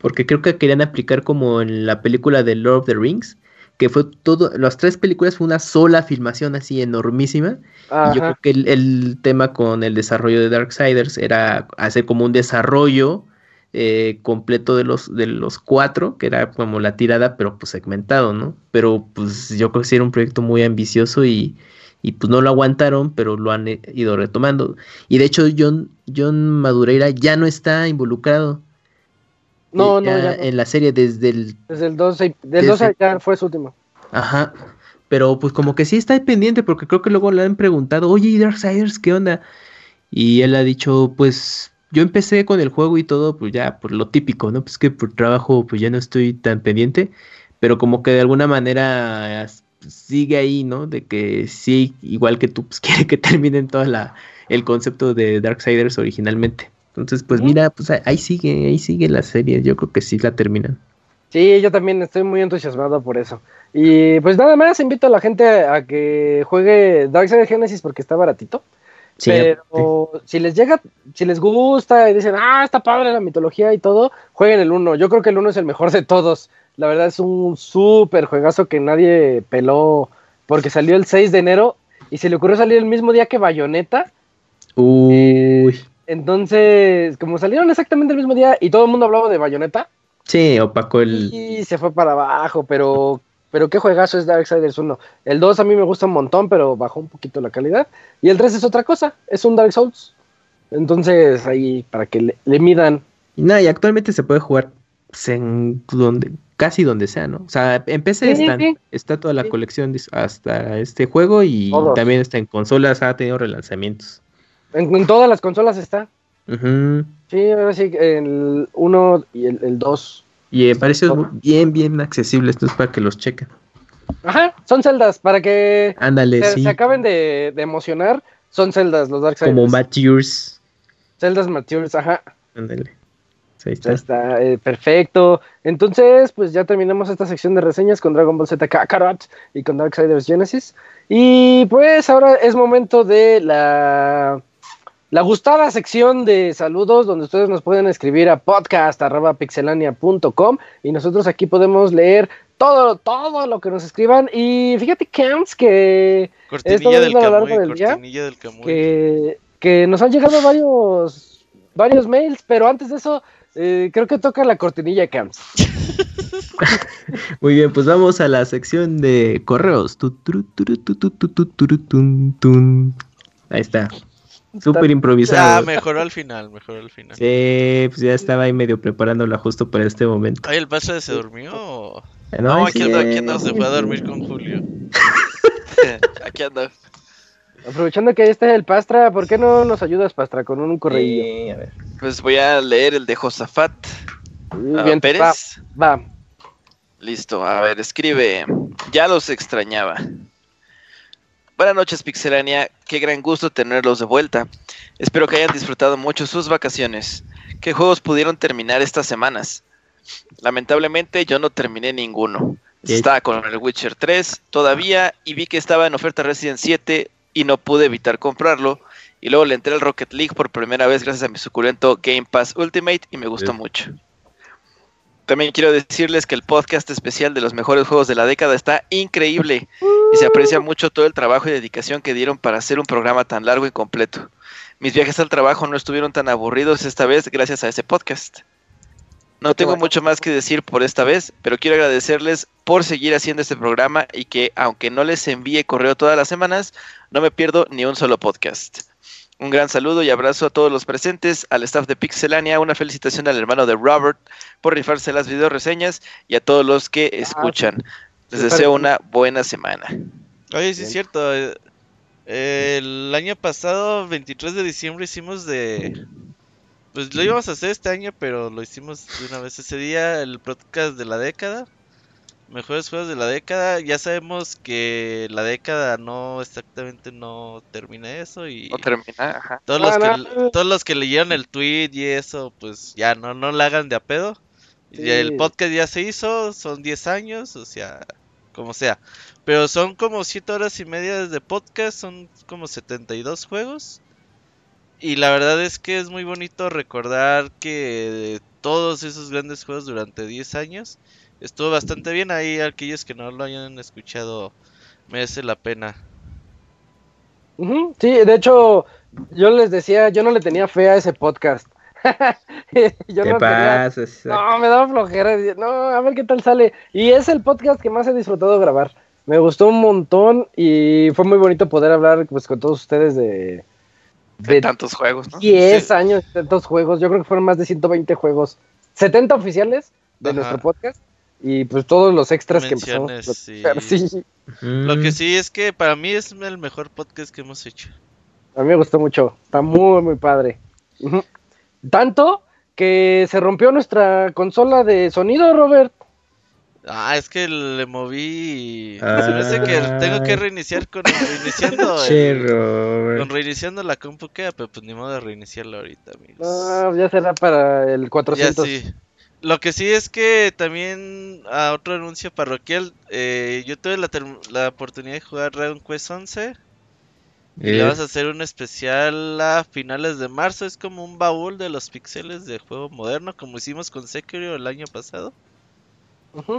Porque creo que querían aplicar como en la película de Lord of the Rings, que fue todo, las tres películas fue una sola filmación así enormísima. Y yo creo que el, tema con el desarrollo de Darksiders era hacer como un desarrollo eh, completo de los, de los cuatro, que era como la tirada, pero pues segmentado, ¿no? Pero pues yo creo que sí era un proyecto muy ambicioso y, y pues no lo aguantaron, pero lo han eh, ido retomando. Y de hecho John, John Madureira ya no está involucrado. No, no, ya En la serie desde el... Desde el 12, del 12 ya fue su último. Ajá. Pero pues como que sí está pendiente porque creo que luego le han preguntado, oye, Darksiders, ¿qué onda? Y él ha dicho, pues yo empecé con el juego y todo, pues ya, por lo típico, ¿no? Pues que por trabajo pues ya no estoy tan pendiente, pero como que de alguna manera sigue ahí, ¿no? De que sí, igual que tú, pues (laughs) quiere que terminen todo la, el concepto de Darksiders originalmente. Entonces, pues mira, pues ahí sigue, ahí sigue la serie. Yo creo que sí la terminan. Sí, yo también estoy muy entusiasmado por eso. Y pues nada más invito a la gente a que juegue Darkseid Genesis porque está baratito. pero si les llega, si les gusta y dicen, ah, está padre la mitología y todo, jueguen el 1. Yo creo que el 1 es el mejor de todos. La verdad es un súper juegazo que nadie peló porque salió el 6 de enero y se le ocurrió salir el mismo día que Bayonetta. Uy. Entonces, como salieron exactamente el mismo día y todo el mundo hablaba de Bayonetta. Sí, opacó el. Y se fue para abajo, pero. Pero qué juegazo es Darksiders 1. El 2 a mí me gusta un montón, pero bajó un poquito la calidad. Y el 3 es otra cosa, es un Dark Souls. Entonces, ahí, para que le, midan. Y nada, y actualmente se puede jugar pues, en donde, casi donde sea, ¿no? O sea, en PC está toda la colección hasta este juego y también está en consolas, ha tenido relanzamientos. En, todas las consolas está. Sí, ahora sí, el 1 y el 2. Y me parece bien, bien accesible. Esto es para que los chequen. Ajá, son celdas para que Ándale, se, acaben de, emocionar. Son celdas los Darksiders. Como Matures. Celdas Matures, ajá. Ándale. Ahí está. está eh, perfecto. Entonces, pues ya terminamos esta sección de reseñas con Dragon Ball Z Kakarot y con Darksiders Genesis. Y pues ahora es momento de la la gustada sección de saludos donde ustedes nos pueden escribir a podcast.pixelania.com y nosotros aquí podemos leer todo, todo lo que nos escriban. Y fíjate, Camps, que cortinilla del, Camuy, cortinilla del que, que, nos han llegado varios, varios mails, pero antes de eso, eh, creo que toca la cortinilla, Camps. (laughs) Muy bien, pues vamos a la sección de correos. Ahí está. Súper improvisado. Ah, mejoró al final, mejoró al final. Sí, pues ya estaba ahí medio preparándola justo para este momento. Ay, ¿el Pastra se durmió? No, aquí, anda, aquí anda, se fue a dormir con Julio. (laughs) (laughs) aquí anda. Aprovechando que ahí está el Pastra, ¿por qué no nos ayudas, Pastra, con un correo? Pues voy a leer el de Josafat Bien, Pérez. va. Listo, a ver, escribe. Ya los extrañaba. Buenas noches, Pixelania. Qué gran gusto tenerlos de vuelta. Espero que hayan disfrutado mucho sus vacaciones. ¿Qué juegos pudieron terminar estas semanas? Lamentablemente yo no terminé ninguno. Estaba con el Witcher 3 todavía y vi que estaba en oferta Resident 7 y no pude evitar comprarlo. Y luego le entré al Rocket League por primera vez gracias a mi suculento Game Pass Ultimate y me gustó mucho. También quiero decirles que el podcast especial de los mejores juegos de la década está increíble y se aprecia mucho todo el trabajo y dedicación que dieron para hacer un programa tan largo y completo. Mis viajes al trabajo no estuvieron tan aburridos esta vez gracias a ese podcast. No tengo mucho más que decir por esta vez, pero quiero agradecerles por seguir haciendo este programa y que aunque no les envíe correo todas las semanas, no me pierdo ni un solo podcast. Un gran saludo y abrazo a todos los presentes, al staff de Pixelania, una felicitación al hermano de Robert por rifarse las video reseñas y a todos los que escuchan. Les deseo una buena semana. Oye, sí es cierto. Eh, el año pasado, 23 de diciembre, hicimos de... Pues lo íbamos a hacer este año, pero lo hicimos de una vez ese día, el podcast de la década mejores juegos de la década. Ya sabemos que la década no exactamente no termina eso y no termina, ajá. Todos los que todos los que leyeron el tweet y eso, pues ya no no la hagan de a pedo. el podcast ya se hizo, son 10 años, o sea, como sea. Pero son como 7 horas y media de podcast, son como 72 juegos. Y la verdad es que es muy bonito recordar que todos esos grandes juegos durante 10 años estuvo bastante bien. Ahí aquellos que no lo hayan escuchado merece la pena. Sí, de hecho, yo les decía, yo no le tenía fe a ese podcast. (laughs) yo ¿Qué no pasa? No, me daba flojera. No, a ver qué tal sale. Y es el podcast que más he disfrutado grabar. Me gustó un montón y fue muy bonito poder hablar pues con todos ustedes de... De, tantos juegos, ¿no? 10 años, tantos juegos. Yo creo que fueron más de 120 juegos. 70 oficiales de nuestro podcast y pues todos los extras que empezamos sí. (laughs) Lo que sí es que para mí es el mejor podcast que hemos hecho. A mí me gustó mucho, está muy muy padre. Tanto que se rompió nuestra consola de sonido, Robert. Ah, es que le moví. (laughs) Se me que tengo que reiniciar con reiniciando. (laughs) con reiniciando la compu que, pero pues ni modo de reiniciarla ahorita, amigos. Ah, ya será para el 400. Ya sí. Lo que sí es que también a otro anuncio parroquial, eh, yo tuve la, la, oportunidad de jugar Dragon Quest 11 y le vas a hacer un especial a finales de marzo, es como un baúl de los pixeles de juego moderno, como hicimos con Sekiro el año pasado.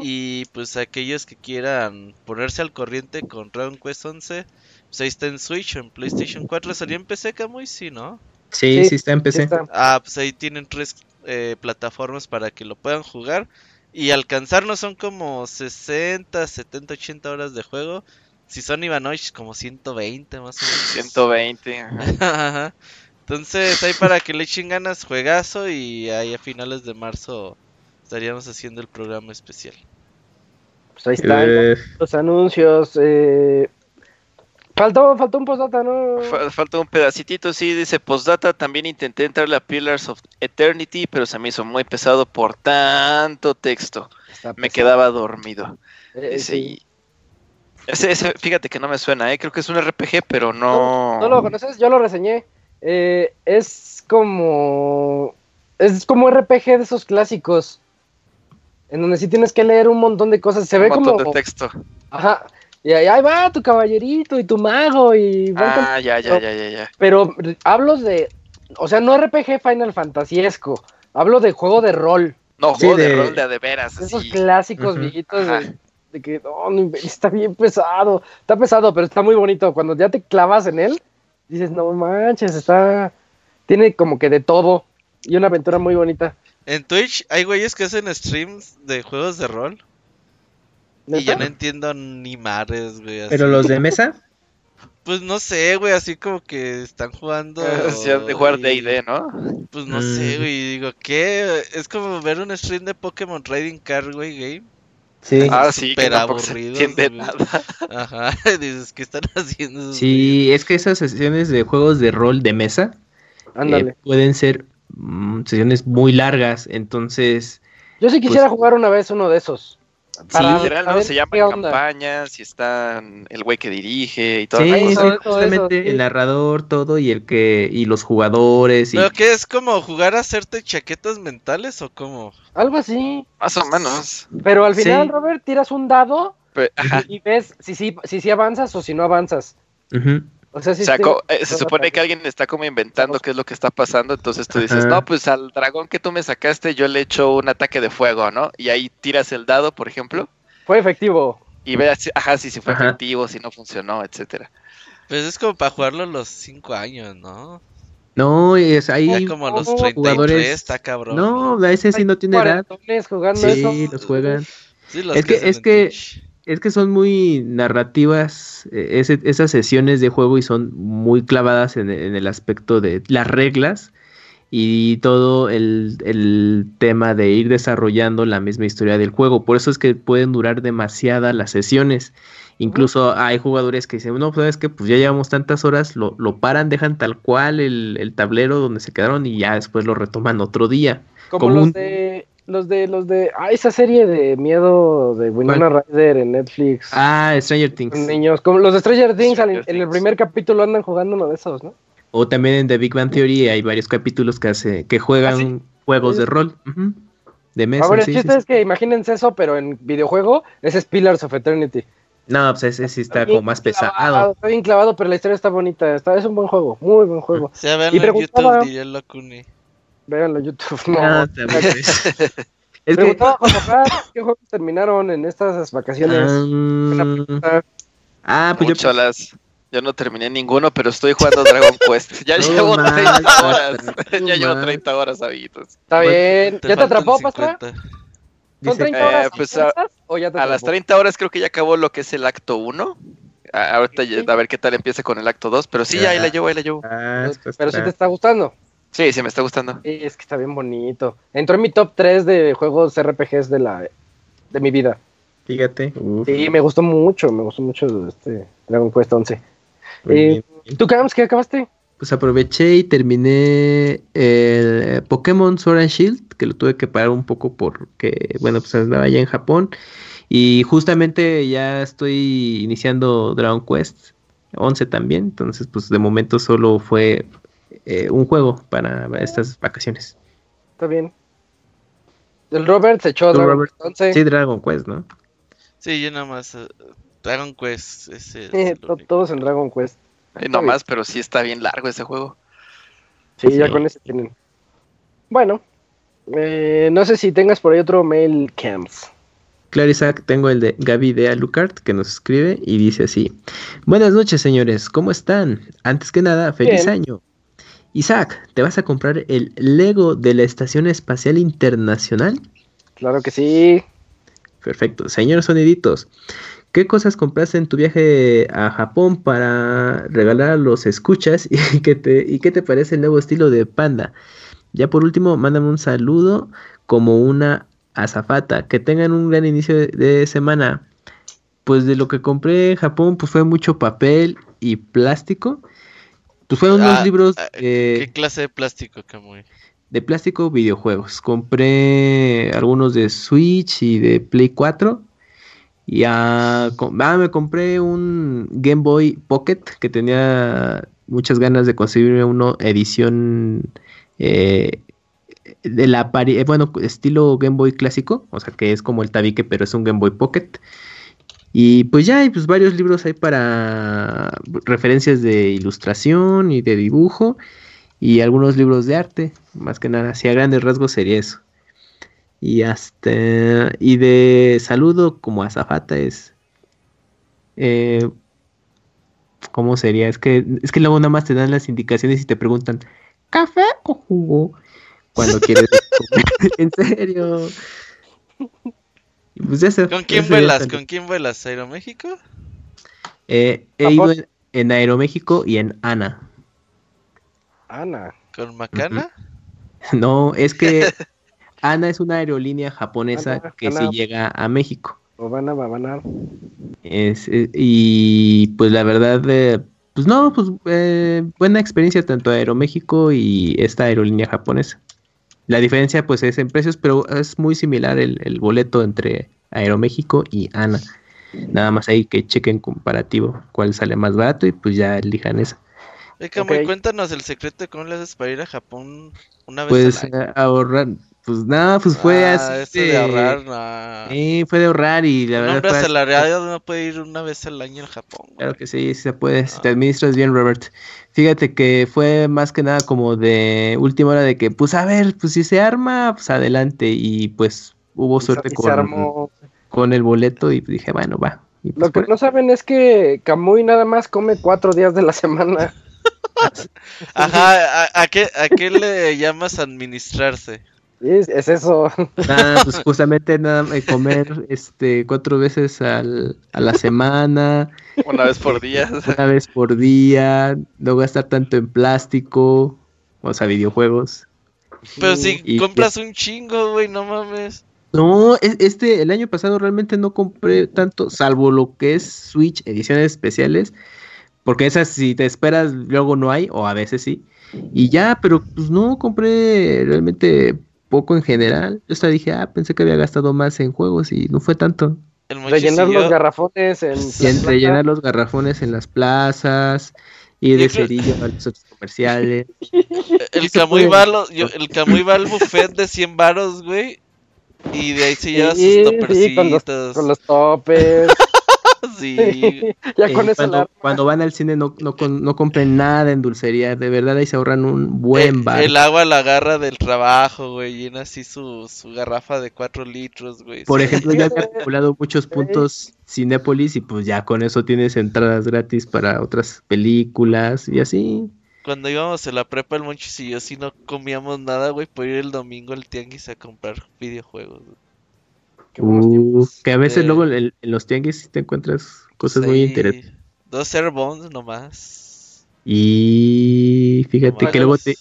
Y pues aquellos que quieran ponerse al corriente con Dragon Quest 11, pues ahí está en Switch, en PlayStation 4, salió en PC, Camuy, sí, ¿no? Sí, sí, está en PC. Ah, pues ahí tienen tres eh, plataformas para que lo puedan jugar. Y alcanzarnos son como 60, 70, 80 horas de juego. Si son Ivanovich, como 120 más o menos. 120. (laughs) Entonces, ahí para que le echen ganas, juegazo. Y ahí a finales de marzo estaríamos haciendo el programa especial. Pues ahí están eh. los anuncios. Eh, Faltó, faltó un postdata, ¿no? Faltó un pedacitito, sí, dice postdata. También intenté entrar a Pillars of Eternity, pero se me hizo muy pesado por tanto texto. Me quedaba dormido. Eh, ese, ese, fíjate que no me suena, ¿eh? creo que es un RPG, pero no. No, lo conoces, yo lo reseñé. Eh, es como. Es como RPG de esos clásicos. En donde sí tienes que leer un montón de cosas. Se ve como. de texto. Ajá. Y ahí, va tu caballerito y tu mago y... Ah, ya, ya, ya, ya, ya. Pero hablo de... O sea, no RPG Final Fantasyesco. Hablo de juego de rol. No, juego de, rol de, de veras. Esos clásicos viejitos de, que no, está bien pesado. Está pesado, pero está muy bonito. Cuando ya te clavas en él, dices, no manches, está... Tiene como que de todo. Y una aventura muy bonita. En Twitch hay güeyes que hacen streams de juegos de rol. Y yo no entiendo ni mares, güey. ¿Pero los de mesa? (laughs) Pues no sé, güey, así como que están jugando. (laughs) de jugar D&D, ¿no? Pues no sé, mm. güey, digo, ¿qué? Es como ver un stream de Pokémon Trading Card, güey, game. Sí. Ah, sí, pero aburrido. nada. (laughs) Ajá, dices, ¿qué están haciendo? Sí, es que esas sesiones de juegos de rol de mesa eh, pueden ser sesiones muy largas, entonces... Yo sí quisiera pues jugar una vez uno de esos. Sí, literal, ¿no? Se llaman campañas y están el güey que dirige y todo. Sí, justamente el narrador, todo, y el que, y los jugadores. Y... ¿Pero qué es como jugar a hacerte chaquetas mentales o cómo? Algo así. Más o menos. Pero al final, Robert, tiras un dado y ves si sí si, si, avanzas o si no avanzas. O sea, eh, se supone que alguien está como inventando qué es lo que está pasando, entonces tú dices, no, pues al dragón que tú me sacaste yo le echo un ataque de fuego, ¿no? Y ahí tiras el dado, por ejemplo. Fue efectivo. Y veas, ajá, si, si fue efectivo, si no funcionó, etcétera. Pues es como para jugarlo los cinco años, ¿no? No, es ahí como los 33, jugadores está cabrón. No, ese sí no tiene edad. sí, los juegan. es que, es que es que son muy narrativas eh, esas sesiones de juego y son muy clavadas en, el aspecto de las reglas y todo el, tema de ir desarrollando la misma historia del juego. Por eso es que pueden durar demasiadas las sesiones. Incluso hay jugadores que dicen, no, pues sabes que pues ya llevamos tantas horas, lo, lo paran, dejan tal cual el, el, tablero donde se quedaron y ya después lo retoman otro día. Como, los de los de los de ah, esa serie de miedo de Winona Ryder en Netflix. Ah, Stranger Things. Niños, como los de Stranger Things, en, el primer capítulo andan jugando uno de esos, ¿no? O también en The Big Bang Theory hay varios capítulos que hace que juegan ¿Ah, juegos de rol. De mesa. Ahora, el chiste es que imagínense eso, pero en videojuego, ese es Pillars of Eternity. No, pues ese sí está, como más pesado. Está bien clavado, pero la historia está bonita. Está, es un buen juego, muy buen juego. Se y en YouTube, diría Locuni. Véanlo en YouTube. No, ah, (laughs) es que... qué juegos terminaron en estas vacaciones. ah, pues yo... Las... Yo no terminé ninguno, pero estoy jugando Dragon (laughs) Quest. Ya llevo 30 horas. (laughs) ya llevo 30 horas, amiguitos. Está bien. ¿Ya te atrapó, Pastra? ¿Son 30 horas? Eh, pues a, a las 30 horas creo que ya acabó lo que es el acto 1. Ahorita a ver qué tal empieza con el acto 2. Pero sí, ahí la llevo, ahí la llevo. Ah, pero si te está gustando. Sí, sí, me está gustando. es que está bien bonito. Entró en mi top 3 de juegos RPGs de la de mi vida. Fíjate. Sí, me gustó mucho, me gustó mucho este Dragon Quest 11. Eh, ¿Tú, Cams, qué acabaste? Pues aproveché y terminé el Pokémon Sword and Shield, que lo tuve que parar un poco porque, bueno, pues andaba allá en Japón. Y justamente ya estoy iniciando Dragon Quest 11 también, entonces pues de momento solo fue eh, un juego para estas vacaciones. Está bien. El Robert se echó Dragon Quest Sí, Dragon Quest, ¿no? Sí, yo nada más. Eh, Dragon Quest. todos en Dragon Quest. no más, pero sí está bien largo ese juego. Sí, ya con ese tienen. Bueno, eh, no sé si tengas por ahí otro mail, Camps. Claro, Isaac, tengo el de Gaby de Alucard que nos escribe y dice así: Buenas noches, señores, ¿cómo están? Antes que nada, feliz año. Isaac, ¿te vas a comprar el Lego de la Estación Espacial Internacional? Claro que sí. Perfecto. Señores soniditos, ¿qué cosas compraste en tu viaje a Japón para regalar a los escuchas (laughs) y qué te, y qué te parece el nuevo estilo de panda? Ya por último, mándame un saludo como una azafata. Que tengan un gran inicio de, de semana. Pues de lo que compré en Japón, pues fue mucho papel y plástico. Pues fueron unos ah, libros. Ah, ¿Qué clase de plástico, Camuy? De plástico, videojuegos. Compré algunos de Switch y de Play 4. Y ah, me compré un Game Boy Pocket que tenía muchas ganas de conseguirme una edición eh, de la eh, bueno, estilo Game Boy clásico, o sea que es como el tabique, pero es un Game Boy Pocket. Y pues ya hay pues varios libros ahí para referencias de ilustración y de dibujo y algunos libros de arte, más que nada, si a grandes rasgos sería eso. Y hasta y de saludo como azafata es eh, ¿cómo sería? Es que es que luego nada más te dan las indicaciones y te preguntan ¿café o jugo? Cuando quieres (laughs) (laughs) en serio. Pues ¿Con quién vuelas? ¿Con quién vuelas? ¿Aeroméxico? Eh, he ido en, Aeroméxico y en ANA. ANA. ¿Con Macana? (laughs) No, es que (laughs) ANA es una aerolínea japonesa que sí llega a México. O van a, a. Es, eh, y pues la verdad, eh, pues no, pues buena experiencia tanto Aeroméxico y esta aerolínea japonesa. La diferencia pues es en precios, pero es muy similar el, boleto entre Aeroméxico y ANA. Nada más ahí que chequen comparativo cuál sale más barato y pues ya elijan esa. Oye, cuéntanos el secreto de cómo le haces para ir a Japón una vez Pues eh, ahorrar, pues nada, pues fue ah, así. de ahorrar, Sí, fue de ahorrar y la verdad. Un hombre asalariado no puede ir una vez al año al Japón. Claro que sí, sí se puede, si te ah. administras bien, Robert. Fíjate que fue más que nada como de última hora de que, pues a ver, pues si se arma, pues adelante. Y pues hubo pues, suerte con, con el boleto y dije, bueno, va. Lo pues, que no saben es que Kamui nada más come cuatro días de la semana. (laughs) Ajá, ¿a, qué, ¿a qué le llamas administrarse? Es, es eso. Nada, pues justamente nada, comer este cuatro veces al, a la semana. Una vez por día. Una vez por día. No gastar tanto en plástico. O sea, videojuegos. Pero si compras un chingo, güey, no mames. No, este, el año pasado realmente no compré tanto, salvo lo que es Switch, ediciones especiales. Porque esas si te esperas luego no hay, o a veces sí. Y ya, pero pues no compré realmente poco en general. Yo hasta dije, ah, pensé que había gastado más en juegos y no fue tanto. rellenar los garrafones en, rellenar los garrafones en las plazas, ir de cerillo a los otros comerciales. (laughs) El Camuy va, el Camuy va al buffet de 100 varos, güey. Y de ahí se lleva sus topercitos. con los toppers. (laughs) (laughs) sí. ya con eh, eso cuando, van al cine no, no, no, compren nada en dulcería, de verdad ahí se ahorran un buen bar. El, agua la agarra del trabajo, güey, llena así su, su garrafa de 4 litros, güey. Por ejemplo, ya he (laughs) acumulado muchos puntos Cinépolis y pues ya con eso tienes entradas gratis para otras películas y así. Cuando íbamos a la prepa, el Monchis y yo sí no comíamos nada, güey, por ir el domingo al tianguis a comprar videojuegos. Uh, que a veces luego en, los tianguis te encuentras cosas muy interesantes. Dos Airbones nomás. Y fíjate que luego te,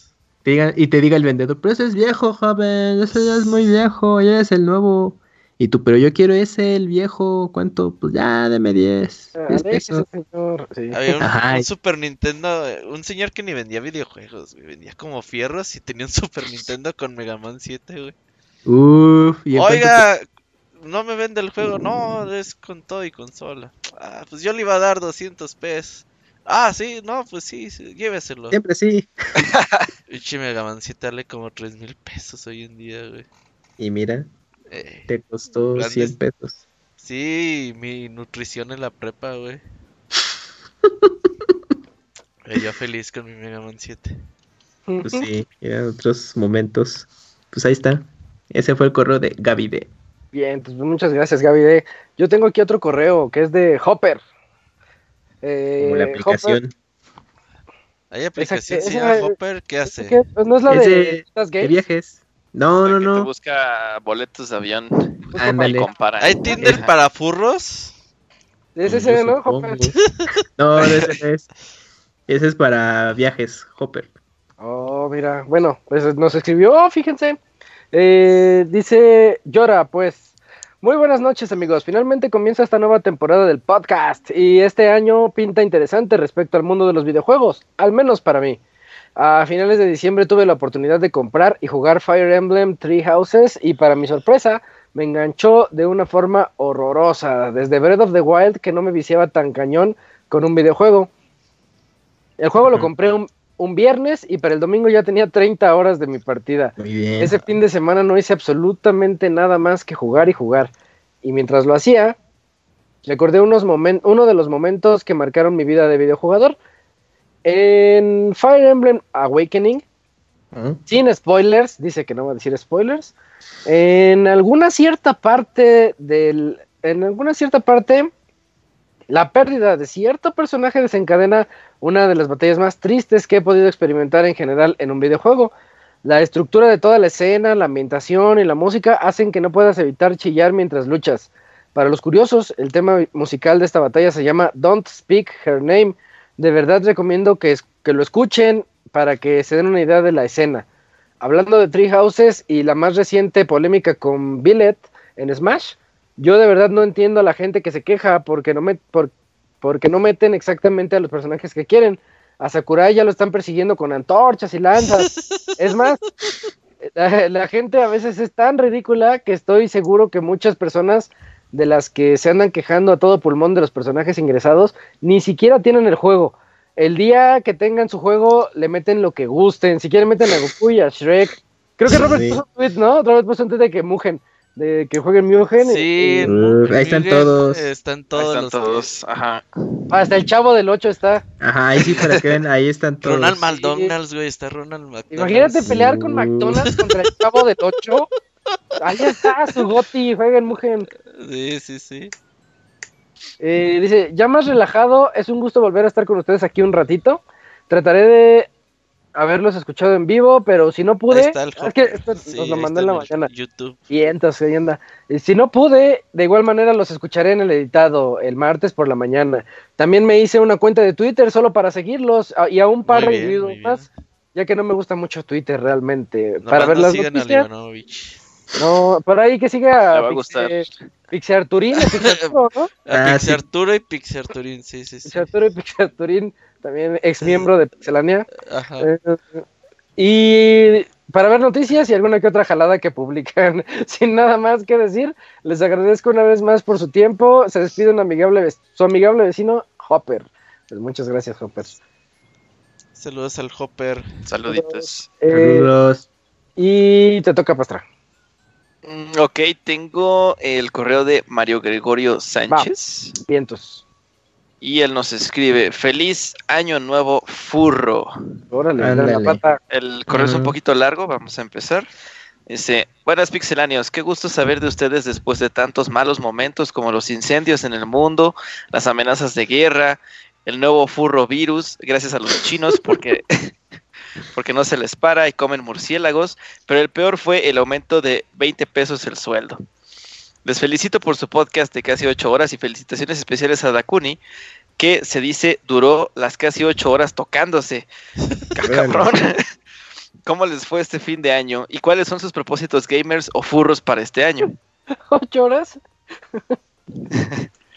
diga, y te diga el vendedor, pero ese es viejo, joven, ese ya es muy viejo, ya es el nuevo. Y tú, pero yo quiero ese, el viejo, ¿cuánto? Pues ya, deme 10. Ah, Había un, Super Nintendo, un señor que ni vendía videojuegos, vendía como fierros y tenía un Super (laughs) Nintendo con Mega Man 7, güey. Oiga, no me vende el juego, no, es con todo y consola. Ah, pues yo le iba a dar 200 pesos. Ah, sí, no, pues sí, lléveselo. Siempre sí. (laughs) Pinche Mega Man 7 vale como 3 mil pesos hoy en día, güey. Y mira, eh, te costó 100 pesos. Sí, mi nutrición en la prepa, güey. (laughs) yo feliz con mi Mega Man 7. Pues sí, eran otros momentos. Pues ahí está. Ese fue el correo de Gaby D. Bien, pues muchas gracias, Gaby. Yo tengo aquí otro correo que es de Hopper. Eh, Como la aplicación. ¿Hay aplicación esa, Hopper? ¿Qué hace? Pues no es la de, de, viajes. No, no, no. busca boletos de avión. Ándale. Compara. ¿Hay Tinder para furros? ¿Es ese, no, Hopper? no, ese es. Ese es para viajes, Hopper. Oh, mira. Bueno, pues nos escribió, fíjense. Eh, dice Llora, pues. Muy buenas noches amigos, finalmente comienza esta nueva temporada del podcast y este año pinta interesante respecto al mundo de los videojuegos, al menos para mí. A finales de diciembre tuve la oportunidad de comprar y jugar Fire Emblem Three Houses y para mi sorpresa me enganchó de una forma horrorosa, desde Breath of the Wild que no me viciaba tan cañón con un videojuego. El juego lo compré un, un viernes y para el domingo ya tenía 30 horas de mi partida. Ese fin de semana no hice absolutamente nada más que jugar y jugar. Y mientras lo hacía, recordé unos uno de los momentos que marcaron mi vida de videojugador. En Fire Emblem Awakening, sin spoilers, dice que no va a decir spoilers. En alguna cierta parte del. En alguna cierta parte la pérdida de cierto personaje desencadena una de las batallas más tristes que he podido experimentar en general en un videojuego. La estructura de toda la escena, la ambientación y la música hacen que no puedas evitar chillar mientras luchas. Para los curiosos, el tema musical de esta batalla se llama Don't Speak Her Name. De verdad recomiendo que, que lo escuchen para que se den una idea de la escena. Hablando de Tree Houses y la más reciente polémica con Billet en Smash, yo de verdad no entiendo a la gente que se queja porque no, me, porque no meten exactamente a los personajes que quieren. A Sakurai ya lo están persiguiendo con antorchas y lanzas. (laughs) es más, la, gente a veces es tan ridícula que estoy seguro que muchas personas de las que se andan quejando a todo pulmón de los personajes ingresados, ni siquiera tienen el juego. El día que tengan su juego, le meten lo que gusten. Si quieren, meten a Goku y a Shrek. Creo que Robert puso un tweet, ¿no? Robert puso un tweet de que Mugen de que jueguen Mugen. Sí, ahí están todos. Están todos. están todos. Ajá. Hasta el chavo del 8 está. Ajá, ahí sí, para que vean, ahí están todos. Ronald McDonald's, güey, está Ronald McDonald's. Imagínate pelear con McDonald's contra el chavo del 8. Ahí está su goti, jueguen Mugen. Sí, sí, sí. Eh, dice, ya más relajado, es un gusto volver a estar con ustedes aquí un ratito. Trataré de haberlos escuchado en vivo, pero si no pude, es que esto nos lo mandé en la mañana. YouTube. Y entonces, anda. Si no pude, de igual manera los escucharé en el editado el martes por la mañana. También me hice una cuenta de Twitter solo para seguirlos ah, y a un par de reviews más, ya que no me gusta mucho Twitter realmente. para ver las noticias. No, por ahí que siga Pixarturín, Pixarturo, (laughs) ¿no? Ah, Pixarturo y Pixarturín, sí, sí, sí. Pixarturo y Pixarturín también ex miembro de Pixelania. Eh, y para ver noticias y alguna que otra jalada que publican. (laughs) Sin nada más que decir, les agradezco una vez más por su tiempo. Se despide un amigable, su amigable vecino, Hopper. Pues muchas gracias, Hopper. Saludos al Hopper. Saluditos. Saludos. Eh, y te toca, Pastra. Mm, ok, tengo el correo de Mario Gregorio Sánchez. vientos. Y él nos escribe, feliz año nuevo furro. Órale, la pata. El correo es un poquito largo, vamos a empezar. Dice, buenas pixelanios, qué gusto saber de ustedes después de tantos malos momentos como los incendios en el mundo, las amenazas de guerra, el nuevo furro virus, gracias a los chinos porque, (laughs) porque no se les para y comen murciélagos, pero el peor fue el aumento de 20 pesos el sueldo. Les felicito por su podcast de casi ocho horas y felicitaciones especiales a Dakuni, que se dice duró las casi ocho horas tocándose. (laughs) Cabrón. (laughs) ¿Cómo les fue este fin de año? ¿Y cuáles son sus propósitos gamers o furros para este año? (laughs) ¿Ocho horas?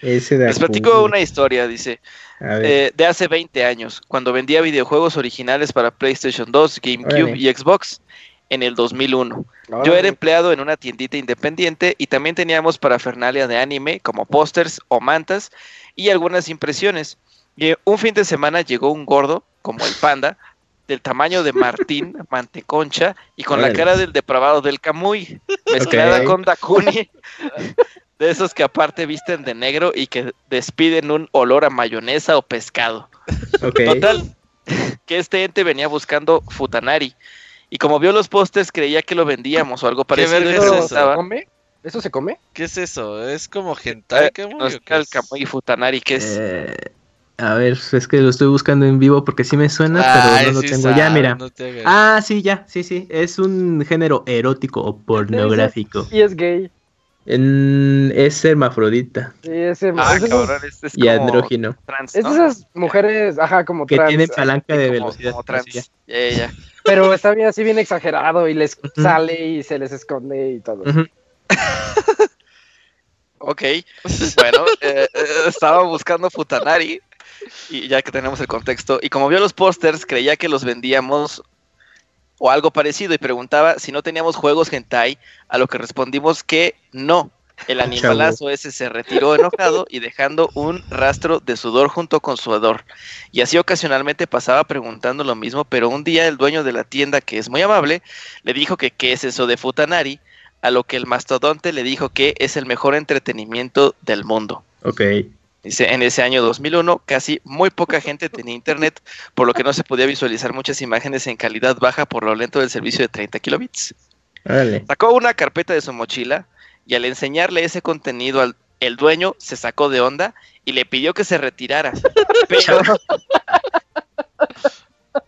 Les platico una historia, dice, eh, de hace 20 años, cuando vendía videojuegos originales para PlayStation 2, GameCube y Xbox en el 2001. Yo era empleado en una tiendita independiente y también teníamos parafernalia de anime como pósters o mantas y algunas impresiones. Y un fin de semana llegó un gordo, como el panda, del tamaño de Martín (laughs) Manteconcha y con la cara del depravado del Camuy, mezclada con Dakuni, (laughs) de esos que aparte visten de negro y que despiden un olor a mayonesa o pescado. Total, que este ente venía buscando Futanari, y como vio los pósters, creía que lo vendíamos o algo parecido. ¿Qué eso? ¿Se come? ¿Eso se come? ¿Qué es eso? ¿Es como hentai, Camuy? el Camuy Futanari, ¿qué es? Eh, a ver, es que lo estoy buscando en vivo porque sí me suena, pero no lo tengo. ya, mira. ah, sí, ya, sí, sí. Es un género erótico o pornográfico. Y es gay. es hermafrodita. Sí, es hermafrodita. Ah, cabrón, este es y andrógino. es esas mujeres, ajá, como que tienen palanca de velocidad. Como trans. Ya, ya. Pero está bien así bien exagerado y les sale y se les esconde y todo. ok, bueno, eh, eh, estaba buscando Futanari y ya que tenemos el contexto, y como vio los pósters, creía que los vendíamos o algo parecido y preguntaba si no teníamos juegos hentai, a lo que respondimos que no, el (laughs) animalazo ese se retiró enojado y dejando un rastro de sudor junto con su ador. Y así ocasionalmente pasaba preguntando lo mismo, pero un día el dueño de la tienda, que es muy amable, le dijo que qué es eso de Futanari, a lo que el mastodonte le dijo que es el mejor entretenimiento del mundo. Ok. Dice, en ese año 2001 casi muy poca gente tenía internet, por lo que no se podía visualizar muchas imágenes en calidad baja por lo lento del servicio de 30 kilobits. Sacó una carpeta de su mochila, y al enseñarle ese contenido al el dueño se sacó de onda y le pidió que se retirara. (laughs) Pero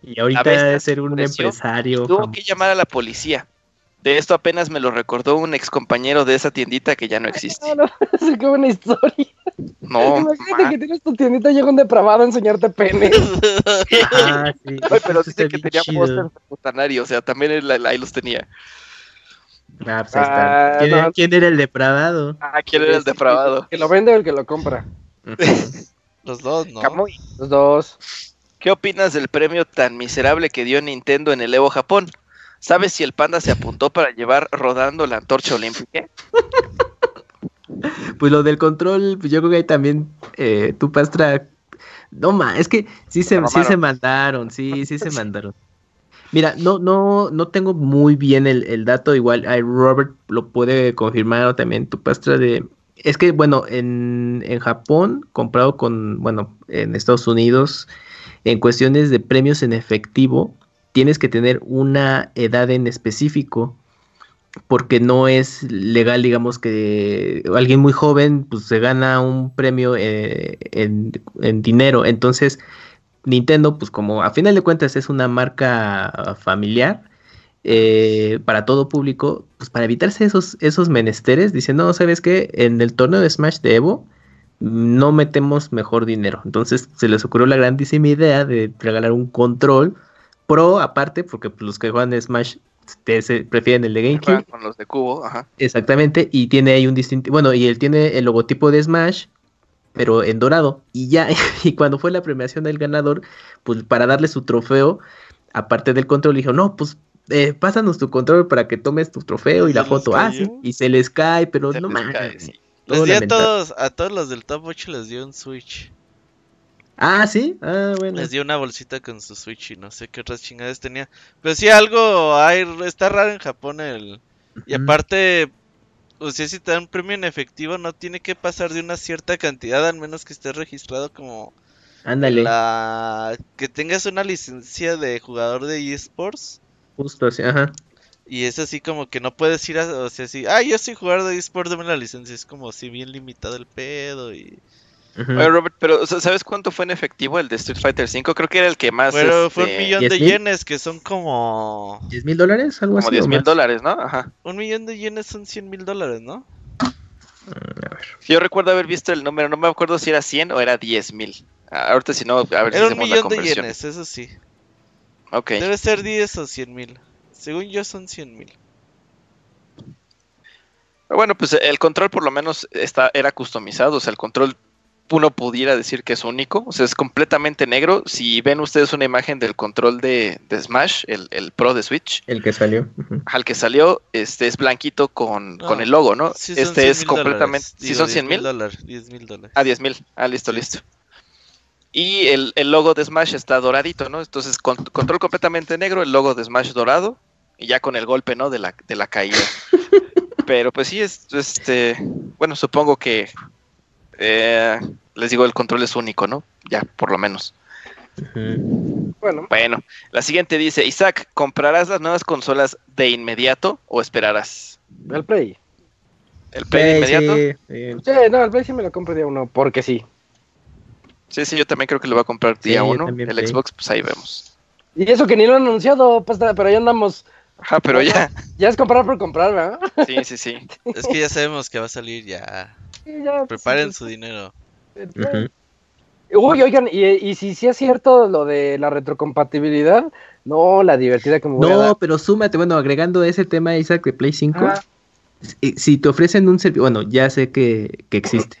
y ahorita debe ser un empresario. Tuvo que llamar a la policía. De esto apenas me lo recordó un ex compañero de esa tiendita que ya no existe. (laughs) No, no, (laughs) qué buena historia. No. Imagínate que tienes tu tiendita y llega un depravado a enseñarte pene. ah, sí. pero dice que tenía póster de o sea, también ahí los tenía. Ah, pues ah, ¿Quién, era el depravado? Ah, ¿quién era el depravado? ¿El que lo vende o el que lo compra? Los dos, ¿no? Los dos. ¿Qué opinas del premio tan miserable que dio Nintendo en el Evo Japón? ¿Sabes si el panda se apuntó para llevar rodando la antorcha olímpica? (laughs) pues lo del control, pues yo creo que ahí también eh, tu pastra. No ma, es que sí se, sí se mandaron, sí, sí se mandaron. Mira, no, no, no tengo muy bien el, dato, igual Robert lo puede confirmar o también tu pastra de. Es que, bueno, en, en Japón, comprado con, bueno, en Estados Unidos, en cuestiones de premios en efectivo, tienes que tener una edad en específico porque no es legal, digamos, que alguien muy joven pues, se gana un premio eh, en, dinero. Entonces, Nintendo, pues como a final de cuentas es una marca familiar eh, para todo público, pues para evitarse esos, esos menesteres, dice, no, ¿sabes qué? En el torneo de Smash de Evo no metemos mejor dinero. Entonces se les ocurrió la grandísima idea de regalar un control pro aparte, porque pues, los que juegan Smash prefieren el de GameCube. Con los de cubo, ajá. Exactamente, y tiene ahí un distintivo, bueno, y él tiene el logotipo de Smash, pero en dorado. Y ya, (laughs) y cuando fue la premiación del ganador, pues para darle su trofeo, aparte del control, dijo, no, pues eh, pásanos tu control para que tomes tu trofeo y la foto. Ah, sí, y se les cae, pero no mames. Les di a todos, a todos los del top 8 les dio un Switch. Ah, sí, ah, bueno. Les dio una bolsita con su Switch y no sé qué otras chingadas tenía. Pero sí, algo hay, está raro en Japón el... Y aparte, o sea, si te dan un premio en efectivo, no tiene que pasar de una cierta cantidad, al menos que esté registrado como... Ándale. La... Que tengas una licencia de jugador de eSports. Justo, sí, ajá. Y es así como que no puedes ir a... O sea, así, ah, yo soy jugador de eSports, dame la licencia. Es como si bien limitado el pedo y... Robert, pero ¿sabes cuánto fue en efectivo el de Street Fighter 5? Creo que era el que más. Pero fue un este, millón de yenes, que son como. ¿10 mil dólares? Algo como 10 mil dólares, ¿no? Ajá. Un millón de yenes son 100 mil dólares, ¿no? A ver. Yo recuerdo haber visto el número, no me acuerdo si era 100 o era 10 mil. Ah, ahorita si no, a ver era un millón de yenes, eso sí. Ok. Debe ser 10 o 100 mil. Según yo son 100 mil. Bueno, pues el control por lo menos está, era customizado, o sea, el control uno pudiera decir que es único, o sea, es completamente negro. Si ven ustedes una imagen del control de, Smash, el, Pro de Switch. El que salió. Al que salió, este es blanquito con, con el logo, ¿no? este es completamente... Si son 100 mil. dólares, 10 mil dólares. Ah, 10 mil. Ah, listo, listo. Y el, logo de Smash está doradito, ¿no? Entonces, control completamente negro, el logo de Smash dorado, y ya con el golpe, ¿no? De la, de la caída. (laughs) Pero pues sí, es, este, bueno, supongo que eh, les digo, el control es único, ¿no? Ya, por lo menos. Bueno. Bueno, la siguiente dice, Isaac, ¿comprarás las nuevas consolas de inmediato o esperarás? El Play. ¿El Play de inmediato? Sí, no, el Play sí me lo compro día uno, porque sí. Sí, sí, yo también creo que lo voy a comprar día uno. El Xbox, pues ahí vemos. Y eso que ni lo han anunciado, pues, pero ya andamos. Ajá, pero ya. Ya es comprar por comprar, ¿verdad? Sí, sí, sí. (laughs) es que ya sabemos que va a salir ya. Pues, Preparen su dinero. Uy, oigan, y, si sí es cierto lo de la retrocompatibilidad, no, la divertida que me voy No, pero súmate, bueno, agregando ese tema, Isaac, de Play 5, si te ofrecen un servicio, bueno, ya sé que, existe,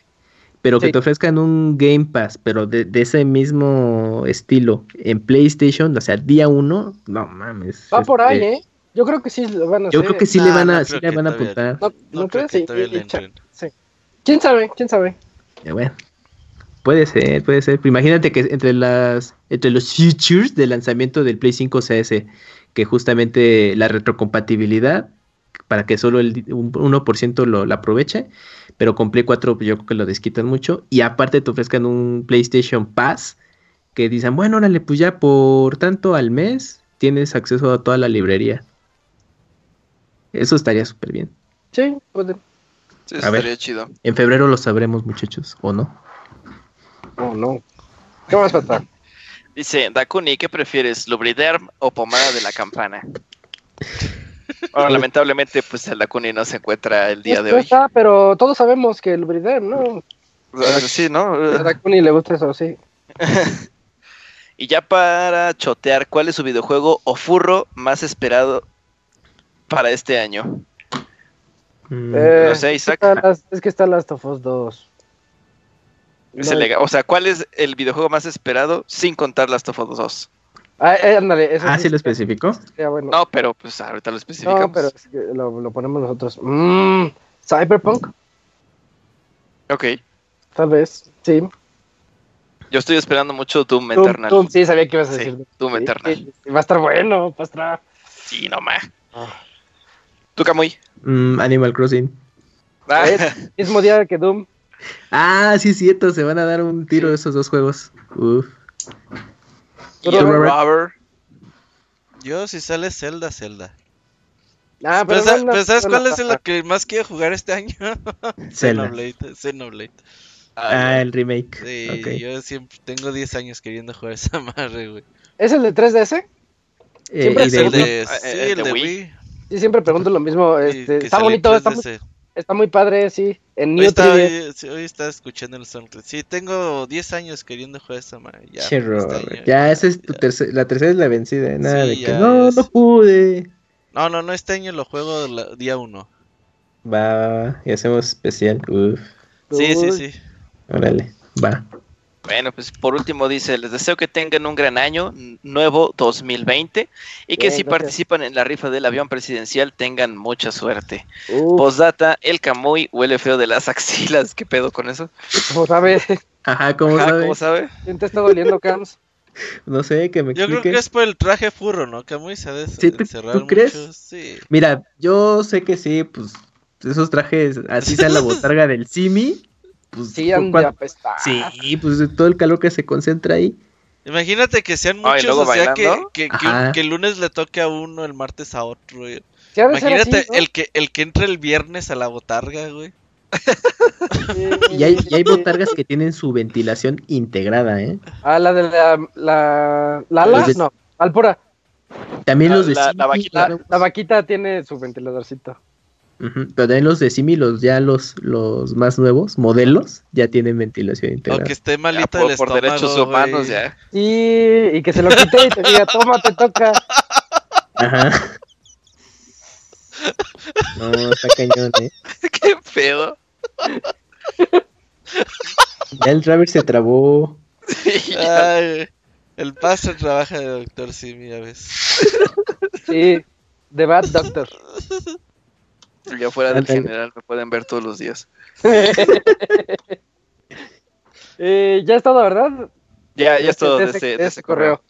pero que te ofrezcan un Game Pass, pero de, ese mismo estilo en PlayStation, o sea, día uno, no mames. Va por ahí, ¿eh? Yo creo que sí lo van a Yo creo que sí le van a, sí le van a apuntar. No, no, creo, que sí. ¿Quién sabe? ¿Quién sabe? bueno. Puede ser, puede ser. imagínate que entre las entre los features de lanzamiento del Play 5 CS, que justamente la retrocompatibilidad, para que solo el 1% lo, aproveche, pero con Play 4 yo creo que lo desquitan mucho. Y aparte te ofrezcan un PlayStation Pass, que dicen, bueno, órale, pues ya por tanto al mes tienes acceso a toda la librería. Eso estaría súper bien. Sí, puede a ver, chido. En febrero lo sabremos, muchachos, ¿o no? Oh, no. ¿Qué más falta? Dice, Dakuni, ¿qué prefieres, Lubriderm o pomada de la campana? Bueno, (laughs) lamentablemente, pues el Dakuni no se encuentra el día de hoy. Está, pero todos sabemos que el Lubriderm, ¿no? Sí, ¿no? A Dakuni le gusta eso, sí. (laughs) y ya para chotear, ¿cuál es su videojuego o furro más esperado para este año? Mm. Eh, no sé, Isaac. Es que, está Last of Us 2. O sea, ¿cuál es el videojuego más esperado sin contar Last of Us 2? Ah, eh, ándale, ah, sí, lo especificó. No, pero pues ahorita lo especificamos. No, pero lo, ponemos nosotros. Mm, Cyberpunk. Ok. Tal vez, sí. Yo estoy esperando mucho Doom Eternal. Doom, sí, sabía que ibas a decir. Doom Eternal. va a estar bueno, va a estar. Sí, no más. Ah. ¿Tú, Camuy? Mm, Animal Crossing. Ah. mismo día que Doom. Ah, sí es cierto, se van a dar un tiro esos dos juegos. Uf. Yo si sale Zelda, Zelda. Ah, pero, ¿sabes cuál es el que más quiero jugar este año? (laughs) Xenoblade, Xenoblade. Ah, el remake. Sí, yo siempre tengo 10 años queriendo jugar esa (laughs) madre, güey. ¿Es el de 3DS? Eh, siempre el de, sí, el de Wii. Sí, siempre pregunto lo mismo. Este, está bonito, está muy, está muy, padre, sí. En New hoy, está, hoy, hoy está escuchando el soundtrack. Sí, tengo 10 años queriendo jugar esa madre. Ya, este ya esa es tu tercera, la tercera es la vencida. ¿eh? Nada de que no, no pude. No, no, no, este año lo juego día 1. Va, y hacemos especial. Uf. Sí, sí, sí. Órale, va. Bueno, pues por último dice, les deseo que tengan un gran año nuevo 2020 y que si participan en la rifa del avión presidencial tengan mucha suerte. Postdata, el Camuy huele feo de las axilas, ¿qué pedo con eso? ¿Cómo sabe? Ajá, ¿cómo sabe? ¿Cómo sabe? ¿Quién te está doliendo, Cams? (laughs) No sé, que me Yo creo que es por el traje furro, ¿no? Camuy se ha ¿Sí, ¿tú, crees? Sí. Mira, yo sé que sí, pues esos trajes, así sea la botarga del Simi, pues, sí, apestar. Sí, pues todo el calor que se concentra ahí. Imagínate que sean muchos, o sea, que, que, que, el lunes le toque a uno, el martes a otro, güey. Imagínate el, que, el que entre el viernes a la botarga, güey. y, hay, y hay botargas que tienen su ventilación integrada, ¿eh? Ah, la de la... La, la, la no, Alpura. También los de... La, la, vaquita. la vaquita tiene su ventiladorcito. Pero también los de Simi, los ya los, los más nuevos, modelos, ya tienen ventilación integrada. Aunque esté malito el por, por derechos humanos ya. Sí, y que se lo quite y te diga, toma, te toca. Ajá. (laughs) No, está cañón, eh. (laughs) Qué pedo. Ya el driver se trabó. Ay, el paso trabaja de doctor Simi, ya ves. Sí, de Bad Doctor. (laughs) Ya fuera del general me pueden ver todos los días. (laughs) eh, ya es todo, ¿verdad? Ya, ya es todo de, ese, correo.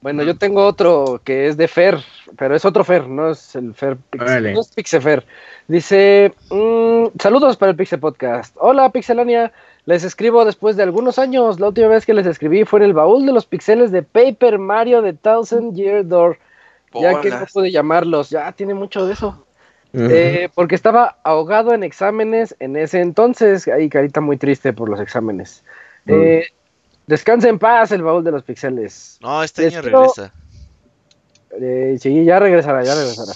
Bueno, yo tengo otro que es de Fer, pero es otro Fer, no es el Fer, no es Pixefer. Dice, mm, saludos para el Pixel Podcast. Hola Pixelania, les escribo después de algunos años. La última vez que les escribí fue en el baúl de los pixeles de Paper Mario de Thousand Year Door. Ya que no pude llamarlos, ya tiene mucho de eso. Eh, porque estaba ahogado en exámenes en ese entonces, ahí carita muy triste por los exámenes. Eh, descansa en paz el baúl de los pixeles. No, este año regresa. Eh, sí, ya regresará, ya regresará.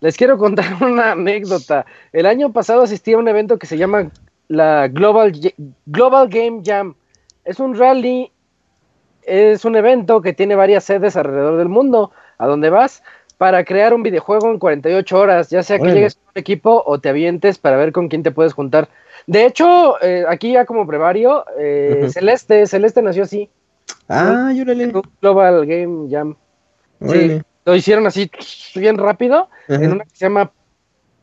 Les quiero contar (laughs) una anécdota. El año pasado asistí a un evento que se llama la Global, Global Game Jam. Es un rally, es un evento que tiene varias sedes alrededor del mundo. A donde vas, para crear un videojuego en 48 horas, ya sea que llegues a un equipo o te avientes para ver con quién te puedes juntar. De hecho, eh, aquí ya como prevario, eh, Celeste, Celeste nació así. Ah, yo le Global Game Jam. Sí, lo hicieron así bien rápido, en una que se llama,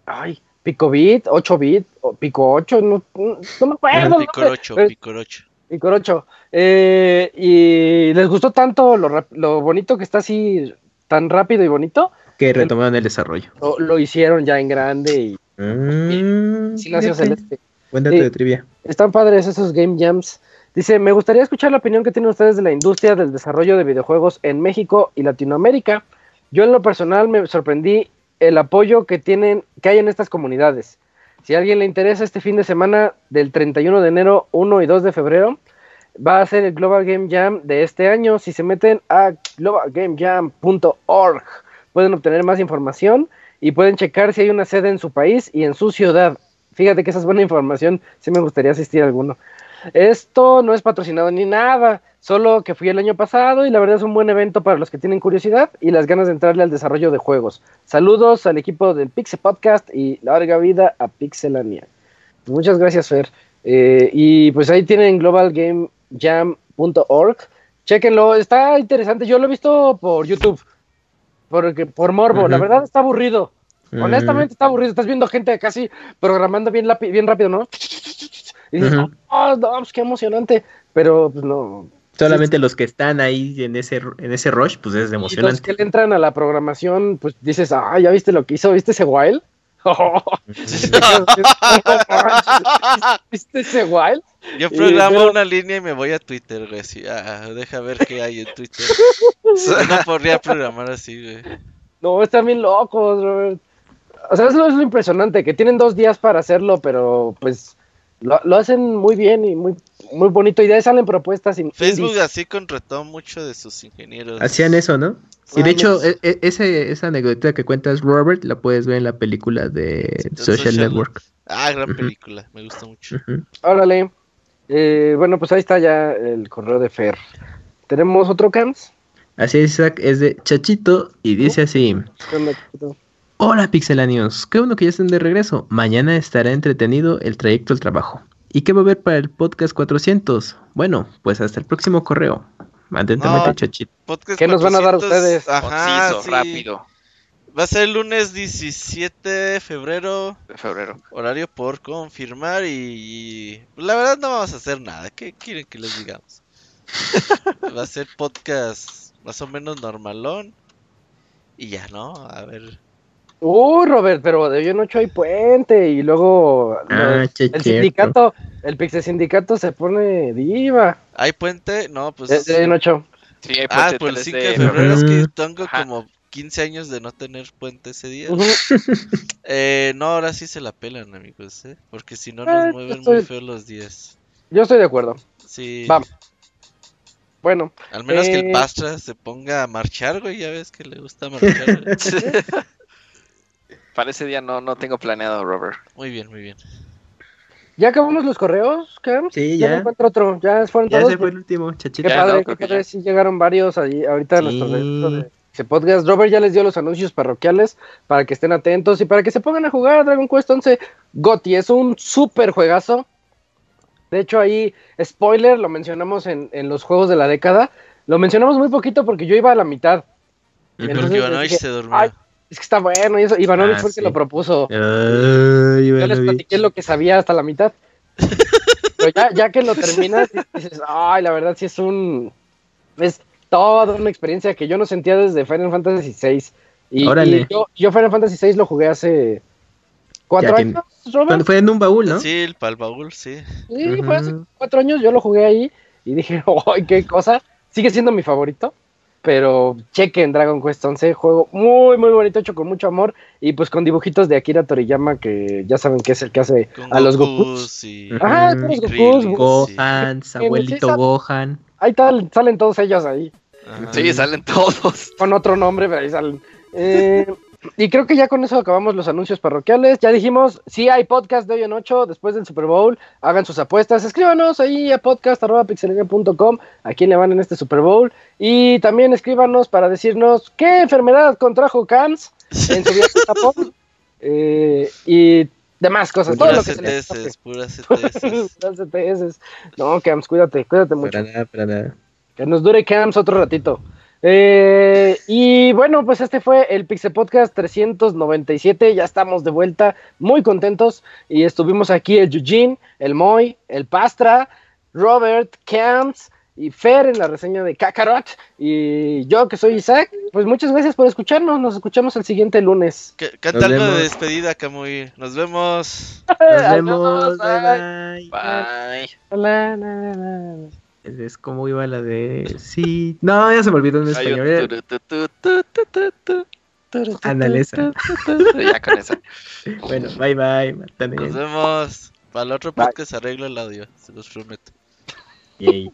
ay, Pico Bit, 8 Bit, o Pico 8, no, no me acuerdo. Pico 8, Pico 8. Pico 8. Eh, y les gustó tanto lo, lo bonito que está así tan rápido y bonito. Que retomaron el desarrollo. Lo, hicieron ya en grande y. Mm, sí, Celeste. Buen dato de trivia. Están padres esos Game Jams. Dice, me gustaría escuchar la opinión que tienen ustedes de la industria del desarrollo de videojuegos en México y Latinoamérica. Yo en lo personal me sorprendí el apoyo que tienen, que hay en estas comunidades. Si a alguien le interesa este fin de semana del 31 de enero, 1 y 2 de febrero, va a ser el Global Game Jam de este año. Si se meten a globalgamejam.org pueden obtener más información y pueden checar si hay una sede en su país y en su ciudad. Fíjate que esa es buena información, si me gustaría asistir a alguno. Esto no es patrocinado ni nada, solo que fui el año pasado y la verdad es un buen evento para los que tienen curiosidad y las ganas de entrarle al desarrollo de juegos. Saludos al equipo del Pixel Podcast y larga vida a Pixelania. Muchas gracias, Fer. Eh, y pues ahí tienen Global Game jam.org. Chequenlo, está interesante. Yo lo he visto por YouTube, porque, por morbo. La verdad está aburrido. Honestamente está aburrido. Estás viendo gente casi programando bien, bien rápido, ¿no? Y dices, oh, no, pues qué emocionante. Pero pues no. Solamente los que están ahí en ese, en ese rush, pues es emocionante. Y los que le entran a la programación, pues dices, ah, ya viste lo que hizo, ¿viste ese wild? (laughs) (laughs) (laughs) ¿Viste ese wild? Yo programo una línea y me voy a Twitter, güey. Ah, deja ver qué hay en Twitter. no podría programar así, güey. No, están bien locos, Robert. O sea, eso es lo impresionante, que tienen dos días para hacerlo, pero pues lo, hacen muy bien y muy, muy bonito. Y de ahí salen propuestas. Facebook así contrató mucho de sus ingenieros. Hacían eso, ¿no? Y de hecho, e, e, ese, esa anécdota que cuentas, Robert, la puedes ver en la película de Social, Network. Ah, gran película, me gusta mucho. Órale. Eh, bueno, pues ahí está ya el correo de Fer. ¿Tenemos otro Cams? Así es, Isaac, es de Chachito y dice así. Hola pixelanios, qué bueno que ya estén de regreso. Mañana estará entretenido el trayecto al trabajo. ¿Y qué va a haber para el podcast 400? Bueno, pues hasta el próximo correo. Atentamente, Chachito. ¿Qué nos van a dar ustedes? Ajá, rápido. Va a ser el lunes 17 de febrero. De febrero. Horario por confirmar y, la verdad no vamos a hacer nada. ¿Qué quieren que les digamos? (laughs) Va a ser podcast más o menos normalón. Y ya, ¿no? A ver. Uy, Robert, pero de 8 hay puente y luego ah, el sindicato, el Pixel Sindicato se pone diva. ¿Hay puente? No, pues. De, de 8. Sí, hay ah, puente ah, pues el 5 de febrero es que tengo como 15 años de no tener puente ese día. (laughs) eh, no, ahora sí se la pelan, amigos, ¿eh? Porque si no nos mueven muy feo los días. Yo estoy de acuerdo. Sí. Vamos. Bueno. Al menos que el eh, Pastra se ponga a marchar, güey. Ya ves que le gusta marchar. (laughs) (laughs) Para ese día no, no tengo planeado, Robert. Muy bien, muy bien. ¿Ya acabamos los correos, Cam? Sí, ya. Ya encuentro otro. Ya fueron ya todos. ese fue el último, chachito. Qué padre, qué padre. Sí llegaron varios ahí, ahorita sí. nuestro de podcast. Robert ya les dio los anuncios parroquiales para que estén atentos y para que se pongan a jugar Dragon Quest 11 Gotti. Es un súper juegazo. De hecho, ahí, spoiler, lo mencionamos en, en, los juegos de la década. Lo mencionamos muy poquito porque yo iba a la mitad. Y porque Ivanovich se durmió. Es que está bueno y eso. Ivanovich ah, fue el que lo propuso. yo les platiqué lo que sabía hasta la mitad. Pero ya, ya que lo terminas, (laughs) dices, ay, la verdad sí es un... Es toda una experiencia que yo no sentía desde Final Fantasy VI. Y, y yo, yo Final Fantasy VI lo jugué hace ¿Cuatro años, Robert? Fue en un baúl, ¿no? Sí, para el baúl, sí. Sí, fue hace cuatro años, yo lo jugué ahí y dije, (laughs) ¡ay, qué cosa! Sigue siendo mi favorito, pero chequen Dragon Quest 11, juego muy, muy bonito, hecho con mucho amor y pues con dibujitos de Akira Toriyama, que ya saben que es el que hace a los Goku. Sí. Ah, los Gokus. Gohan, abuelito Gohan. Ahí tal, salen todos ellos ahí. Sí, salen todos. Con otro nombre, pero ahí salen. Eh, (laughs) y creo que ya con eso acabamos los anuncios parroquiales. Ya dijimos, si hay podcast de hoy en 8 después del Super Bowl. Hagan sus apuestas. Escríbanos ahí a podcast.pixelania.com a quién le van en este Super Bowl. Y también escríbanos para decirnos qué enfermedad contrajo Cams en su viaje a Japón. (laughs) Eh, y demás cosas. Puras todo lo que CTS, puras CTS. puras CTS. (laughs) No, Cams, cuídate, cuídate mucho. Para nada, para nada. Que nos dure Cams otro ratito. Eh, y bueno, pues este fue el Pixel Podcast 397. Ya estamos de vuelta, muy contentos. Y estuvimos aquí el Eugene, el Moy, el Pastra, Robert, Camps y Fer en la reseña de Kakarot. Y yo, que soy Isaac, pues muchas gracias por escucharnos. Nos escuchamos el siguiente lunes. Canta algo de despedida, Camuy. Nos (laughs) vemos. Nos vemos. Bye. Bye. bye. Es como iba la de. Sí. No, ya se me olvidó en español. Ándale esa. Ya con esa. Bueno, bye bye. Nos vemos. Para el otro podcast arreglo el audio, se los prometo. Yay.